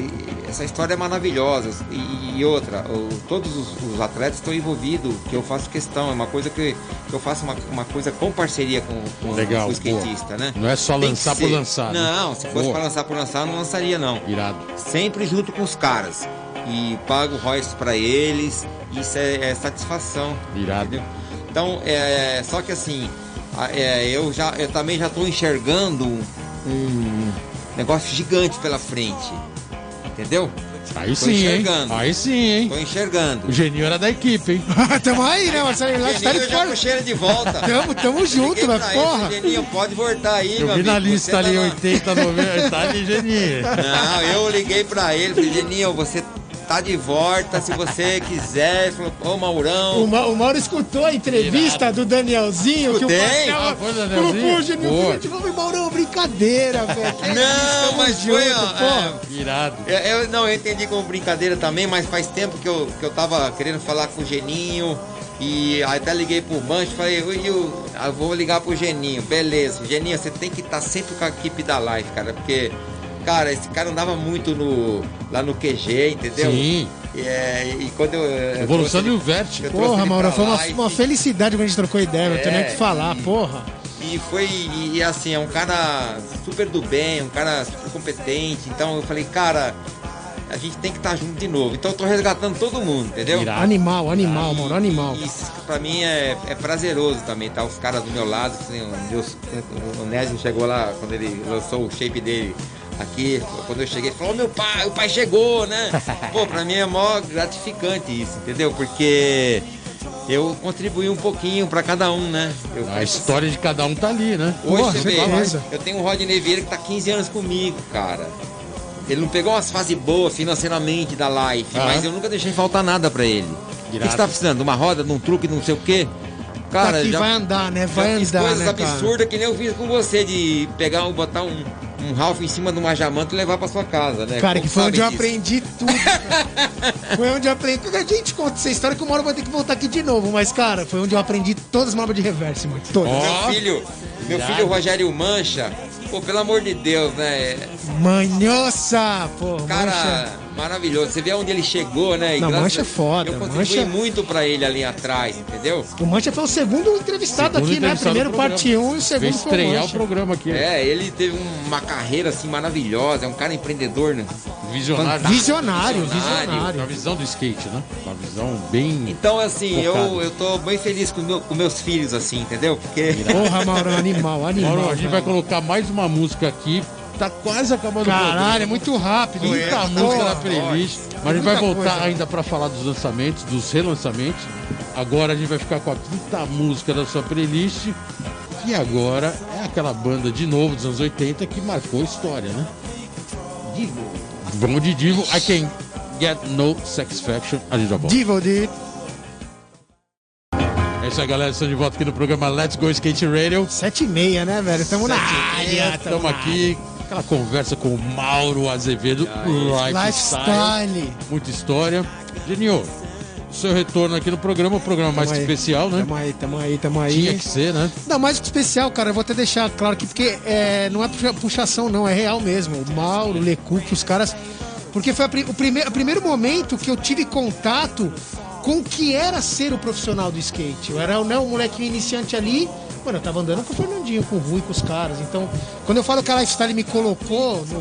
Speaker 3: essa história é maravilhosa. E, e outra, o- todos os, os atletas estão envolvidos, que eu faço questão, é uma coisa que, que eu faço uma, uma coisa com parceria com, com
Speaker 1: Legal,
Speaker 3: o skatista, né?
Speaker 1: Não é só
Speaker 3: Tem que
Speaker 1: lançar por lançar. né?
Speaker 3: Não, se fosse para lançar por lançar, não lançaria não.
Speaker 1: Irado.
Speaker 3: Sempre junto com os caras. E pago royalties para eles. Isso é, é satisfação.
Speaker 1: Irado.
Speaker 3: Entendeu? Então, é, só que assim, é, eu, já, eu também já estou enxergando um negócio gigante pela frente. Entendeu?
Speaker 1: Aí
Speaker 3: Tô
Speaker 1: sim, hein?
Speaker 3: enxergando.
Speaker 1: Aí sim, hein?
Speaker 3: Tô enxergando.
Speaker 1: O Geninho era da equipe, hein? <laughs>
Speaker 2: tamo aí, né, Marcelo? Lifestyle
Speaker 3: Geninho, eu já
Speaker 2: Forte.
Speaker 3: puxei ele de volta. <laughs>
Speaker 2: Tamo, tamo junto, mas
Speaker 3: pra ele,
Speaker 2: porra.
Speaker 3: Geninho, pode voltar aí,
Speaker 1: Eu
Speaker 3: meu
Speaker 1: vi na
Speaker 3: amigo,
Speaker 1: lista ali,
Speaker 3: tá na-
Speaker 1: 80, 90, tá ali, Geninho.
Speaker 3: Não, eu liguei pra ele, falei, Geninho, você tá de volta, se você <laughs> quiser. Falou, ô Maurão.
Speaker 2: O, Ma- o Mauro escutou a entrevista do Danielzinho que o
Speaker 3: Escutei.
Speaker 2: Pascal
Speaker 1: Ah, foi Danielzinho?
Speaker 2: o Geninho
Speaker 1: Pô.
Speaker 2: Filho de novo e Maurão, brincadeira, velho. Que
Speaker 3: Não, mas foi,
Speaker 2: junto,
Speaker 3: ó,
Speaker 2: porra.
Speaker 1: Irado.
Speaker 3: Eu, eu- não, eu entendi como brincadeira também, mas faz tempo que eu, que eu tava querendo falar com o Geninho. E aí até liguei pro Bancho e falei, "Ui, eu, eu vou ligar pro Geninho. Beleza, Geninho, você tem que estar sempre com a equipe da live, cara, porque, cara, esse cara andava muito no, lá no QG, entendeu?
Speaker 1: Sim.
Speaker 3: E, é, e quando eu. eu
Speaker 1: Evolução Verte.
Speaker 3: eu trouxe
Speaker 2: Porra, Mauro, foi uma,
Speaker 3: live.
Speaker 2: uma felicidade quando a gente trocou ideia, não tem nem o que
Speaker 3: É,
Speaker 2: falar,
Speaker 3: e-
Speaker 2: porra.
Speaker 3: E foi, e, e assim, é um cara super do bem, um cara super competente. Então eu falei, cara, a gente tem que estar junto de novo. Então eu tô resgatando todo mundo, entendeu?
Speaker 1: Irado.
Speaker 2: Animal, animal,
Speaker 3: E-
Speaker 2: Mauro, animal.
Speaker 3: E isso pra mim é, é prazeroso também, tá? Os caras do meu lado, assim, o, Deus, o Nésio chegou lá quando ele lançou o shape dele aqui. Quando eu cheguei, falou: "Ô, meu pai, o pai chegou, né? <laughs> Pô, pra mim é mó gratificante isso, entendeu? Porque eu contribuí um pouquinho pra cada um, né? Eu
Speaker 1: A história de cada um tá ali, né?
Speaker 3: Hoje
Speaker 2: Porra,
Speaker 3: você vê,
Speaker 2: certeza.
Speaker 3: eu tenho o Rodney Vieira que tá 15 anos comigo, cara. Ele não pegou umas fases boas financeiramente da life,
Speaker 1: Ah.
Speaker 3: mas eu nunca deixei faltar nada pra ele. O que você tá precisando? De uma roda, de um truque, de não sei o quê? Cara,
Speaker 2: Aqui
Speaker 3: já,
Speaker 2: vai andar, né?
Speaker 3: já
Speaker 2: Vai
Speaker 3: fiz
Speaker 2: andar,
Speaker 3: coisas
Speaker 2: né, cara?
Speaker 3: absurdas que nem eu fiz com você, de pegar, um, botar um, um Ralph em cima de uma jamanta e levar pra sua casa, né?
Speaker 2: Cara,
Speaker 3: Como
Speaker 2: que foi onde eu
Speaker 3: disso?
Speaker 2: aprendi tudo. cara. <laughs> foi onde eu aprendi. A gente conta essa história que o Mauro vai ter que voltar aqui de novo. Mas, cara, foi onde eu aprendi todas as manobras de reverse, mano. Todas.
Speaker 1: Ó.
Speaker 3: Meu filho, meu filho Rogério Mancha, pô, pelo amor de Deus, né?
Speaker 2: Manhoça! Pô,
Speaker 3: Cara,
Speaker 2: mancha.
Speaker 3: Maravilhoso. Você vê onde ele chegou, né? E
Speaker 2: Não, Mancha é foda,
Speaker 3: Eu contribuí
Speaker 2: Mancha-
Speaker 3: muito pra ele ali atrás, entendeu?
Speaker 2: O Mancha foi o segundo entrevistado
Speaker 1: Segundo
Speaker 2: aqui, né?
Speaker 1: entrevistado
Speaker 2: Primeiro
Speaker 1: do programa.
Speaker 2: parte 1 e o segundo foi o
Speaker 1: estrear o programa aqui.
Speaker 3: É, ele teve uma carreira assim maravilhosa, é um cara empreendedor, né?
Speaker 1: Visionário.
Speaker 3: Fantástico.
Speaker 2: Visionário,
Speaker 3: Visionário.
Speaker 1: Visão do skate, né? Uma visão bem.
Speaker 3: Então, assim, eu, eu tô bem feliz com, meu- com meus filhos, assim, entendeu? Porque.
Speaker 2: Porra, Maurão, animal, animal.
Speaker 1: Mauro, a gente vai colocar mais uma música aqui. Tá quase acabando o
Speaker 2: Caralho, é muito rápido.
Speaker 1: Muita
Speaker 2: Eita,
Speaker 1: música na playlist. Mas a gente vai voltar
Speaker 2: coisa.
Speaker 1: ainda pra falar dos lançamentos, dos relançamentos. Agora a gente vai ficar com a quinta música da sua playlist. E agora é aquela banda de novo dos anos 80 que marcou a história, né? Divo. Vamos de Divo. I can get no satisfaction. A gente já volta.
Speaker 2: Divo, de...
Speaker 1: É isso aí, galera. Estamos de volta aqui no programa Let's Go Skate Radio.
Speaker 2: Sete e meia, né, velho? Tamo na área. tamo
Speaker 1: Estamos aqui. Aquela conversa com o Mauro Azevedo. Lifestyle.
Speaker 2: Lifestyle.
Speaker 1: Muita história. Genio, seu retorno aqui no programa, o programa mais
Speaker 2: Tamo aí.
Speaker 1: especial, né?
Speaker 2: Tamo aí, tamo aí, tamo aí.
Speaker 1: Tinha que ser, né?
Speaker 2: Não, mais que especial, cara, eu vou até deixar claro aqui, porque é, não é puxa- puxação, não, é real mesmo. O Mauro, o Lecuc, os caras. Porque foi o, primeiro, o primeiro momento que eu tive contato com o que era ser o profissional do skate. Eu era né, um molequinho iniciante ali, mano, eu tava andando com o Fernandinho, com o Rui, com os caras. Então, quando eu falo que a Lifestyle me colocou no,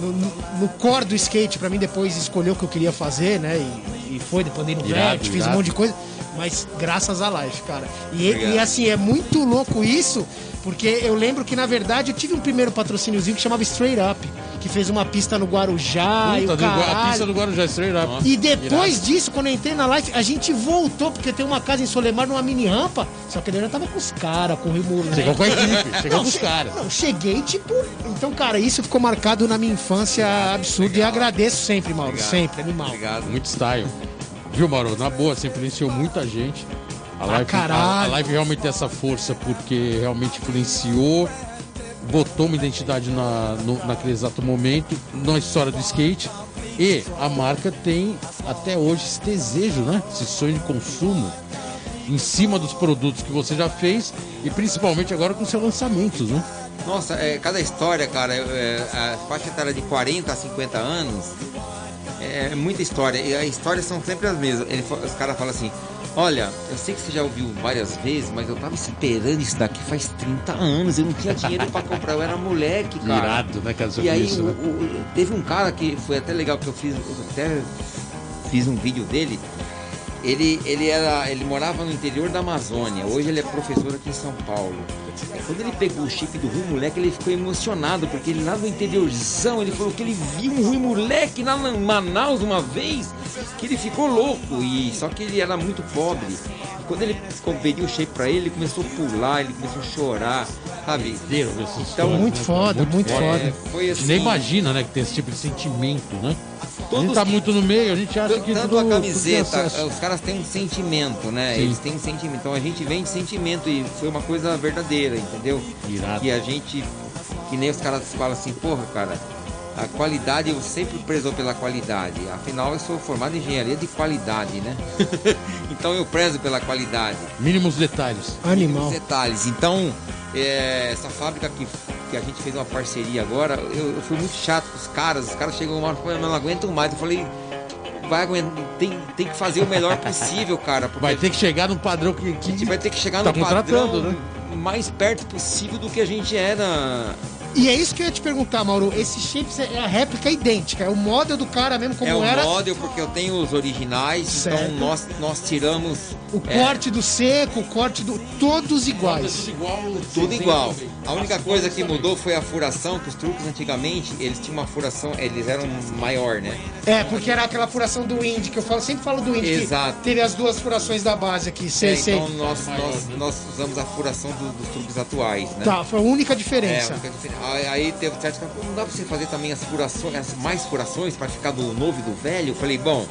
Speaker 2: no, no- no- core do skate, pra mim depois escolher o que eu queria fazer, né? E, e foi, depois andei no
Speaker 1: Irado,
Speaker 2: Vert, fiz um monte de coisa. Mas graças à Life, cara. E, e assim, é muito louco isso, porque eu lembro que, na verdade, eu tive um primeiro patrocíniozinho que chamava Straight Up, que fez uma pista no Guarujá e
Speaker 1: Puta,
Speaker 2: o
Speaker 1: do, Gua- a
Speaker 2: caralho.
Speaker 1: pista do Guarujá Straight Up.
Speaker 2: E depois disso, quando eu entrei na live, a gente voltou, porque tem uma casa em Solemar, numa mini rampa, só que ele já tava com os caras, com o Rio Moleque.
Speaker 1: Chegou com a equipe, chegou
Speaker 2: Não,
Speaker 1: com os caras.
Speaker 2: Não, cheguei, tipo. Então, cara, isso ficou marcado na minha infância absurdo e agradeço sempre, Mauro.
Speaker 3: Obrigado.
Speaker 2: Sempre, animal.
Speaker 3: Obrigado.
Speaker 1: Muito style. Viu, Mauro? Na boa, você influenciou muita gente. A
Speaker 2: Pra
Speaker 1: live,
Speaker 2: caralho.
Speaker 1: a, a live realmente tem essa força porque realmente influenciou, botou uma identidade na, no- naquele exato momento, na história do skate. E a marca tem até hoje esse desejo, né? Esse sonho de consumo em cima dos produtos que você já fez e principalmente agora com seus lançamentos, né?
Speaker 3: Nossa, é, cada história, cara, é, é, a faixa etária de 40 a 50 anos é muita história. E as histórias são sempre as mesmas. Ele, os caras falam assim: Olha, eu sei que você já ouviu várias vezes, mas eu tava esperando isso daqui faz 30 anos. Eu não tinha dinheiro pra comprar, eu era moleque, cara.
Speaker 1: Irado, né, cara?
Speaker 3: E aí
Speaker 1: isso,
Speaker 3: o-
Speaker 1: né?
Speaker 3: o- teve um cara que foi até legal que eu fiz, eu até fiz um vídeo dele. Ele, ele, era, ele morava no interior da Amazônia, hoje ele é professor aqui em São Paulo. É, Quando ele pegou o chip do Rui Moleque, ele ficou emocionado, porque ele lá no interiorzão, ele falou que ele viu um Rui Moleque lá em Manaus uma vez, que ele ficou louco, e só que ele era muito pobre. E quando ele pediu o shape pra ele, ele começou a pular, ele começou a chorar, sabe? Então,
Speaker 2: Muito foda, muito
Speaker 3: é,
Speaker 2: foda.
Speaker 3: Foi
Speaker 1: A
Speaker 3: assim.
Speaker 1: gente nem imagina, né, que tem esse tipo de sentimento, né? a
Speaker 3: Todos
Speaker 1: gente tá
Speaker 3: que-
Speaker 1: muito no meio, a gente acha que
Speaker 3: Tanto
Speaker 1: tudo,
Speaker 3: a camiseta, os caras têm um sentimento, né?
Speaker 1: Sim.
Speaker 3: Eles têm um sentimento. Então a gente vem de sentimento e foi uma coisa verdadeira, entendeu?
Speaker 1: Irado.
Speaker 3: Que a gente, que nem os caras falam assim, porra, cara, a qualidade, eu sempre prezou pela qualidade. Afinal, eu sou formado em engenharia de qualidade, né? <laughs> então eu prezo pela qualidade.
Speaker 1: Mínimos detalhes.
Speaker 2: Animal.
Speaker 3: Os detalhes. Então, é, essa fábrica que, que a gente fez uma parceria agora, eu, eu fui muito chato com os caras. Os caras chegam uma hora e falam, eu não aguento mais. Eu falei, vai aguentar, tem, tem que fazer o melhor possível, cara.
Speaker 1: Vai ter que chegar no padrão que,
Speaker 3: a gente
Speaker 1: que
Speaker 3: vai ter que chegar
Speaker 1: tá
Speaker 3: no padrão
Speaker 1: né?
Speaker 3: Mais perto possível do que a gente era.
Speaker 2: E é isso que eu ia te perguntar, Mauro. Esse shapes é a réplica idêntica. É o model do cara mesmo como
Speaker 3: é o
Speaker 2: era.
Speaker 3: model, porque eu tenho os originais,
Speaker 2: Certo.
Speaker 3: então nós, nós tiramos
Speaker 2: O
Speaker 3: é,
Speaker 2: corte do seco, o corte do. Todos iguais.
Speaker 3: Tudo igual. A única coisa que mudou foi a furação, que os truques antigamente, eles tinham uma furação, eles eram maior, né?
Speaker 2: É, porque era aquela furação do Indy, que eu falo, sempre falo do Indy.
Speaker 3: Exato.
Speaker 2: Teve as duas furações da base aqui, sei,
Speaker 3: É,
Speaker 2: sei.
Speaker 3: então nós, nós, nós usamos a furação do- dos truques atuais, né?
Speaker 2: Tá, foi a única
Speaker 3: É,
Speaker 2: diferença.
Speaker 3: a única diferença. aí, teve certo não dá pra você fazer também as furações, as mais furações para ficar do novo e do velho? Eu falei, bom,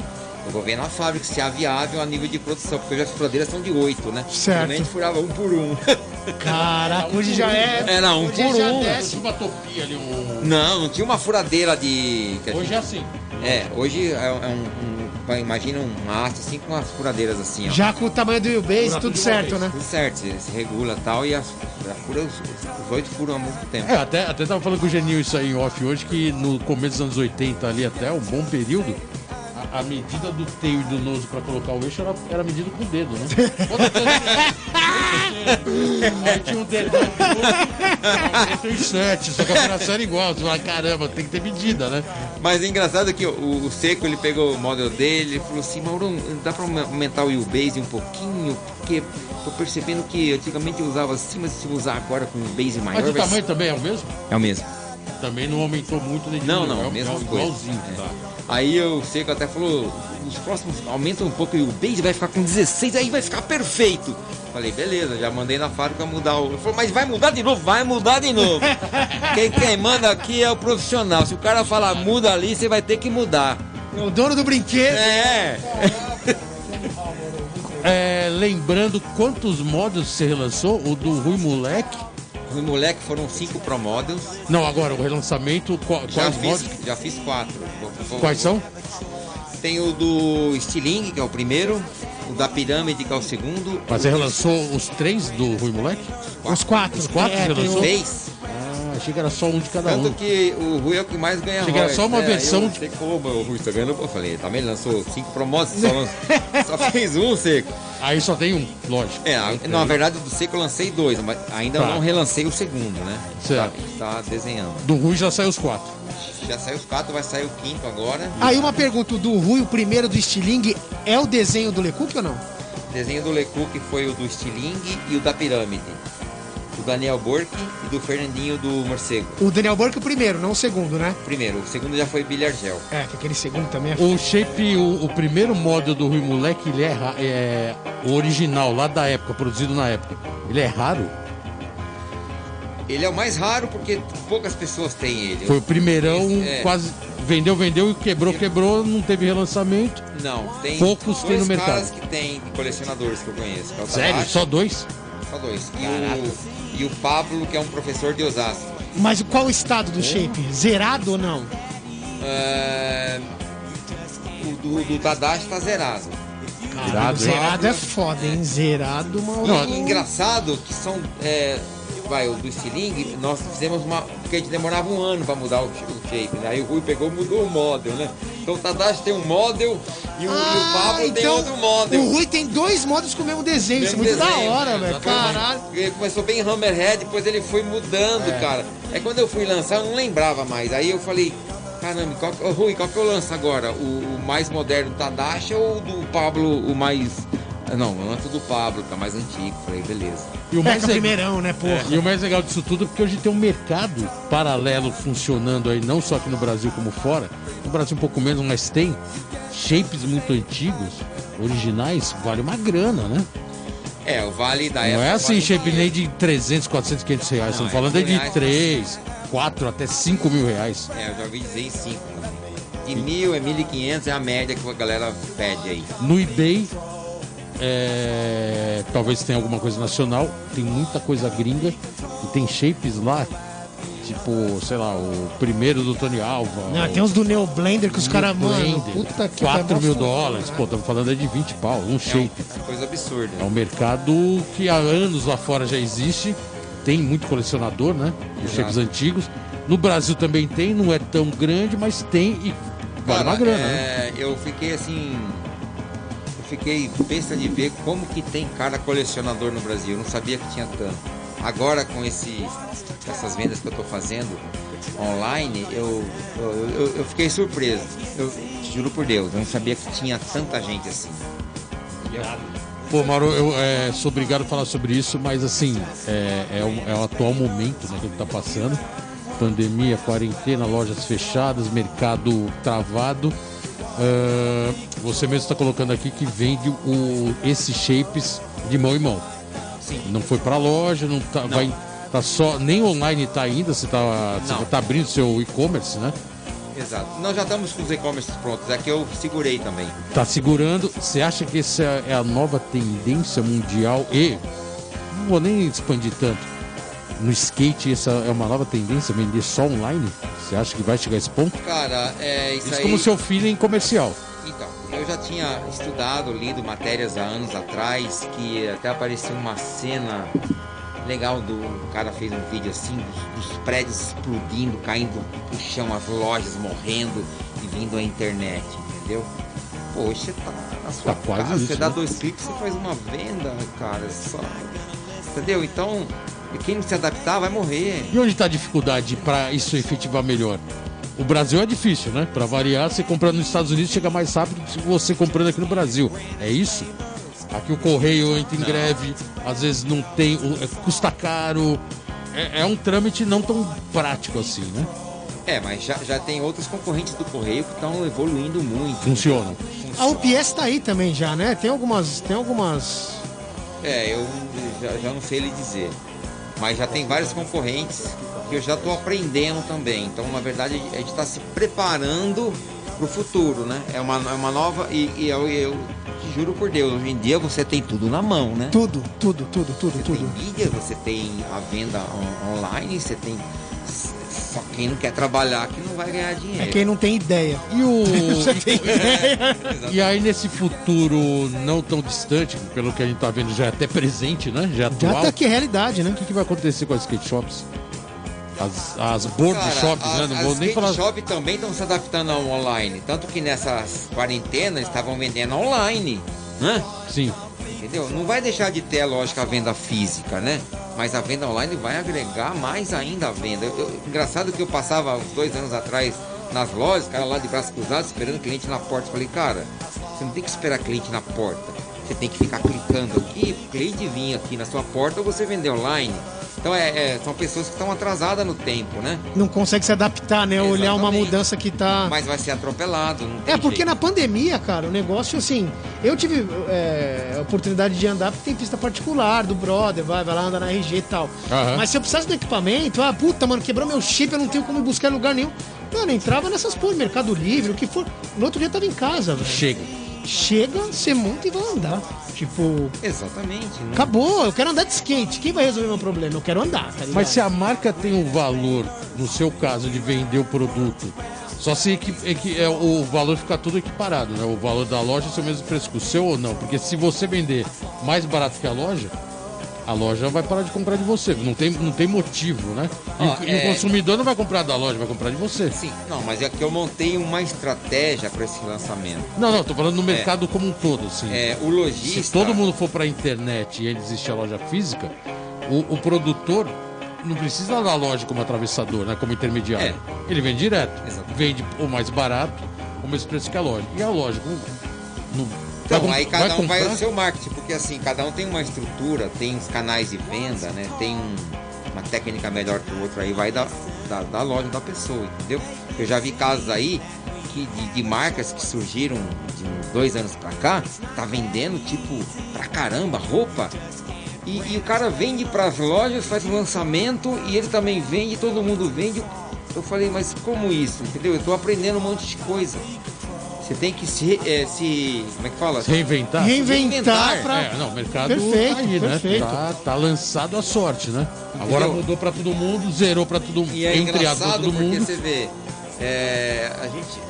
Speaker 3: eu vou ver na fábrica se é viável a nível de produção, porque hoje as furadeiras são de 8, né?
Speaker 2: Certo.
Speaker 3: Antigamente furava um por um. <laughs>
Speaker 2: Caraca, hoje já é.
Speaker 3: Era um
Speaker 2: hoje
Speaker 3: por
Speaker 2: já
Speaker 3: um.
Speaker 2: desce.
Speaker 1: uma topia ali, um...
Speaker 3: Não, não tinha uma furadeira de.
Speaker 1: Hoje
Speaker 3: gente-
Speaker 1: é assim.
Speaker 3: É, hoje é, um. é um- um- imagina um aço assim com as furadeiras assim, ó.
Speaker 2: Já com o tamanho do
Speaker 1: Fura
Speaker 2: tudo
Speaker 1: tudo
Speaker 2: certo,
Speaker 1: vez.
Speaker 2: né?
Speaker 3: Tudo certo, se, regula e tal, e as, fura, os, os oito furam há muito tempo.
Speaker 1: É, até, até tava falando com o Genil isso aí em off hoje, que no começo dos anos 80 ali até um bom período, a, a medida do teio e do noso pra colocar o eixo era, era medida com o dedo, né? <laughs> Aí tinha um dedão eu tenho sete, só que a operação era igual. Você fala, caramba, tem que ter medida, né?
Speaker 3: Mas é engraçado que o, o Seco ele pegou o model dele e falou assim, Mauro, dá pra aumentar o wheelbase um pouquinho? Porque tô percebendo que antigamente eu usava assim, mas se usar agora com um base maior.
Speaker 1: Mas o tamanho
Speaker 3: ser-
Speaker 1: também é o mesmo?
Speaker 3: É o mesmo.
Speaker 1: Também não aumentou muito nem
Speaker 3: Não, não,
Speaker 1: é,
Speaker 3: mesma
Speaker 1: é
Speaker 3: coisa.
Speaker 1: igualzinho,
Speaker 3: É.
Speaker 1: tá?
Speaker 3: Aí o Seco até falou, nos próximos aumenta um pouco e o base vai ficar com 16, aí vai ficar perfeito. Falei, beleza, já mandei na fábrica mudar o. Ele falou, mas vai mudar de novo? Vai mudar de novo. <laughs> quem, quem manda aqui é o profissional. Se o cara falar muda ali, você vai ter que mudar.
Speaker 2: O dono do brinquedo.
Speaker 3: É.
Speaker 1: É, lembrando quantos modos você relançou? O do Rui Moleque?
Speaker 3: Os moleques foram cinco Pro Models.
Speaker 1: Não, agora o relançamento, qual-
Speaker 3: Já
Speaker 1: quais
Speaker 3: fiz,
Speaker 1: modos?
Speaker 3: já fiz quatro. Vou- vou-
Speaker 1: Quais são?
Speaker 3: Tem o do Stiling, que é o primeiro. O da Pirâmide, que é o segundo.
Speaker 1: Mas você relançou os três do Rui Moleque?
Speaker 2: Os quatro.
Speaker 1: Os quatro
Speaker 2: É,
Speaker 1: você
Speaker 2: tem
Speaker 1: lançou?
Speaker 2: o-
Speaker 3: Três.
Speaker 1: Achei que era só um de cada
Speaker 3: Tanto
Speaker 1: um.
Speaker 3: que o Rui é o que mais ganha
Speaker 1: Achei que era só uma
Speaker 3: né?
Speaker 1: versão
Speaker 3: eu
Speaker 1: de-
Speaker 3: sei como o Rui está ganhando. Eu falei, também lançou cinco promos, só, lançou- <laughs> só fez um seco.
Speaker 1: Aí só tem um, lógico.
Speaker 3: É, a- na verdade do seco eu lancei dois, mas ainda
Speaker 1: Tá.
Speaker 3: não relancei o segundo, né?
Speaker 1: Certo.
Speaker 3: Tá, tá desenhando.
Speaker 1: Do Rui já saiu os quatro.
Speaker 3: Já saiu os quatro, vai sair o quinto agora.
Speaker 2: Aí uma pergunta, o do Rui, o primeiro do Stiling, é o desenho do Lecoq ou não?
Speaker 3: Desenho do Lecoq foi o do Stiling e o da Pirâmide. Daniel Bork e do Fernandinho do Morcego.
Speaker 2: O Daniel Burke o primeiro, não o segundo, né?
Speaker 3: Primeiro, o segundo já foi Billy Argel.
Speaker 2: É, que aquele segundo também é...
Speaker 1: O shape, o, o primeiro model do Rui Moleque, ele é, é o original, lá da época, produzido na época. Ele é raro?
Speaker 3: Ele é o mais raro porque poucas pessoas têm ele.
Speaker 1: Foi o primeirão,
Speaker 3: É.
Speaker 1: quase vendeu, vendeu e quebrou, quebrou, não teve relançamento.
Speaker 3: Não, tem
Speaker 1: Poucos tem no mercado.
Speaker 3: caras que tem colecionadores que eu conheço. que é
Speaker 1: Sério? Só dois?
Speaker 3: Só dois. E o, e o Pablo, que é um professor de Osasco.
Speaker 2: Mas qual o estado do shape? Zerado ou não?
Speaker 3: É, O do, do Tadashi tá zerado.
Speaker 1: Hein?
Speaker 2: Zerado é foda, hein? Zerado, Mauro.
Speaker 1: Não,
Speaker 3: engraçado que são. é, vai, o do Stiling, nós fizemos uma. Porque a gente demorava um ano pra mudar o, shape, né? Aí o Rui pegou e mudou o model, né? Então o Tadashi tem um model e o, e o Pablo tem outro model.
Speaker 2: então o Rui tem dois modos com o mesmo desenho. Isso é muito
Speaker 3: Mesmo
Speaker 2: da
Speaker 3: desenho,
Speaker 2: hora, velho. Caralho.
Speaker 3: Ele começou bem Hammerhead, depois ele foi mudando, cara. É quando eu fui lançar, eu não lembrava mais. Aí eu falei, Caramba, qual, ô, Rui, qual que eu lanço agora? O, o mais moderno do Tadashi ou do Pablo, o mais. Não, lanço do Pablo, que é mais antigo. Falei, beleza.
Speaker 1: E o
Speaker 2: É,
Speaker 1: mais
Speaker 2: é o
Speaker 1: legal-
Speaker 2: primeirão, né, porra?
Speaker 1: E o mais legal disso tudo é porque hoje tem um mercado paralelo funcionando aí, não só aqui no Brasil como fora. No Brasil um pouco menos, mas tem shapes muito antigos, originais, vale uma grana, né?
Speaker 3: É, o vale da
Speaker 1: Não
Speaker 3: época.
Speaker 1: é assim,
Speaker 3: vale
Speaker 1: shape nem de 300, 400, 500 reais.
Speaker 3: Não,
Speaker 1: Estamos
Speaker 3: é
Speaker 1: falando aí
Speaker 3: mil
Speaker 1: de
Speaker 3: reais,
Speaker 1: 3, 4, até 5 mil reais.
Speaker 3: É, eu já ouvi dizer em 5 também. De mil é 1.500 é a média que a galera pede aí.
Speaker 1: No eBay, é, talvez tenha alguma coisa nacional, tem muita coisa gringa e tem shapes lá, tipo, sei lá, o primeiro do Tony Alva.
Speaker 2: Ah,
Speaker 1: o-
Speaker 2: tem uns do Neo Blender que os caras,
Speaker 1: Blender,
Speaker 2: puta que
Speaker 1: 4
Speaker 2: pariu,
Speaker 1: mil dólares, pô, estamos falando aí de 20 pau, um
Speaker 3: É, um-
Speaker 1: shape.
Speaker 3: é coisa absurda.
Speaker 1: É um mercado que há anos lá fora já existe, tem muito colecionador, né? Os shapes antigos. No Brasil também tem, não é tão grande, mas tem e vale uma grana, né?
Speaker 3: é, Eu fiquei assim. Fiquei besta de ver como que tem cara colecionador no Brasil. Eu não sabia que tinha tanto. Agora com esse, essas vendas que eu tô fazendo online, eu, eu, eu, fiquei surpreso. Eu juro por Deus, eu não sabia que tinha tanta gente assim.
Speaker 1: Pô, Mauro, eu é, sou obrigado a falar sobre isso, mas assim, é, é, o, é o atual momento né, que ele tá passando. Pandemia, quarentena, lojas fechadas, mercado travado. Ah, você mesmo está colocando aqui que vende o, esses shapes de mão em mão.
Speaker 3: Sim.
Speaker 1: Não foi pra loja, não tá,
Speaker 3: Não.
Speaker 1: vai. Tá só, nem online tá ainda, você tá,
Speaker 3: Não.
Speaker 1: tá abrindo seu e-commerce, né?
Speaker 3: Exato. Nós já estamos com os e-commerce prontos, é que eu segurei também.
Speaker 1: Tá segurando. Você acha que essa é a nova tendência mundial e não vou nem expandir tanto. No skate essa é uma nova tendência vender só online? Você acha que vai chegar a esse ponto?
Speaker 3: Cara, é isso,
Speaker 1: Isso
Speaker 3: aí.
Speaker 1: como seu feeling comercial.
Speaker 3: Então, eu já tinha estudado, lido matérias há anos atrás, que até apareceu uma cena legal do o cara fez um vídeo assim, dos, dos prédios explodindo, caindo no chão, as lojas morrendo e vindo a internet, entendeu? Poxa, tá na sua
Speaker 1: Tá quase
Speaker 3: casa,
Speaker 1: isso,
Speaker 3: você dá
Speaker 1: né?
Speaker 3: dois cliques, você faz uma venda, cara, só. Entendeu? Então, quem não se adaptar vai morrer.
Speaker 1: E onde está a dificuldade para isso efetivar melhor? O Brasil é difícil, né? Para variar, você comprar nos Estados Unidos chega mais rápido que você comprando aqui no Brasil. É isso? Aqui o correio entra em greve, às vezes não tem, é- custa caro. É, é um trâmite não tão prático assim, né?
Speaker 3: É, mas já, já tem outros concorrentes do correio que estão evoluindo muito.
Speaker 1: Funciona.
Speaker 2: A UPS tá aí também já, né? Tem algumas. Tem algumas.
Speaker 3: É, eu já, já não sei lhe dizer. Mas já tem vários concorrentes que eu já estou aprendendo também. Então, na verdade, a gente está se preparando para o futuro, né? É uma, é uma nova. E, e eu, eu te juro por Deus, hoje em dia você tem tudo na mão, né?
Speaker 2: Tudo, tudo, tudo, tudo,
Speaker 3: Você
Speaker 2: tudo.
Speaker 3: tem mídia, você tem a venda on- online, você tem. Quem não quer trabalhar que não vai ganhar
Speaker 2: É
Speaker 3: dinheiro.
Speaker 2: quem não tem ideia.
Speaker 1: E o. <laughs>
Speaker 2: Você tem <laughs> ideia?
Speaker 1: E aí nesse futuro não tão distante, pelo que a gente tá vendo, já é até presente, né? Já é atual.
Speaker 2: Já tá aqui a realidade, né?
Speaker 1: O que, que vai acontecer com as skate shops? As, as board
Speaker 3: Cara,
Speaker 1: shops,
Speaker 3: a-
Speaker 1: né? Não
Speaker 3: as
Speaker 1: vou nem
Speaker 3: skate
Speaker 1: falar.
Speaker 3: shop também estão se adaptando ao online. Tanto que nessas quarentenas estavam vendendo online. Né?
Speaker 1: Sim.
Speaker 3: Entendeu? Não vai deixar de ter, lógico, a venda física, né? Mas a venda online vai agregar mais ainda a venda. Eu- eu- engraçado que eu passava uns dois anos atrás nas lojas, cara lá de braços cruzados, esperando cliente na porta. Eu Falei, cara, você não tem que esperar cliente na porta. Você tem que ficar clicando aqui, cliente vir aqui na sua porta ou você vender online. Então é, é- são pessoas que estão atrasadas no tempo, né?
Speaker 2: Não consegue se adaptar, né? Olhar uma
Speaker 3: Exatamente.
Speaker 2: mudança que tá.
Speaker 3: Mas vai ser atropelado. Não tem
Speaker 2: É porque
Speaker 3: jeito.
Speaker 2: na pandemia, cara, o negócio assim. Eu tive é, a oportunidade de andar porque tem pista particular do brother, vai, vai lá andar na RG e tal.
Speaker 1: Aham.
Speaker 2: Mas se eu precisasse do equipamento, ah, puta, mano, quebrou meu chip, eu não tenho como ir buscar em lugar nenhum. Mano, entrava nessas porra, Mercado Livre, o que for. No outro dia eu tava em casa, velho.
Speaker 1: Chega.
Speaker 2: Chega, você monta e vai andar. Tipo,
Speaker 3: Exatamente. Não...
Speaker 2: acabou, eu quero andar de skate. Quem vai resolver meu problema? Eu quero andar, tá ligado?
Speaker 1: Mas se a marca tem um valor, no seu caso, de vender o produto, só se equi- equi- é, o valor ficar tudo equiparado, né? O valor da loja é o mesmo preço que o seu ou não. Porque se você vender mais barato que a loja, a loja vai parar de comprar de você. Não tem, não tem motivo, né? E, o- e
Speaker 3: é-
Speaker 1: o consumidor não vai comprar da loja, vai comprar de você.
Speaker 3: Sim, não, mas é que eu montei uma estratégia para esse lançamento.
Speaker 1: Não, não, tô falando no mercado como um todo, assim.
Speaker 3: É, o lojista.
Speaker 1: Se todo mundo for pra internet e ele existe a loja física, o, o produtor não precisa da loja como atravessador, né? Como intermediário. Ele vende direto.
Speaker 3: Exato.
Speaker 1: Vende o mais barato, o mesmo preço que a loja. E a loja, não, não-
Speaker 3: Então,
Speaker 1: vai
Speaker 3: aí cada um vai
Speaker 1: comprar?
Speaker 3: ao seu marketing, porque assim, cada um tem uma estrutura, tem os canais de venda, né? Tem um- uma técnica melhor que o outro aí, vai da, da, da loja da pessoa, entendeu? Eu já vi casos aí que de, de marcas que surgiram de uns dois anos pra cá, tá vendendo, tipo, pra caramba, roupa. E, e o cara vende pras lojas, faz o lançamento e ele também vende, todo mundo vende. Eu falei, mas como isso? Entendeu? Eu tô aprendendo um monte de coisa. Você tem que se, eh, se como é que fala?
Speaker 1: Se reinventar?
Speaker 2: Reinventar pra.
Speaker 1: É, não, o mercado
Speaker 2: Perfeito,
Speaker 1: tá aí, né? Tá, tá lançado à sorte, né? Agora
Speaker 3: Entendeu?
Speaker 1: mudou pra todo mundo, zerou pra todo mundo,
Speaker 3: E é
Speaker 1: entre
Speaker 3: engraçado
Speaker 1: todo
Speaker 3: porque
Speaker 1: mundo.
Speaker 3: você vê, é, a gente,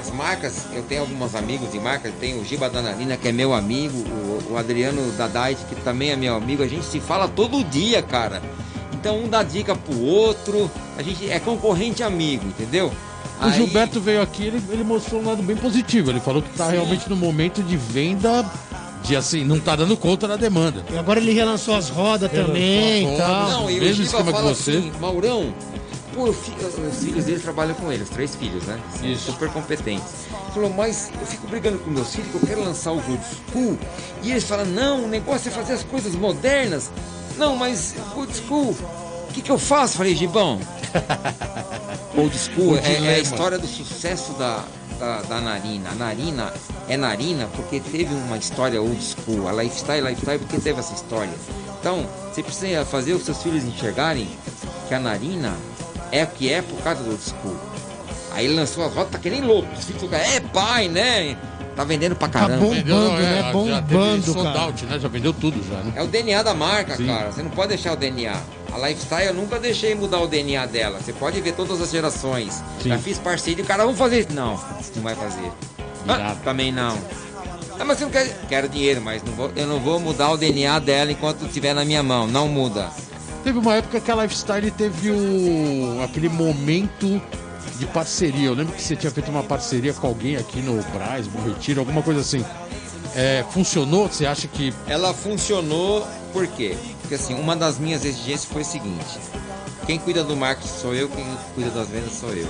Speaker 3: as marcas, eu tenho alguns amigos de marcas, tem o Giba Danarina, que é meu amigo, o, o Adriano Dadait, que também é meu amigo, a gente se fala todo dia, cara. Então um dá dica pro outro, a gente é concorrente amigo, entendeu?
Speaker 1: O
Speaker 3: Aí-
Speaker 1: Gilberto veio aqui, ele, ele mostrou um lado bem positivo. Ele falou que tá realmente no momento de venda de assim, não tá dando conta da demanda.
Speaker 2: E agora ele relançou as rodas
Speaker 1: Relançou
Speaker 2: também
Speaker 1: as
Speaker 2: e tal.
Speaker 3: Não, e o
Speaker 1: Mesmo
Speaker 3: Giba
Speaker 1: esquema que
Speaker 3: fala
Speaker 1: você.
Speaker 3: assim, Maurão, pô, eu fi- os filhos dele trabalham com ele, os três filhos, né? São
Speaker 1: Isso.
Speaker 3: super competentes. Ele falou, mas eu fico brigando com meus filhos que eu quero lançar os old school. E eles falam, não, o negócio é fazer as coisas modernas. Não, mas old school, o que, que eu faço? Falei, Gibão, <laughs> old school é, é a
Speaker 1: dilema.
Speaker 3: história do sucesso da, da, da Narina. A Narina é Narina porque teve uma história old school. A Lifestyle, Lifestyle porque teve essa história. Então, você precisa fazer os seus filhos enxergarem que a Narina é o que é por causa do old school. Aí ele lançou as rotas, tá que nem louco. Os filhos ficam, é pai, né? Tá vendendo pra caramba.
Speaker 2: Bombando,
Speaker 1: Vendeu,
Speaker 2: né?
Speaker 1: já teve
Speaker 2: Bombando,
Speaker 1: sold
Speaker 2: cara.
Speaker 1: out, né? Já vendeu tudo já, né?
Speaker 3: É o DNA da marca,
Speaker 1: Sim.
Speaker 3: cara. Você não pode deixar o DNA. A Lifestyle eu nunca deixei mudar o DNA dela. Você pode ver todas as gerações.
Speaker 1: Sim.
Speaker 3: Já fiz parceria e o cara, vamos fazer isso. Não, não vai fazer. Ah, também não. Ah, mas você não quer. Quero dinheiro, mas não vou, eu não vou mudar o DNA dela enquanto estiver na minha mão. Não muda.
Speaker 1: Teve uma época que a Lifestyle teve o, aquele momento de parceria. Eu lembro que você tinha feito uma parceria com alguém aqui no Braz, no Retiro, alguma coisa assim. É, funcionou? Você acha que.
Speaker 3: Ela funcionou por quê? Porque assim, uma das minhas exigências foi o seguinte: quem cuida do marketing sou eu, quem cuida das vendas sou eu.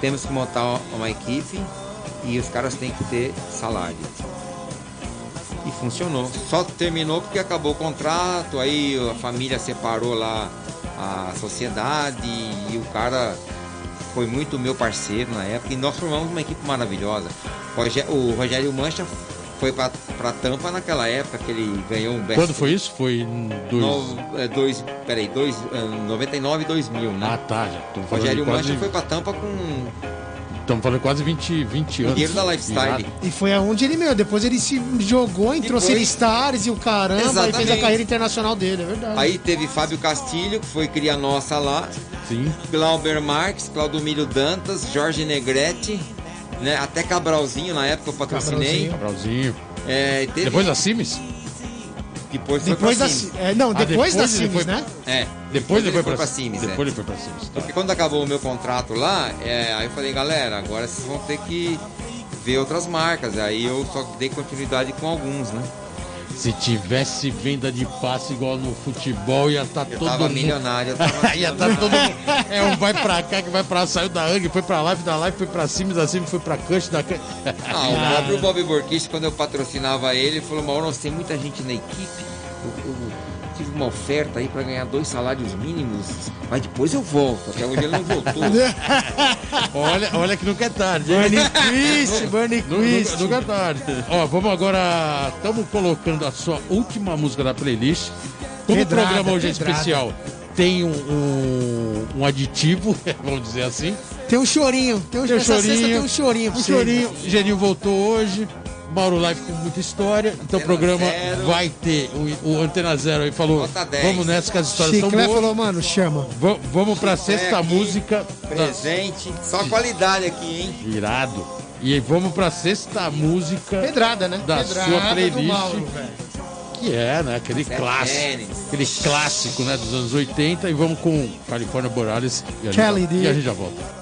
Speaker 3: Temos que montar uma equipe e os caras têm que ter salário. E funcionou. Só terminou porque acabou o contrato, aí a família separou lá a sociedade e o cara foi muito meu parceiro na época e nós formamos uma equipe maravilhosa. O Rogério Mancha foi pra, pra Tampa naquela época que ele ganhou um best
Speaker 1: Quando foi isso? Foi em dois.
Speaker 3: no, é, dois, peraí, dois, é, 99 e 2000, né?
Speaker 1: Ah, tá. Já
Speaker 3: Rogério
Speaker 1: quase,
Speaker 3: Mancha foi pra Tampa com
Speaker 1: Estamos falando quase 20, 20
Speaker 3: o
Speaker 1: anos.
Speaker 3: dinheiro da Lifestyle.
Speaker 2: E foi aonde ele, meu, depois ele se jogou, entrou
Speaker 3: Depois-
Speaker 2: Stars e o caramba, e fez a
Speaker 3: Exatamente.
Speaker 2: carreira internacional dele, é verdade.
Speaker 3: Aí teve Fábio Castilho, que foi cria nossa lá,
Speaker 1: Sim.
Speaker 3: Glauber Marques, Claudomílio Dantas, Jorge Negrete, né? Até Cabralzinho na época eu patrocinei.
Speaker 1: Cabralzinho.
Speaker 3: É, teve-
Speaker 1: Depois da Sims?
Speaker 3: depois foi
Speaker 2: depois
Speaker 3: pra
Speaker 2: da.
Speaker 3: Sims.
Speaker 2: É, não,
Speaker 1: Ah,
Speaker 2: depois,
Speaker 1: depois
Speaker 2: da Sims,
Speaker 1: foi-
Speaker 2: né?
Speaker 3: É,
Speaker 1: Depois ele foi
Speaker 3: pra
Speaker 1: pra
Speaker 3: Sims. é.
Speaker 1: Depois ele foi pra Sims. Tá.
Speaker 3: Porque quando acabou o meu contrato lá, é, aí eu falei, galera, agora vocês vão ter que ver outras marcas. Aí eu só dei continuidade com alguns, né?
Speaker 1: Se tivesse venda de passe igual no futebol, ia estar
Speaker 3: Eu
Speaker 1: todo
Speaker 3: tava
Speaker 1: mundo.
Speaker 3: milionário, eu tava <laughs>
Speaker 1: ia estar todo mundo. É um vai pra cá que vai pra saiu da Ang, foi pra Live, da Live foi pra Sims, da Sims foi pra Cush, da Cush.
Speaker 3: Ah, o próprio Bob Borquist, quando eu patrocinava ele, ele falou, Mauro, nós tem muita gente na equipe. Eu, eu tive uma oferta aí pra ganhar dois salários mínimos, mas depois eu volto. Até hoje ele não voltou. <laughs>
Speaker 1: Olha, olha que nunca é tarde, hein?
Speaker 2: Bunny Quist, Bunny
Speaker 1: Nu- nunca, é tarde. Ó, vamos agora. Estamos colocando a sua última música da playlist. Como
Speaker 2: Pedrada,
Speaker 1: o programa hoje é especial, tem um, um, um aditivo, <laughs> vamos dizer assim.
Speaker 2: Tem um chorinho, tem um,
Speaker 1: Tem um
Speaker 2: sexta
Speaker 1: chorinho.
Speaker 2: tem um chorinho
Speaker 1: Um chorinho. Geninho voltou hoje. Mauro Live com muita história. Então o
Speaker 3: Antena
Speaker 1: programa
Speaker 3: Zero.
Speaker 1: vai ter. O, o Antena Zero aí falou:
Speaker 3: Nota 10.
Speaker 1: vamos nessa que as histórias são
Speaker 2: Chiclé
Speaker 1: boas.
Speaker 2: falou, mano, chama.
Speaker 1: Va- Vamos pra sexta
Speaker 3: aqui,
Speaker 1: música. da-
Speaker 3: Presente, só qualidade aqui, hein?
Speaker 1: Irado. E aí vamos pra sexta música.
Speaker 2: Pedrada, né?
Speaker 1: Da
Speaker 2: Pedrada
Speaker 1: sua
Speaker 2: do
Speaker 1: playlist.
Speaker 2: Mauro.
Speaker 1: Que é, né? Aquele clássico. Aquele clássico, né? Dos anos 80. E vamos com California Borealis. E a,
Speaker 2: Kelly
Speaker 1: gente, e a gente já volta.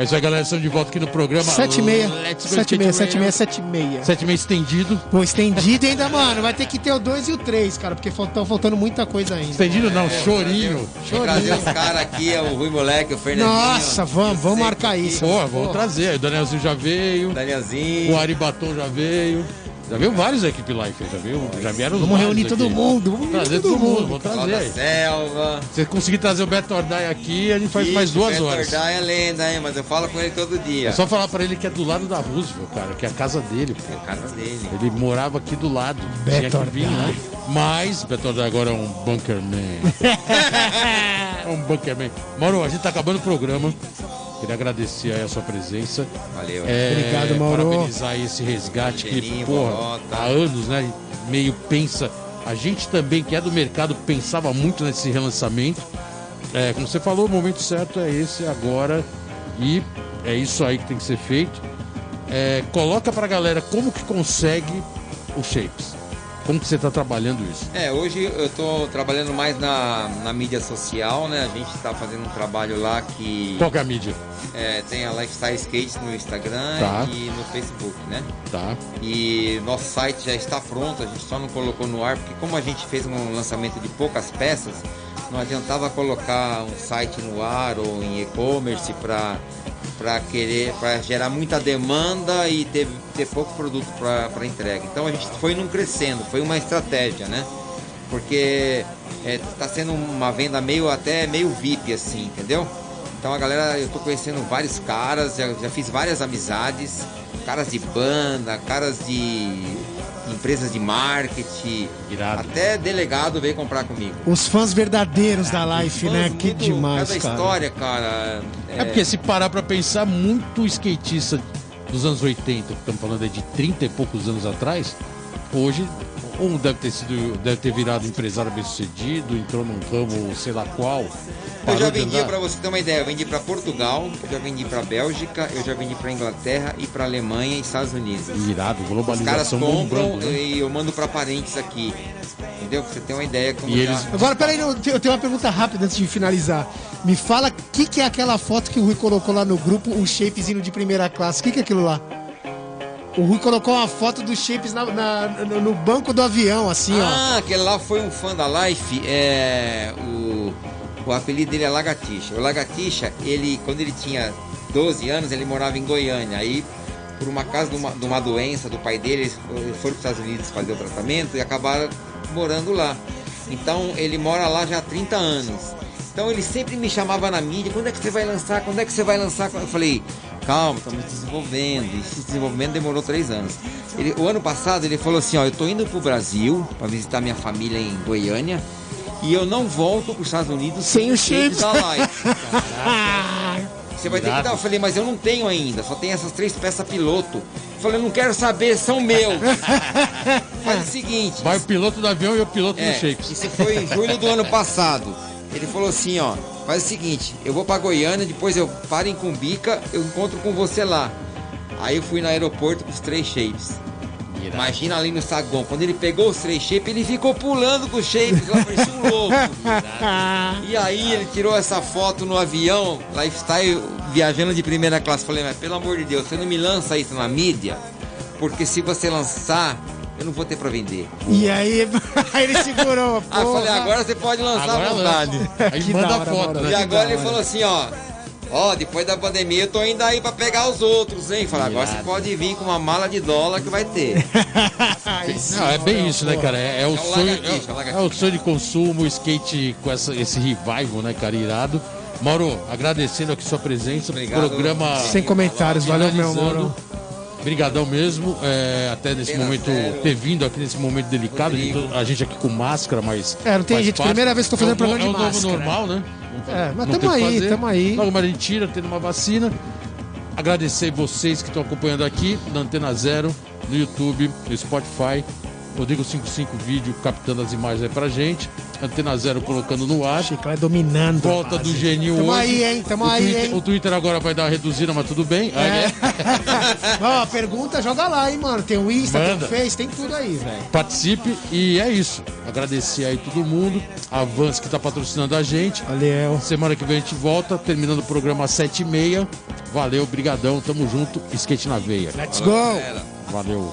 Speaker 1: É isso aí, galera. Estamos de volta aqui no programa.
Speaker 2: 7 e meia.
Speaker 1: Let's Go
Speaker 2: 7 e meia,
Speaker 1: Skate
Speaker 2: 7 e meia,
Speaker 1: Radio.
Speaker 2: 7 e meia.
Speaker 1: 7 e meia estendido.
Speaker 2: Pô, estendido ainda, mano. Vai ter que ter o 2 e o 3, cara, porque estão faltando muita coisa ainda.
Speaker 1: Estendido não, chorinho.
Speaker 3: Vou trazer os caras aqui, é o Rui Moleque, o Fernandinho.
Speaker 2: Nossa, vamos, vamos marcar isso.
Speaker 1: Pô, vamos trazer. Aí O Danielzinho já veio.
Speaker 3: Danielzinho.
Speaker 1: O Ari Batom já veio. Já veio vários da equipe Life, já veio, já vieram os
Speaker 2: Vamos reunir todo
Speaker 1: aqui.
Speaker 2: mundo. Vamos
Speaker 1: Trazer
Speaker 2: reunir
Speaker 1: todo
Speaker 2: todo
Speaker 1: mundo, vamos
Speaker 3: Pessoal
Speaker 1: trazer
Speaker 3: da
Speaker 1: aí.
Speaker 3: selva.
Speaker 1: Se você conseguir trazer o Beto Ordai aqui, a gente faz
Speaker 3: Ixi,
Speaker 1: mais duas
Speaker 3: Beto
Speaker 1: horas.
Speaker 3: Ordai é lenda, hein? Mas eu falo com ele todo dia.
Speaker 1: É só falar pra ele que é do lado da Roosevelt, cara, que é a casa dele, pô.
Speaker 3: É a casa dele.
Speaker 1: Ele morava aqui do lado.
Speaker 2: Beto
Speaker 1: Tinha que vir,
Speaker 2: Ordai.
Speaker 1: né? Mas Beto Ordai agora é um bunkerman. <laughs> é um bunkerman. Mauro, a gente tá acabando o programa. Queria agradecer aí a sua presença.
Speaker 3: Valeu.
Speaker 1: É,
Speaker 2: Obrigado, Mauro.
Speaker 1: Parabenizar esse resgate que, porra,
Speaker 3: Bolota.
Speaker 1: há anos, né? Meio pensa. A gente também, que é do mercado, pensava muito nesse relançamento. É, como você falou, o momento certo é esse agora. E é isso aí que tem que ser feito. É, coloca pra galera como que consegue os shapes. Como que você tá trabalhando isso?
Speaker 3: É, hoje eu tô trabalhando mais na, na mídia social, né? A gente tá fazendo um trabalho lá que
Speaker 1: Qual que é a mídia?
Speaker 3: é, tem a Lifestyle Skate no Instagram
Speaker 1: Tá.
Speaker 3: e no Facebook, né?
Speaker 1: Tá.
Speaker 3: E nosso site já está pronto, a gente só não colocou no ar, porque como a gente fez um lançamento de poucas peças, não adiantava colocar um site no ar ou em e-commerce para para querer para gerar muita demanda e ter, ter pouco produto para entrega. Então a gente foi num crescendo, foi uma estratégia, né? Porque está sendo uma venda meio até meio VIP assim, entendeu? Então a galera, eu tô conhecendo vários caras, já, já fiz várias amizades, caras de banda, caras de empresas de marketing,
Speaker 1: Irado.
Speaker 3: até delegado veio comprar comigo.
Speaker 2: Os fãs verdadeiros da Life, né? Que demais,
Speaker 3: cada
Speaker 2: cara.
Speaker 3: história, cara.
Speaker 1: É porque se parar pra pensar, muito skatista dos anos 80, que estamos falando aí de 30 e poucos anos atrás, hoje um deve ter sido, deve ter virado empresário bem sucedido, entrou num ramo, sei lá qual.
Speaker 3: Eu já vendi, pra você ter uma ideia, eu vendi pra Portugal, eu já vendi pra Bélgica, eu já vendi pra Inglaterra e pra Alemanha e Estados Unidos.
Speaker 1: Irado,
Speaker 3: Os caras
Speaker 1: globalização
Speaker 3: compram
Speaker 1: bombando. né?
Speaker 3: e eu mando pra parentes aqui. Entendeu? Pra você ter uma ideia como
Speaker 1: E eles-
Speaker 2: Agora, peraí, eu tenho eu tenho uma pergunta rápida antes de finalizar. Me fala o que, que é aquela foto que o Rui colocou lá no grupo, um shapezinho de primeira classe. O que, que é aquilo lá? O Rui colocou uma foto dos shapes na- na- no, banco do avião, assim, ó.
Speaker 3: Ah, aquele lá foi um fã da Life. É, o, o apelido dele é Lagatixa. O Lagatixa, ele, quando ele tinha 12 anos, ele morava em Goiânia. Aí, por uma causa de uma, de uma doença do pai dele, eles foram para os Estados Unidos fazer o tratamento e acabaram morando lá. Então, ele mora lá já há 30 anos. Então, ele sempre me chamava na mídia: quando é que você vai lançar? Quando é que você vai lançar? Eu falei. Calma, estamos desenvolvendo. E esse desenvolvimento demorou três anos. Ele- o ano passado ele falou assim: ó, eu tô indo pro Brasil para visitar minha família em Goiânia e eu não volto para os Estados Unidos
Speaker 2: Sem o
Speaker 3: shape
Speaker 2: shape.
Speaker 3: da Life. <laughs> Você vai ter que dar. Eu falei, mas eu não tenho ainda, só tem essas três peças piloto. Eu falei, eu não quero saber, são meus. <laughs> Faz o seguinte.
Speaker 1: Vai o piloto do avião e o piloto
Speaker 3: É,
Speaker 1: do shapes.
Speaker 3: isso foi em julho do ano passado. Ele falou assim, ó, faz o seguinte, eu vou pra Goiânia, depois eu paro em Cumbica, eu encontro com você lá. Aí eu fui no aeroporto com os três shapes. Imagina ali no saguão, quando ele pegou os três shapes, ele ficou pulando com os shapes, lá parecia um louco. <laughs> E aí ele tirou essa foto no avião, lifestyle, viajando de primeira classe. Falei, mas pelo amor de Deus, você não me lança isso na mídia? Porque se você lançar, eu não vou ter pra vender.
Speaker 2: E aí, <laughs> aí ele segurou.
Speaker 3: Ah, eu falei,
Speaker 2: porra.
Speaker 3: agora você pode lançar
Speaker 1: Agora
Speaker 3: à vontade.
Speaker 1: Aí
Speaker 2: Que
Speaker 1: manda
Speaker 2: hora,
Speaker 1: foto, né?
Speaker 3: E agora ele
Speaker 2: hora.
Speaker 3: falou assim, ó. Ó, depois da pandemia eu tô indo aí pra pegar os outros, hein? Falei, agora você pode vir com uma mala de dólar que vai ter. <laughs>
Speaker 2: Aí
Speaker 1: Não, é bem isso, né, cara? É, é o
Speaker 3: É o
Speaker 1: sonho, é, é o sonho de consumo, o skate com essa, esse revival, né, cara? Irado. Mauro, agradecendo aqui sua presença.
Speaker 3: Obrigado.
Speaker 1: Programa
Speaker 2: Sem comentários, valeu, meu. Mauro.
Speaker 1: Brigadão mesmo, é, até nesse momento, ter vindo aqui nesse momento delicado, a gente aqui com máscara, mas.
Speaker 2: É, não tem jeito,
Speaker 1: parte.
Speaker 2: primeira vez que tô fazendo
Speaker 1: É
Speaker 2: programa de
Speaker 1: É o novo
Speaker 2: máscara.
Speaker 1: normal, né?
Speaker 2: É, mas tamo aí, tamo aí.
Speaker 1: Logo mais a gente tira, tendo uma vacina. Agradecer vocês que estão acompanhando aqui na Antena Zero, no YouTube, no Spotify. Rodrigo 55 Vídeo captando as imagens aí pra gente. Antena Zero colocando no ar.
Speaker 2: Chiclé dominando.
Speaker 1: Volta do Geninho
Speaker 2: Tamo
Speaker 1: hoje.
Speaker 2: aí, hein? Tamo
Speaker 1: o
Speaker 2: aí,
Speaker 1: Twitter,
Speaker 2: hein?
Speaker 1: O Twitter agora vai dar uma reduzida, mas tudo bem. Aí,
Speaker 2: É.
Speaker 1: né? <laughs>
Speaker 2: Ó, pergunta, joga lá, hein, mano. Tem o Insta,
Speaker 1: Manda.
Speaker 2: tem o Face, tem tudo aí, velho.
Speaker 1: Participe e é isso. Agradecer aí todo mundo. A Vans que tá patrocinando a gente.
Speaker 2: Valeu.
Speaker 1: Semana que vem a gente volta, terminando o programa às 7h30. Valeu, brigadão, tamo junto. Skate na veia.
Speaker 2: Let's go!
Speaker 1: Valeu.